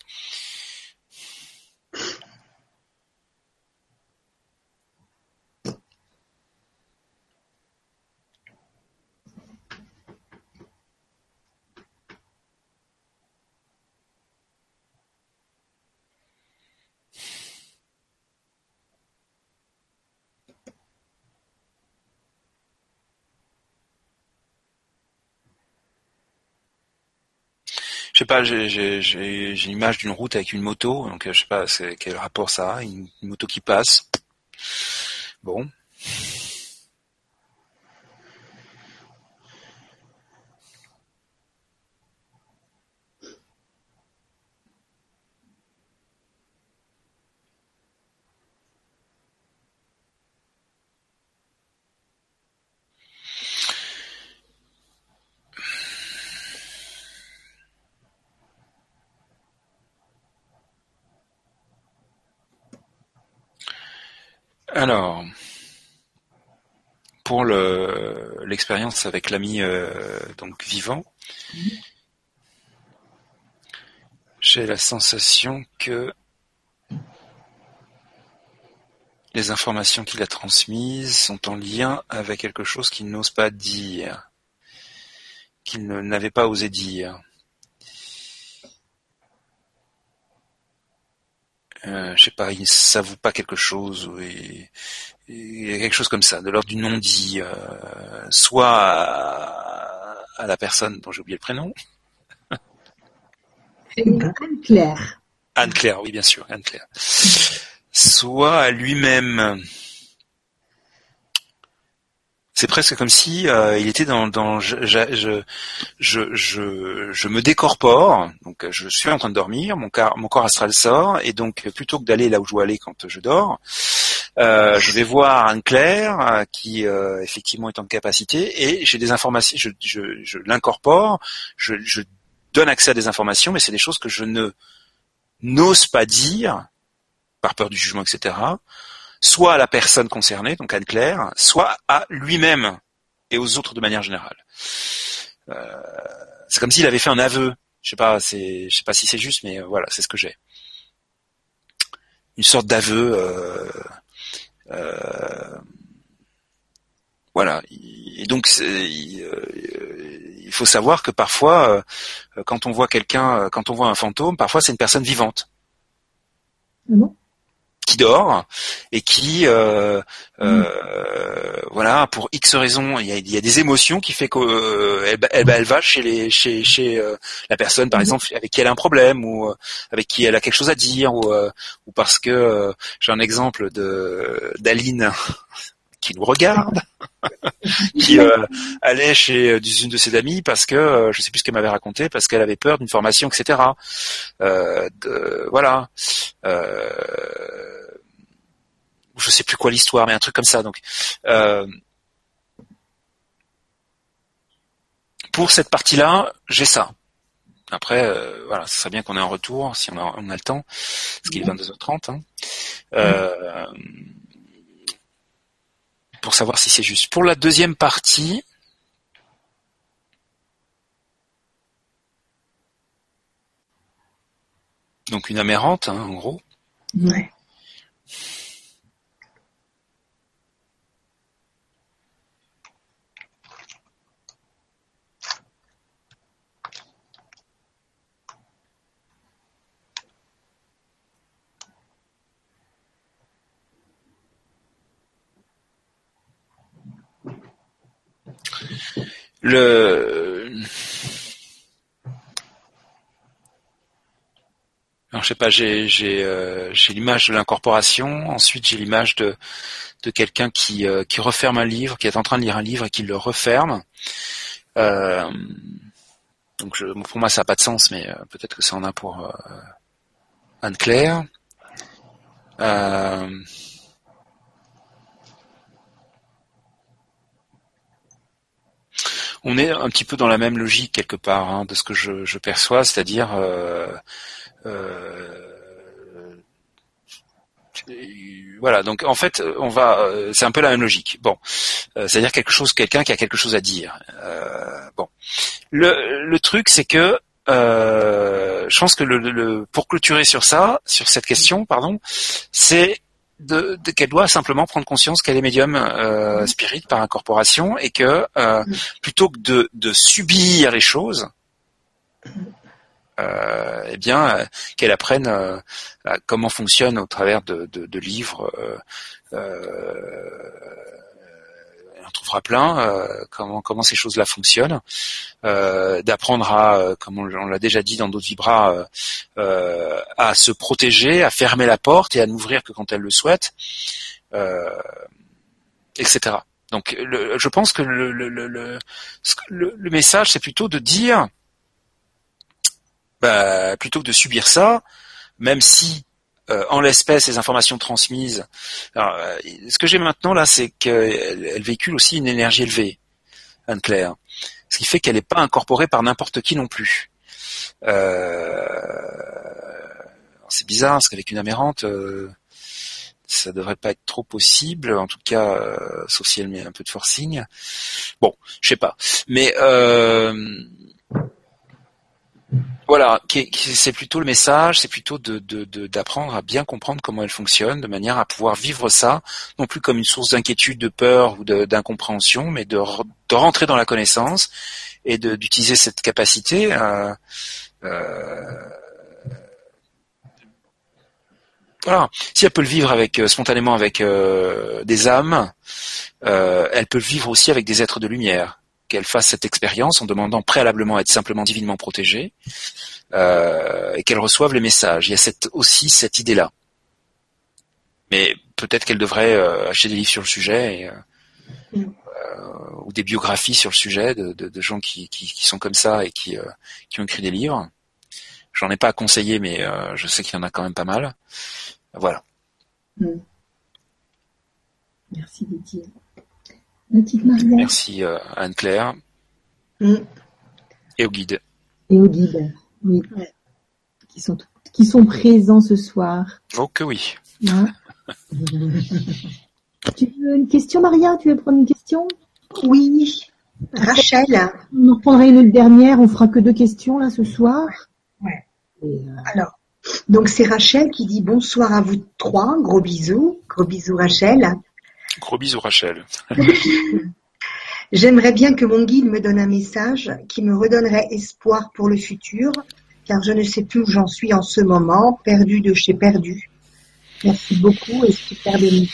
je sais pas, j'ai l'image d'une route avec une moto, donc euh, je sais pas quel rapport ça a, une, moto qui passe. Bon. Alors, pour l'expérience avec l'ami euh, donc vivant, j'ai la sensation que les informations qu'il a transmises sont en lien avec quelque chose qu'il n'ose pas dire, qu'il n'avait pas osé dire. Euh, je sais pas, il s'avoue pas quelque chose, a quelque chose comme ça, de l'ordre du non-dit, euh, soit à, la personne dont j'ai oublié le prénom. Anne-Claire. Anne-Claire, oui, bien sûr, Anne-Claire. Soit à lui-même c'est presque comme si euh, il était dans, dans je, je, je, je, me décorpore, donc je suis en train de dormir, mon corps, mon corps astral sort, et donc plutôt que d'aller là où je dois aller quand je dors, euh, je vais voir Anne Claire euh, qui euh, effectivement est en capacité, et j'ai des informations, je, je, je l'incorpore, je, je donne accès à des informations, mais c'est des choses que je ne n'ose pas dire par peur du jugement, etc soit à la personne concernée, donc Anne-Claire, soit à lui-même et aux autres de manière générale. Euh, c'est comme s'il avait fait un aveu. Je sais pas, c'est, je sais pas si c'est juste, mais euh, voilà, c'est ce que j'ai. Une sorte d'aveu. Euh, voilà. Et donc, il, faut savoir que parfois, quand on voit quelqu'un, quand on voit un fantôme, parfois c'est une personne vivante. Non qui dort et qui euh, euh, voilà pour X raisons il y a, y a des émotions qui fait qu'elle euh, elle, elle, va chez les chez chez euh, la personne par mm. exemple avec qui elle a un problème ou euh, avec qui elle a quelque chose à dire ou ou parce que j'ai un exemple de d'Aline qui nous regarde, qui euh, allait chez euh, une de ses amies parce que euh, je sais plus ce qu'elle m'avait raconté parce qu'elle avait peur d'une formation, etc. de, voilà. Euh, je sais plus quoi l'histoire, mais un truc comme ça. Donc pour cette partie-là, j'ai ça. Après, euh, voilà, ce serait bien qu'on ait un retour, si on a, le temps, ce qui est 22h30. Hein. Euh, pour savoir si c'est juste. Pour la deuxième partie, donc une amérante, hein, en gros. Ouais. Le Alors, sais pas, euh, j'ai l'image de l'incorporation. Ensuite, j'ai l'image de quelqu'un qui euh, qui referme un livre, qui est en train de lire un livre et qui le referme. Euh, donc, pour moi, ça n'a pas de sens, mais peut-être que ça en a pour Anne Claire. On est un petit peu dans la même logique quelque part hein, de ce que je, perçois, c'est-à-dire euh, euh, voilà. Donc en fait, on va, euh, c'est un peu la même logique. Bon, c'est-à-dire quelque chose, quelqu'un qui a quelque chose à dire. Bon, le, truc c'est que je pense que le, pour clôturer sur ça, sur cette question, pardon, c'est de, qu'elle doit simplement prendre conscience qu'elle est médium euh, spirit par incorporation et que euh, plutôt que de, de, subir les choses, euh, eh bien euh, qu'elle apprenne euh, comment fonctionne au travers de, de, de livres on trouvera plein euh, comment comment ces choses-là fonctionnent, euh, d'apprendre à, euh, comme on, l'a déjà dit dans d'autres vibras, à se protéger, à fermer la porte et à n'ouvrir que quand elle le souhaite, etc. Donc, je pense que le, le, le, le message, c'est plutôt de dire, bah, plutôt que de subir ça, même si euh, en l'espèce les informations transmises. Euh, ce que j'ai maintenant là, c'est qu'elle véhicule aussi une énergie élevée, Anne-Claire, ce qui fait qu'elle n'est pas incorporée par n'importe qui non plus. Euh, c'est bizarre parce qu'avec une amérante, ça devrait pas être trop possible, en tout cas, sauf si elle met un peu de forcing. Bon, je sais pas, mais voilà, c'est plutôt le message, c'est plutôt d'apprendre à bien comprendre comment elle fonctionne, de manière à pouvoir vivre ça, non plus comme une source d'inquiétude, de peur ou d'incompréhension, mais de, rentrer dans la connaissance et d'utiliser cette capacité. Euh, euh, voilà. Si elle peut le vivre avec euh, spontanément avec des âmes, elle peut le vivre aussi avec des êtres de lumière qu'elle fasse cette expérience en demandant préalablement à être simplement divinement protégée euh, et qu'elle reçoive les messages. Il y a aussi cette idée-là. Mais peut-être qu'elle devrait euh, acheter des livres sur le sujet et, euh, ou des biographies sur le sujet de, gens qui, sont comme ça et qui, qui ont écrit des livres. J'en ai pas à conseiller, mais je sais qu'il y en a quand même pas mal. Voilà. Mm. Merci Didier. Merci euh, Anne-Claire. Mm. Et au guide. Et au guide, oui. Qui, sont, qui sont présents ce soir. Oh que oui. Hein tu veux une question, Maria? Tu veux prendre une question? Oui. Rachel. On en reprendra une autre dernière. On fera que deux questions là ce soir. Ouais. Euh, Alors, donc c'est Rachel qui dit bonsoir à vous trois. Gros bisous. Gros bisous Rachel. Gros bisous Rachel. J'aimerais bien que mon guide me donne un message qui me redonnerait espoir pour le futur, car je ne sais plus où j'en suis en ce moment, perdu de chez perdu. Merci beaucoup et super béni.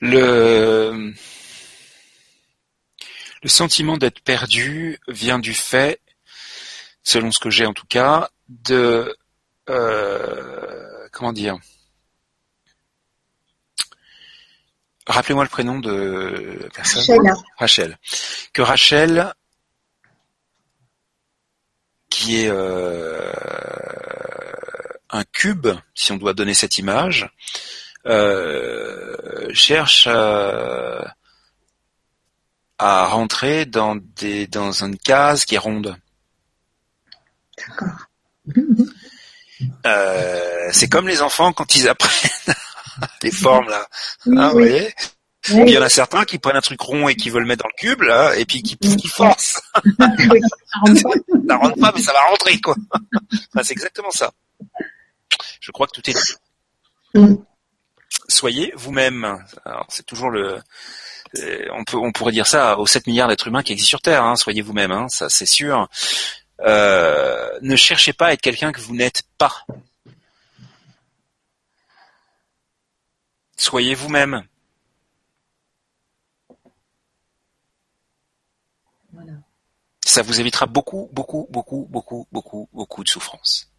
Le, le sentiment d'être perdu vient du fait, selon ce que j'ai en tout cas, de euh, comment dire? Rappelez-moi le prénom de la personne. Rachel. Rachel. Que Rachel, qui est euh, un cube, si on doit donner cette image, cherche à, à rentrer dans des dans une case qui est ronde. D'accord. Euh, c'est comme les enfants quand ils apprennent les formes là. Oui, Hein, vous voyez? Oui. Il y en a certains qui prennent un truc rond et qui veulent le mettre dans le cube là, et puis qui, qui forcent. Oui. Ça rentre pas. Ça rentre pas, mais ça va rentrer quoi. Enfin, c'est exactement ça. Je crois que tout est dit. Soyez vous-même. Alors c'est toujours le. euh, On peut, on pourrait dire ça aux 7 milliards d'êtres humains qui existent sur Terre. Hein. Soyez vous-même, hein, ça c'est sûr. Euh, ne cherchez pas à être quelqu'un que vous n'êtes pas. Soyez vous-même. Voilà. Ça vous évitera beaucoup, beaucoup, beaucoup, beaucoup, beaucoup, beaucoup de souffrance.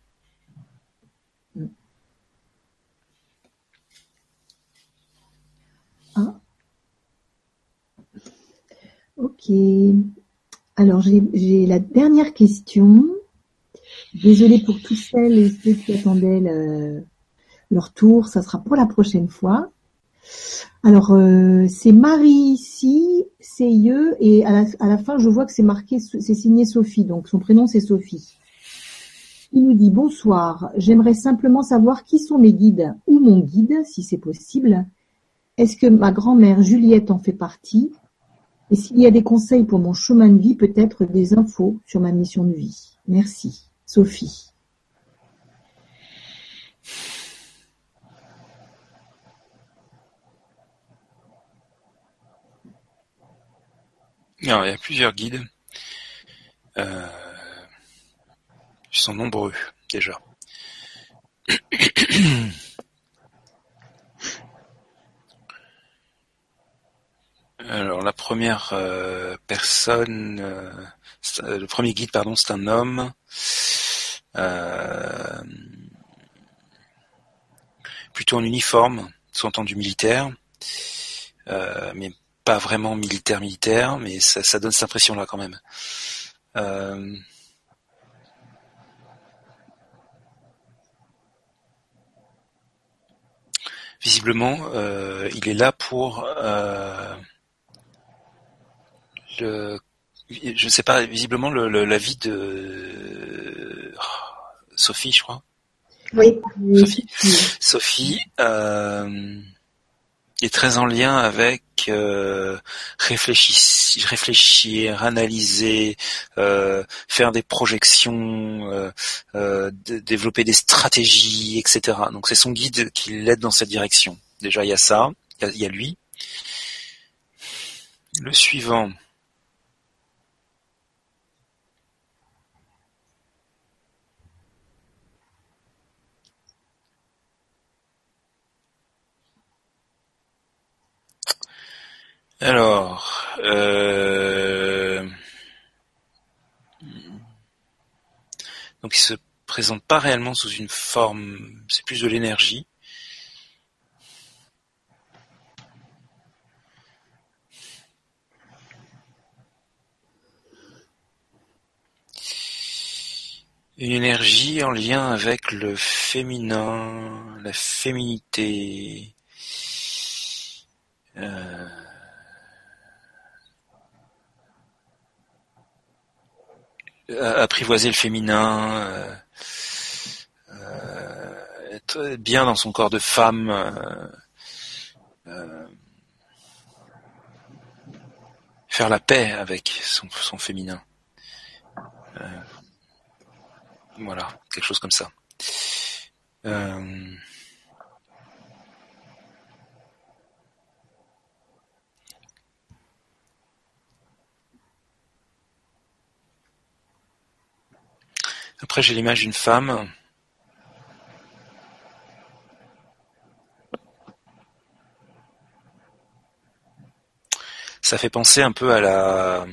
Ok. Alors, j'ai la dernière question. Désolée pour tous celles et ceux qui attendaient le- leur tour. Ça sera pour la prochaine fois. Alors, euh, c'est Marie ici, CIE, et à la, à la fin, je vois que c'est marqué, c'est signé Sophie. Donc, son prénom, c'est Sophie. Il nous dit bonsoir. J'aimerais simplement savoir qui sont mes guides ou mon guide, si c'est possible. Est-ce que ma grand-mère Juliette en fait partie? Et s'il y a des conseils pour mon chemin de vie, peut-être des infos sur ma mission de vie. Merci. Sophie. Non, il y a plusieurs guides. Euh, ils sont nombreux déjà. Alors la première euh, personne, euh, le premier guide pardon, c'est un homme. euh, plutôt en uniforme, sous-entendu militaire, euh, mais pas vraiment militaire militaire, mais ça, ça donne cette impression-là quand même. Euh, visiblement, euh, il est là pour euh, le, je ne sais pas, visiblement le, le- la vie de oh, Sophie, je crois. Oui. Sophie. Sophie euh, est très en lien avec euh, réfléchir, analyser, euh, faire des projections, euh, développer des stratégies, etc. Donc c'est son guide qui l'aide dans cette direction. Déjà il y a ça, il y a, il y a lui. Le suivant. Alors, euh... donc il se présente pas réellement sous une forme, c'est plus de l'énergie. Une énergie en lien avec le féminin, la féminité. Euh, apprivoiser le féminin, euh, euh, être bien dans son corps de femme, euh, euh, faire la paix avec son, féminin. Euh, voilà, quelque chose comme ça. Euh, Après, j'ai l'image d'une femme. ça fait penser un peu à la.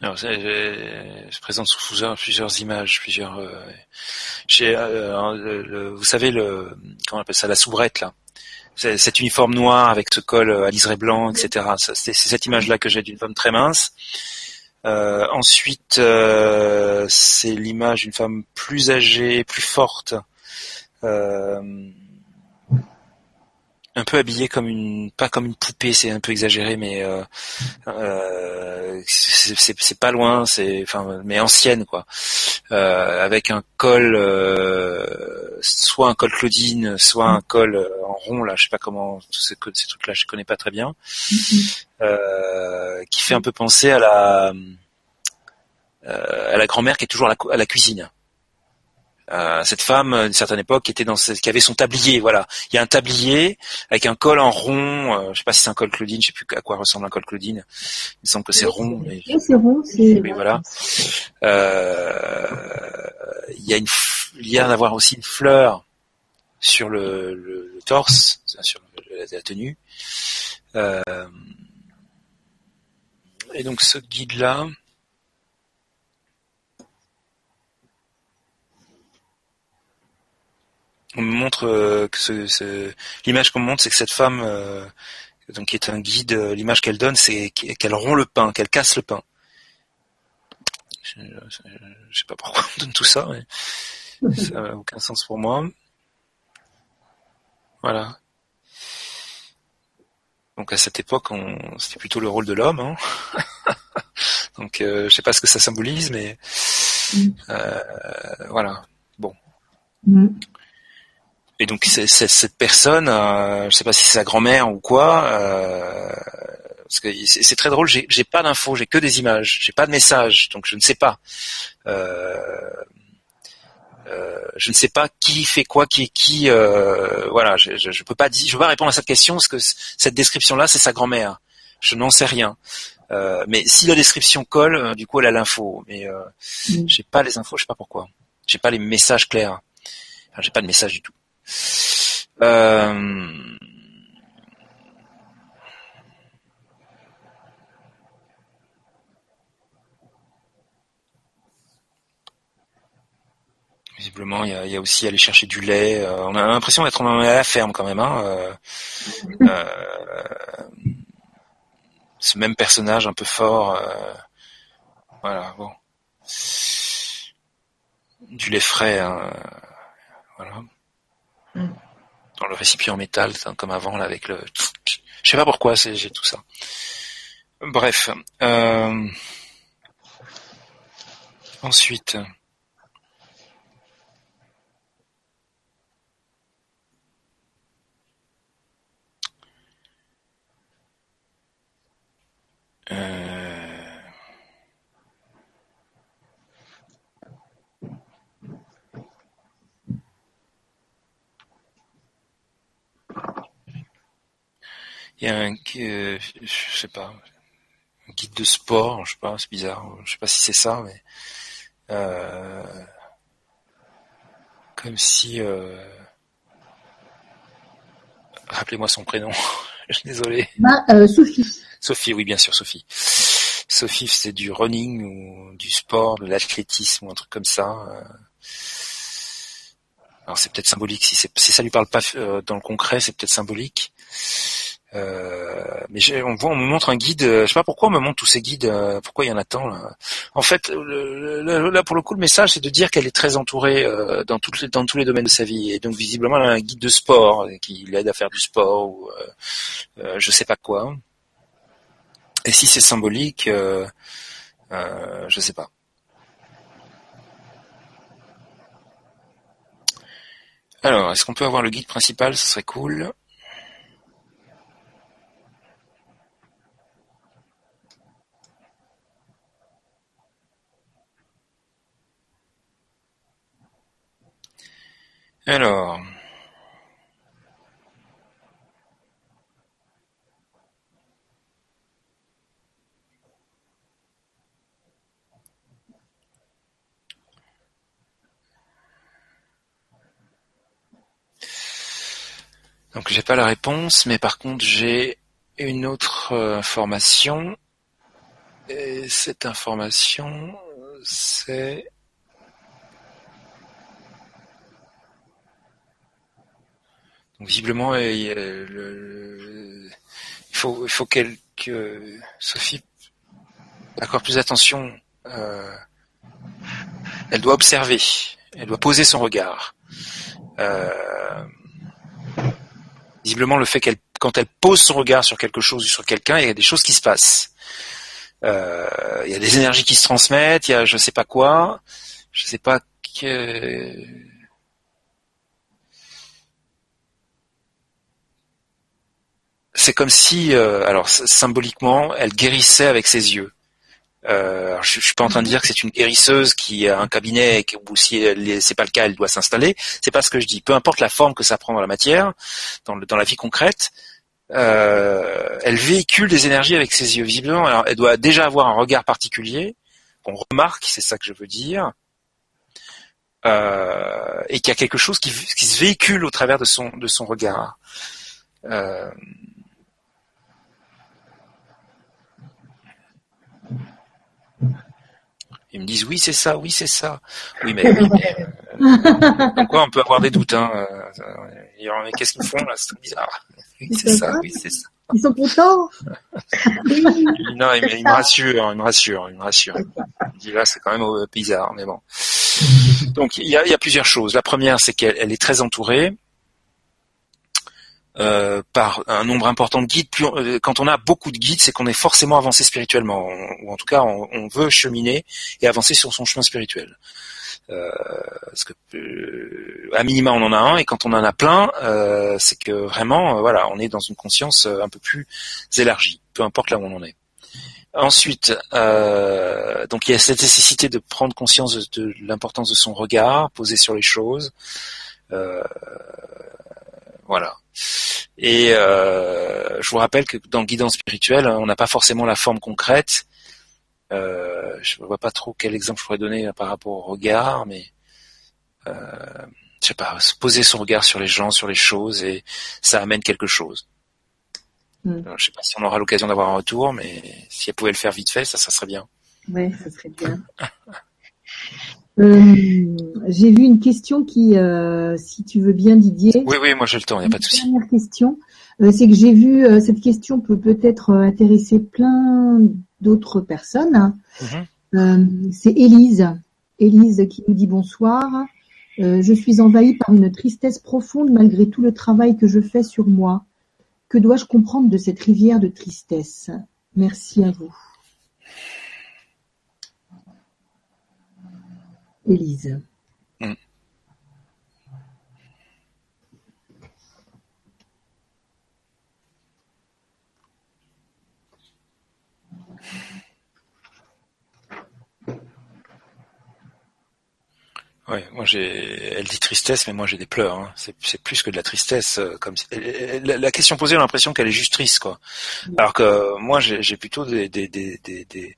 Alors, je, présente sous plusieurs, images, plusieurs. Euh, euh, vous savez le, comment on appelle ça, la soubrette là. Cet uniforme noir avec ce col à liseré blanc, etc. C'est cette image-là que j'ai d'une femme très mince. Euh, ensuite, euh, c'est l'image d'une femme plus âgée, plus forte, euh, un peu habillée comme une, pas comme une poupée, c'est un peu exagéré, mais euh, euh, c'est pas loin, c'est, enfin, mais ancienne quoi, euh, avec un col, soit un col Claudine, soit un col en rond là, je sais pas comment, ces, ces trucs-là, je connais pas très bien, mm-hmm. qui fait un peu penser à la à la grand-mère qui est toujours à la, à la cuisine. Euh, cette femme, d'une certaine époque, qui était dans qui avait son tablier. Voilà, il y a un tablier avec un col en rond. Euh, je sais pas si c'est un col Claudine, je sais plus à quoi ressemble un col Claudine. Il me semble que c'est rond. Mais... c'est rond. C'est... Oui, voilà. Euh, il y a une, il y a d'avoir aussi une fleur sur le, le, le torse, sur la, tenue. Euh, et donc ce guide là. On me montre euh, que ce, l'image qu'on me montre, c'est que cette femme, euh, donc qui est un guide, euh, l'image qu'elle donne, c'est qu'elle rompt le pain, qu'elle casse le pain. Je, sais pas pourquoi on donne tout ça, mais ça n'a aucun sens pour moi. Voilà. Donc à cette époque, c'était plutôt le rôle de l'homme. Hein. Donc je sais pas ce que ça symbolise, mais mm. voilà. Bon. Mm. Et donc cette personne, euh, je sais pas si c'est sa grand-mère ou quoi, euh, parce que c'est très drôle. J'ai pas d'infos, j'ai que des images, j'ai pas de message, donc je ne sais pas. Euh, euh, je ne sais pas qui fait quoi, qui est qui. Euh, voilà, je, je, je, peux pas dire, je peux pas répondre à cette question parce que cette description-là, c'est sa grand-mère. Je n'en sais rien. Euh, mais si la description colle, du coup, elle a l'info. Mais mm. j'ai pas les infos, je sais pas pourquoi. J'ai pas les messages clairs. Enfin, j'ai pas de message du tout. Euh... Visiblement, il y a, y a, aussi aller chercher du lait. Euh, on a l'impression d'être à la ferme quand même. Hein, euh, euh, ce même personnage un peu fort. Euh, voilà, bon. Du lait frais. Hein, voilà. Dans le récipient en métal, comme avant, là, avec le... Je sais pas pourquoi j'ai tout ça. Bref. Euh... Ensuite... Euh... Il y a un, euh, je sais pas, un guide de sport, je sais pas, c'est bizarre, je sais pas si c'est ça, mais euh, comme si, euh, rappelez-moi son prénom, je suis désolé. Bah, euh, Sophie. Sophie, oui, bien sûr, Sophie. Sophie, c'est du running ou du sport, de l'athlétisme ou un truc comme ça. Euh. Alors c'est peut-être symbolique, si, si ça lui parle pas euh, dans le concret, c'est peut-être symbolique. Euh, mais on voit, on me montre un guide. Euh, je sais pas pourquoi on me montre tous ces guides. Euh, pourquoi il y en a tant là. En fait, là pour le coup, le message c'est de dire qu'elle est très entourée dans toutes les, dans tous les domaines de sa vie. Et donc visiblement, elle a un guide de sport qui l'aide à faire du sport ou je sais pas quoi. Et si c'est symbolique, euh, je sais pas. Alors, est-ce qu'on peut avoir le guide principal? Ce serait cool. Alors. Donc j'ai pas la réponse, mais par contre j'ai une autre euh, information. Et cette information, c'est Donc, visiblement, il, faut, il faut que Sophie accorde plus d'attention. Euh, elle doit observer, elle doit poser son regard. Euh, visiblement, le fait qu'elle, quand elle pose son regard sur quelque chose ou sur quelqu'un, il y a des choses qui se passent. Euh, il y a des énergies qui se transmettent, il y a je sais pas quoi, je sais pas que c'est comme si, euh, alors symboliquement, elle guérissait avec ses yeux. Euh, je, je, suis pas en train de dire que c'est une guérisseuse qui a un cabinet et ou si c'est pas le cas, elle doit s'installer. C'est pas ce que je dis. Peu importe la forme que ça prend dans la matière, dans, dans la vie concrète, euh, elle véhicule des énergies avec ses yeux. Visiblement, alors, elle doit déjà avoir un regard particulier qu'on remarque, c'est ça que je veux dire, euh, et qu'il y a quelque chose qui, qui, se véhicule au travers de son de son regard. Euh, Ils me disent oui c'est ça, oui c'est ça. Oui mais, oui, mais euh, quoi on peut avoir des doutes. Hein. Euh, mais qu'est-ce qu'ils font là? C'est bizarre. Oui c'est ça, oui c'est ça. Ils sont contents. non, il, il me rassure, il me rassure, il me rassure. Il dit là c'est quand même euh, bizarre, mais bon. Donc il y a, il y a plusieurs choses. La première c'est qu'elle est très entourée. Euh, par un nombre important de guides. Plus euh, quand on a beaucoup de guides, c'est qu'on est forcément avancé spirituellement, ou en tout cas on, on, veut cheminer et avancer sur son chemin spirituel. Euh, parce que euh, à minima on en a un et quand on en a plein, c'est que vraiment voilà on est dans une conscience un peu plus élargie, peu importe là où on en est. Ensuite, donc il y a cette nécessité de prendre conscience de, de l'importance de son regard posé sur les choses. voilà. Et euh, je vous rappelle que dans le guidance spirituel, on n'a pas forcément la forme concrète. Euh, je ne vois pas trop quel exemple je pourrais donner par rapport au regard, mais euh, je sais pas, se poser son regard sur les gens, sur les choses, et ça amène quelque chose. Mm. je sais pas si on aura l'occasion d'avoir un retour, mais si elle pouvait le faire vite fait, ça, ça serait bien. Oui, ça serait bien. Euh, j'ai vu une question qui, euh, si tu veux bien, Didier. Oui, oui, moi j'ai le temps, il n'y a pas de souci. Dernière question, euh, c'est que j'ai vu cette question peut peut-être intéresser plein d'autres personnes. Mhm. c'est Élise, Élise qui nous dit bonsoir. je suis envahie par une tristesse profonde malgré tout le travail que je fais sur moi. Que dois-je comprendre de cette rivière de tristesse? Merci à vous. Élise. Mm. Ouais, moi j'ai, elle dit tristesse, mais moi j'ai des pleurs. Hein. C'est, plus que de la tristesse. Euh, comme la, question posée, a l'impression qu'elle est juste triste, quoi. Alors que moi j'ai, plutôt des, des, des, des, des,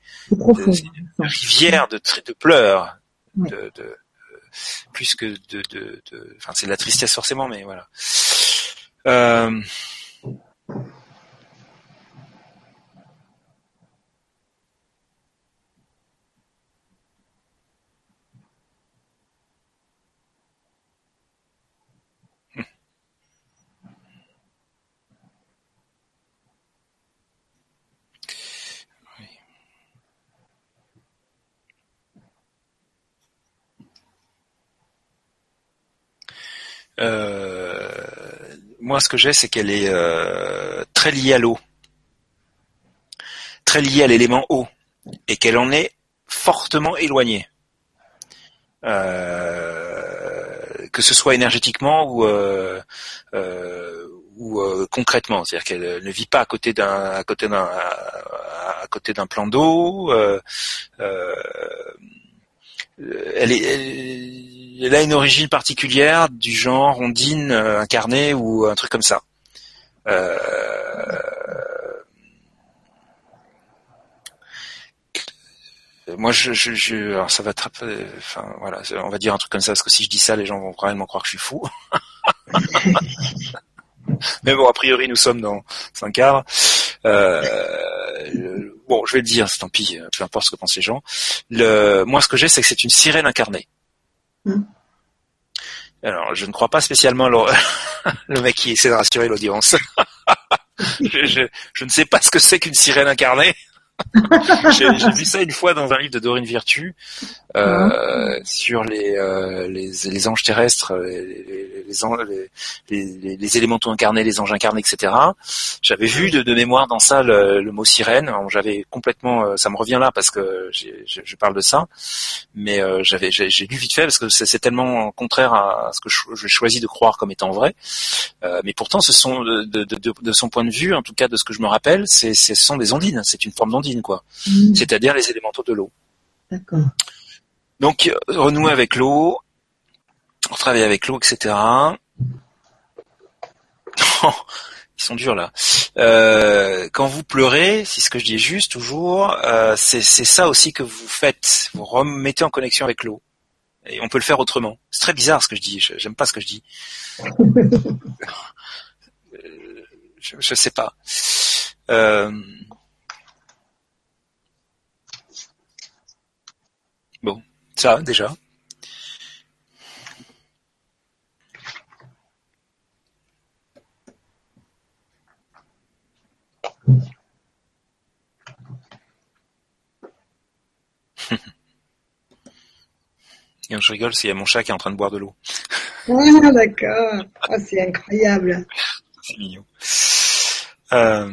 rivières de, de pleurs de, de, plus que de, de, de enfin c'est de la tristesse forcément, mais voilà. Euh, moi, ce que j'ai, c'est qu'elle est euh, très liée à l'eau, très liée à l'élément eau, et qu'elle en est fortement éloignée. Euh, que ce soit énergétiquement ou ou concrètement, c'est-à-dire qu'elle ne vit pas à côté d'un à côté d'un à, côté d'un plan d'eau. Elle est elle a une origine particulière du genre ondine euh, incarnée ou un truc comme ça. Euh, moi, je, je, je, alors ça va être, enfin voilà, on va dire un truc comme ça parce que si je dis ça, les gens vont probablement croire que je suis fou. Mais bon, a priori, nous sommes dans un cadre. Euh, bon, je vais le dire, tant pis, peu importe ce que pensent les gens. Le, moi, ce que j'ai, c'est que c'est une sirène incarnée. Hmm. Alors, je ne crois pas spécialement le, le mec qui essaie de rassurer l'audience. je, je, je ne sais pas ce que c'est qu'une sirène incarnée. j'ai vu ça une fois dans un livre de Dorine Virtue euh, sur les, euh, les, les anges terrestres, les, les, les, les, élémentaux incarnés, les anges incarnés, etc. J'avais vu de, de, mémoire dans ça le, le mot sirène. J'avais complètement, euh, ça me revient là parce que je, je, parle de ça, mais euh, j'avais j'ai lu vite fait parce que c'est tellement contraire à ce que j'ai choisi de croire comme étant vrai. Euh, mais pourtant, ce sont de, de, de, de, son point de vue, en tout cas de ce que je me rappelle, c'est ce sont des ondines. C'est une forme d'ondine quoi. Mmh. C'est-à-dire les élémentaux de l'eau. D'accord. Donc renouer avec l'eau, travailler avec l'eau, etc. Ils sont durs là. Euh, quand vous pleurez, c'est ce que je dis juste toujours, euh, c'est ça aussi que vous faites. Vous remettez en connexion avec l'eau. Et on peut le faire autrement. C'est très bizarre ce que je dis. J'aime pas ce que je dis. je, je sais pas. Euh, bon, ça déjà. Et je rigole, c'est mon chat qui est en train de boire de l'eau. Ah, d'accord. Ah, c'est incroyable. C'est mignon. Euh...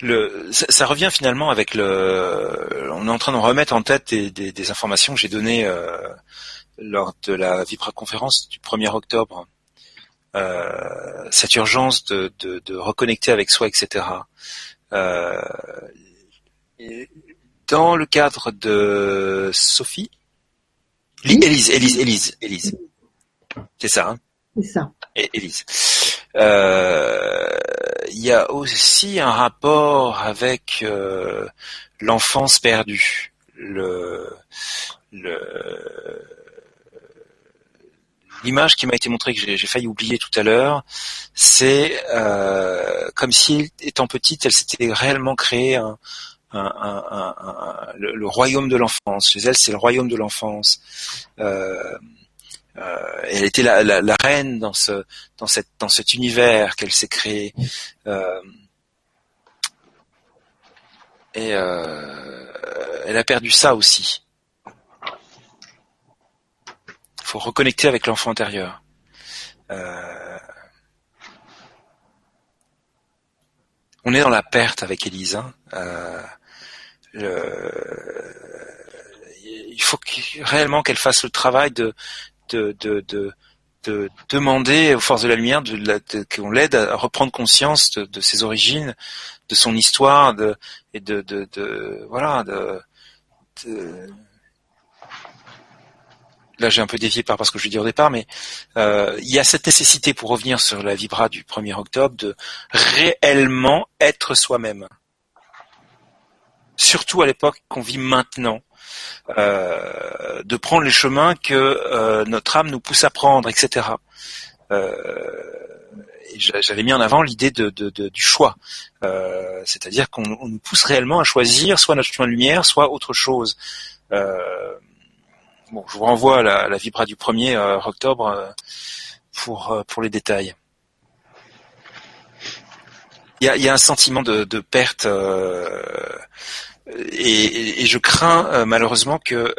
Le, ça, ça, revient finalement avec le. On est en train de remettre en tête des, des, des informations que j'ai données euh, lors de la Vibra conférence du 1er octobre euh, cette urgence de, de, de, reconnecter avec soi, etc. Euh, dans le cadre de Sophie, Élise, Élise, Élise, Élise, c'est ça. Hein? C'est ça. Élise. Euh, il y a aussi un rapport avec euh, l'enfance perdue, le, le l'image qui m'a été montrée que j'ai failli oublier tout à l'heure, c'est euh, comme si étant petite, elle s'était réellement créée un, un, un, le, le, royaume de l'enfance. Chez elle, c'est le royaume de l'enfance. Euh, elle était la, la, la, reine dans ce dans cette dans cet univers qu'elle s'est créé. Euh, et euh, elle a perdu ça aussi faut reconnecter avec l'enfant intérieur. Euh, on est dans la perte avec Élise. Hein. Euh, il faut réellement qu'elle fasse le travail de, de, de, de, demander aux forces de la lumière de, qu'on l'aide à reprendre conscience de, ses origines, de son histoire, de, et de, de, voilà, de là j'ai un peu dévié par rapport à ce que je dis au départ, mais euh, il y a cette nécessité pour revenir sur la vibra du 1er octobre de réellement être soi-même. Surtout à l'époque qu'on vit maintenant, euh, de prendre les chemins que euh, notre âme nous pousse à prendre, etc. J'avais mis en avant l'idée de, du choix, c'est-à-dire qu'on nous pousse réellement à choisir soit notre chemin de lumière, soit autre chose. Euh, Bon, je vous renvoie à la, Vibra du 1er euh, octobre euh, pour, euh, pour les détails. Il y a, un sentiment de perte et, et, je crains malheureusement que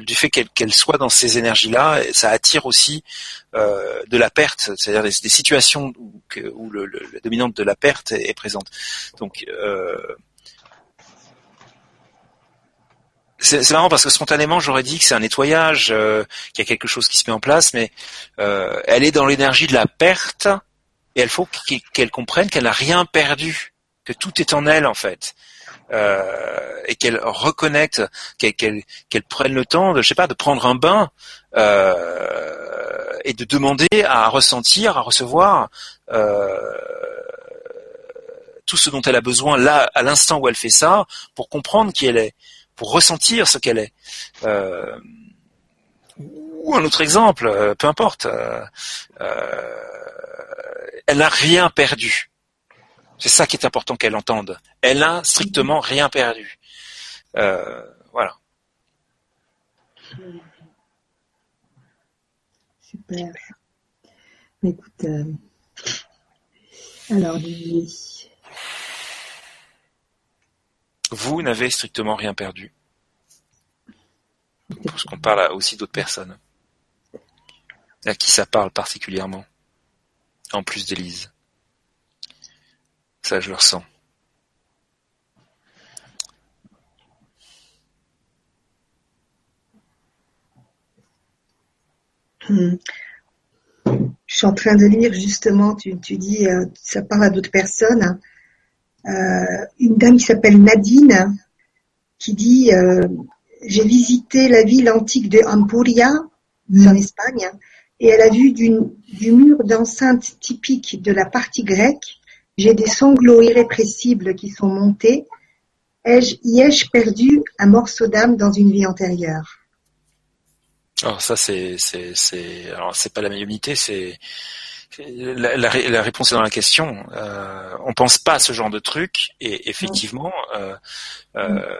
du fait qu'elle soit dans ces énergies-là, ça attire aussi de la perte, c'est-à-dire des, des, situations où, où le, le, la dominante de la perte est, présente. Donc c'est marrant parce que spontanément j'aurais dit que c'est un nettoyage, euh, qu'il y a quelque chose qui se met en place, mais euh, elle est dans l'énergie de la perte et il faut qu'elle comprenne qu'elle n'a rien perdu, que tout est en elle en fait. Euh, et qu'elle reconnecte, qu'elle prenne le temps de, je sais pas, de prendre un bain et de demander à ressentir, à recevoir tout ce dont elle a besoin là, à l'instant où elle fait ça, pour comprendre qui elle est pour ressentir ce qu'elle est. Euh, ou un autre exemple, euh, peu importe. Euh, euh, elle n'a rien perdu. C'est ça qui est important qu'elle entende. Elle n'a strictement rien perdu. voilà. Super. Écoute, alors, vous n'avez strictement rien perdu. Parce qu'on parle aussi d'autres personnes. À qui ça parle particulièrement. En plus d'Élise. Ça, je le ressens. Hmm. Je suis en train de lire justement, tu, dis, euh, ça parle à d'autres personnes. Euh, une dame qui s'appelle Nadine, qui dit euh, J'ai visité la ville antique de Ampuria, mm. en Espagne, et elle a vu du mur d'enceinte typique de la partie grecque. J'ai des sanglots irrépressibles qui sont montés. Ai-je, y ai-je perdu un morceau d'âme dans une vie antérieure? Alors ça c'est c'est c'est alors c'est pas la médiumnité, c'est la, la, réponse est dans la question. Euh, on pense pas à ce genre de truc et effectivement, euh, euh,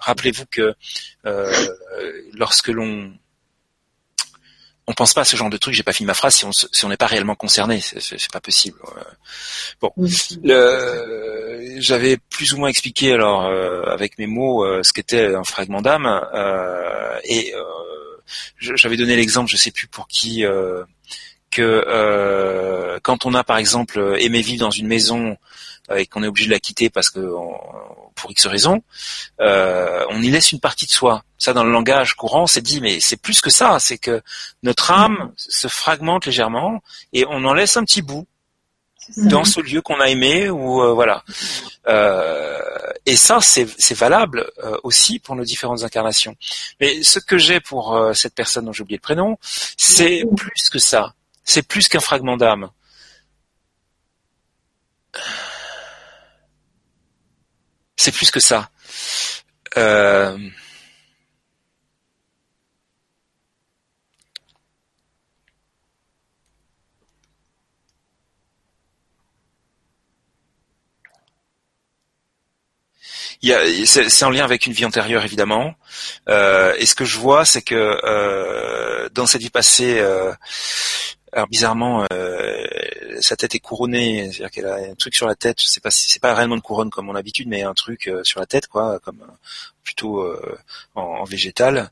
rappelez-vous que euh, lorsque l'on on pense pas à ce genre de truc. J'ai pas fini ma phrase. Si on si on n'est pas réellement concerné, c'est pas possible. Bon, j'avais plus ou moins expliqué alors euh, avec mes mots euh, ce qu'était un fragment d'âme et j'avais donné l'exemple, je sais plus pour qui, euh, que euh, quand on a par exemple aimé vivre dans une maison et qu'on est obligé de la quitter parce que pour X raison, euh, on y laisse une partie de soi. Ça, dans le langage courant, c'est dit, mais c'est plus que ça. C'est que notre âme se fragmente légèrement et on en laisse un petit bout dans ce lieu qu'on a aimé ou euh, voilà. Euh, et ça, c'est valable euh, aussi pour nos différentes incarnations. Mais ce que j'ai pour cette personne dont j'ai oublié le prénom, c'est plus que ça. C'est plus qu'un fragment d'âme. C'est plus que ça. Euh, c'est en lien avec une vie antérieure évidemment. Euh, et ce que je vois, c'est que euh, dans cette vie passée, euh, alors bizarrement, sa tête est couronnée, c'est-à-dire qu'elle a un truc sur la tête. C'est pas c'est pas réellement une couronne comme mon habitude, mais un truc sur la tête, quoi, comme plutôt en, végétal.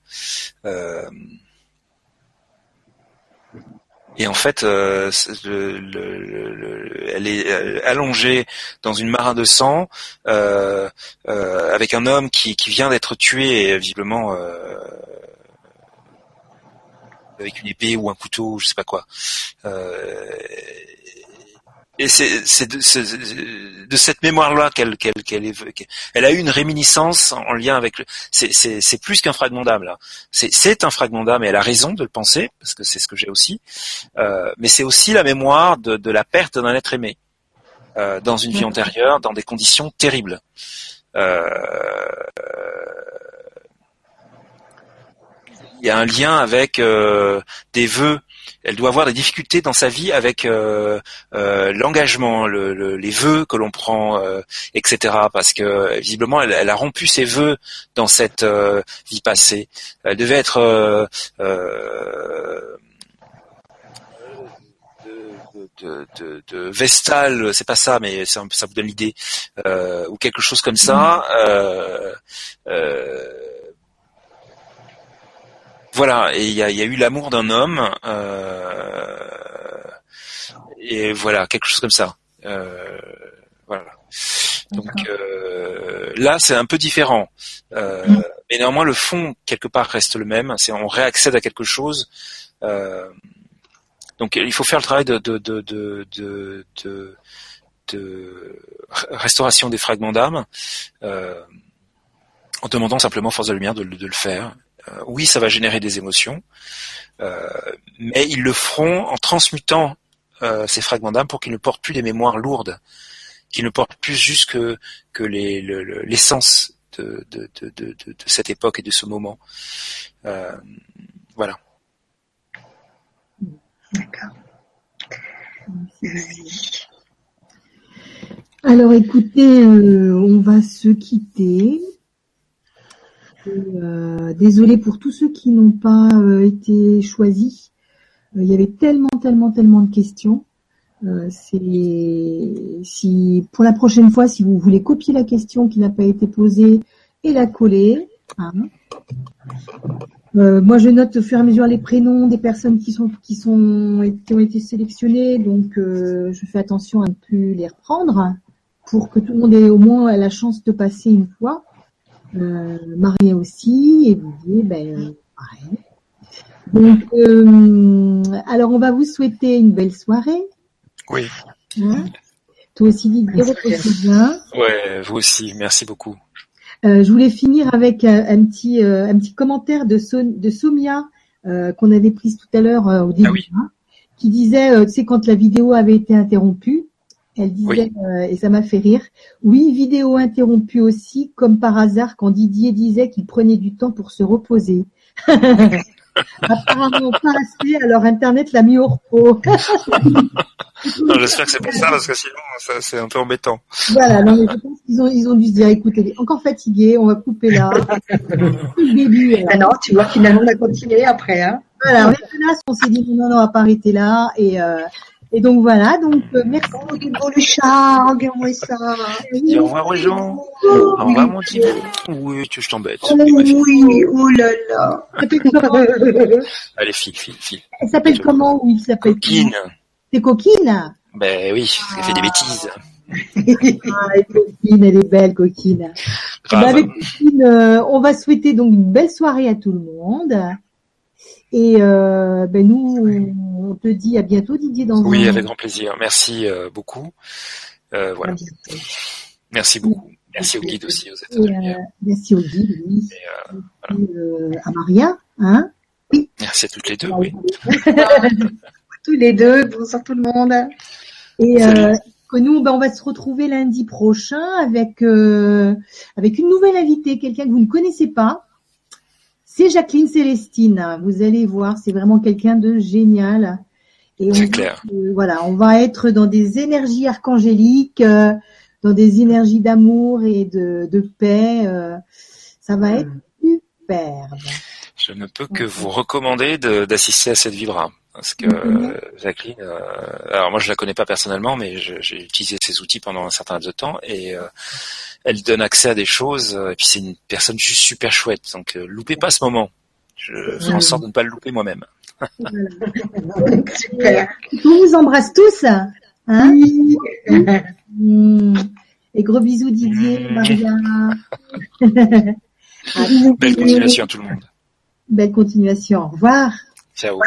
Et en fait, euh, le, elle est euh, allongée dans une marin de sang euh, euh, avec un homme qui, qui vient d'être tué et visiblement euh, avec une épée ou un couteau, je sais pas quoi. Euh, et c'est de, de, cette mémoire-là qu'elle qu'elle qu'elle elle a eu une réminiscence en lien avec le. C'est plus qu'un fragment d'âme là. C'est un fragment d'âme et elle a raison de le penser parce que c'est ce que j'ai aussi. Euh, mais c'est aussi la mémoire de, de la perte d'un être aimé euh, dans une vie antérieure, dans des conditions terribles. Euh, il y a un lien avec euh, des vœux elle doit avoir des difficultés dans sa vie avec euh, euh, l'engagement, les vœux que l'on prend, euh, etc. Parce que visiblement, elle, a rompu ses vœux dans cette vie passée. Elle devait être de, de, de, Vestal, c'est pas ça, mais ça, ça vous donne l'idée, ou quelque chose comme ça. Euh, voilà, et il y a, eu l'amour d'un homme, euh, et voilà, quelque chose comme ça. Euh, voilà. Donc euh, là, c'est un peu différent, mm. mais néanmoins le fond quelque part reste le même. C'est on réaccède à quelque chose. donc il faut faire le travail de de de de, de, de restauration des fragments d'âme en demandant simplement force de lumière de, de le faire euh, oui, ça va générer des émotions, euh, mais ils le feront en transmutant euh, ces fragments d'âme pour qu'ils ne portent plus des mémoires lourdes, qu'ils ne portent plus juste que, que l'essence de, de, de, de, cette époque et de ce moment. Voilà. D'accord. Alors écoutez, euh, on va se quitter. Euh, désolé pour tous ceux qui n'ont pas euh, été choisis. Euh, il y avait tellement, tellement, tellement de questions. Euh, si pour la prochaine fois, si vous voulez copier la question qui n'a pas été posée et la coller. hein. Euh, moi, je note au fur et à mesure les prénoms des personnes qui sont qui sont qui ont été sélectionnées, donc euh, je fais attention à ne plus les reprendre pour que tout le monde ait au moins la chance de passer une fois. Euh, Maria aussi et Didier, ben euh, pareil. Donc, euh, alors on va vous souhaiter une belle soirée. Oui. hein. Toi aussi Didier, bien. Ouais, vous aussi. Merci beaucoup. Euh, je voulais finir avec un, un petit euh, un petit commentaire de, Son- de Soumia euh, qu'on avait prise tout à l'heure euh, au début, Ah oui. hein, qui disait, euh, tu sais, quand la vidéo avait été interrompue, elle disait, euh, et ça m'a fait rire, oui, vidéo interrompue aussi, comme par hasard quand Didier disait qu'il prenait du temps pour se reposer. Apparemment pas assez, alors Internet l'a mis au repos. J'espère que c'est pour ça parce que sinon ça c'est un peu embêtant. Voilà, non, mais je pense qu'ils ont, ils ont dû se dire, écoutez, il est encore fatigué, on va couper là. Le début. Ah non, tu vois, finalement, on a continué après. Hein. Voilà, on était là, on s'est dit, non, non, on va pas arrêter là. Et, euh, et donc voilà, donc euh, merci. Oh, le chat, regarde-moi ça. Dis au revoir aux gens. Au revoir mon petit. Oui, tu je t'embête. Oh Oui, fille. oui, oh là là. Allez, file, file, file. elle s'appelle comment? Ou il s'appelle Coquine. C'est coquine? Ben oui, elle fait des bêtises. Ah, elle est coquine, elle est belle, coquine. Bah, avec coquine, euh, on va souhaiter donc une belle soirée à tout le monde. Et euh, ben nous, on, on te dit à bientôt, Didier. Dans Oui, un- avec grand plaisir. Merci euh, beaucoup. Euh, voilà. Merci beaucoup. Merci au guide aussi, aux Et, euh, merci au guide, oui. Et, euh, Et, euh, à Maria, hein. merci à toutes les deux. Oui. Tous les deux, bonsoir tout le monde. Et euh, que nous, ben, on va se retrouver lundi prochain avec euh, avec une nouvelle invitée, quelqu'un que vous ne connaissez pas. C'est Jacqueline Célestine. Vous allez voir, c'est vraiment quelqu'un de génial. Et on, C'est clair. euh, voilà, on va être dans des énergies archangéliques, euh, dans des énergies d'amour et de, de paix. euh, ça va être superbe. Je ne peux que vous recommander de- d'assister à cette vibra. Parce que Mhm. euh, Jacqueline, euh, alors moi je la connais pas personnellement, mais j'ai utilisé ses outils pendant un certain laps de temps et euh, elle donne accès à des choses. euh, et puis c'est une personne juste super chouette. Donc euh, loupez pas ce moment. Je ferai en sorte de ne pas le louper moi-même. Super. On vous embrasse tous. Hein Mm. Et gros bisous Didier, Mm. Maria. Belle continuation à tout le monde. Belle continuation. Au revoir. Ciao.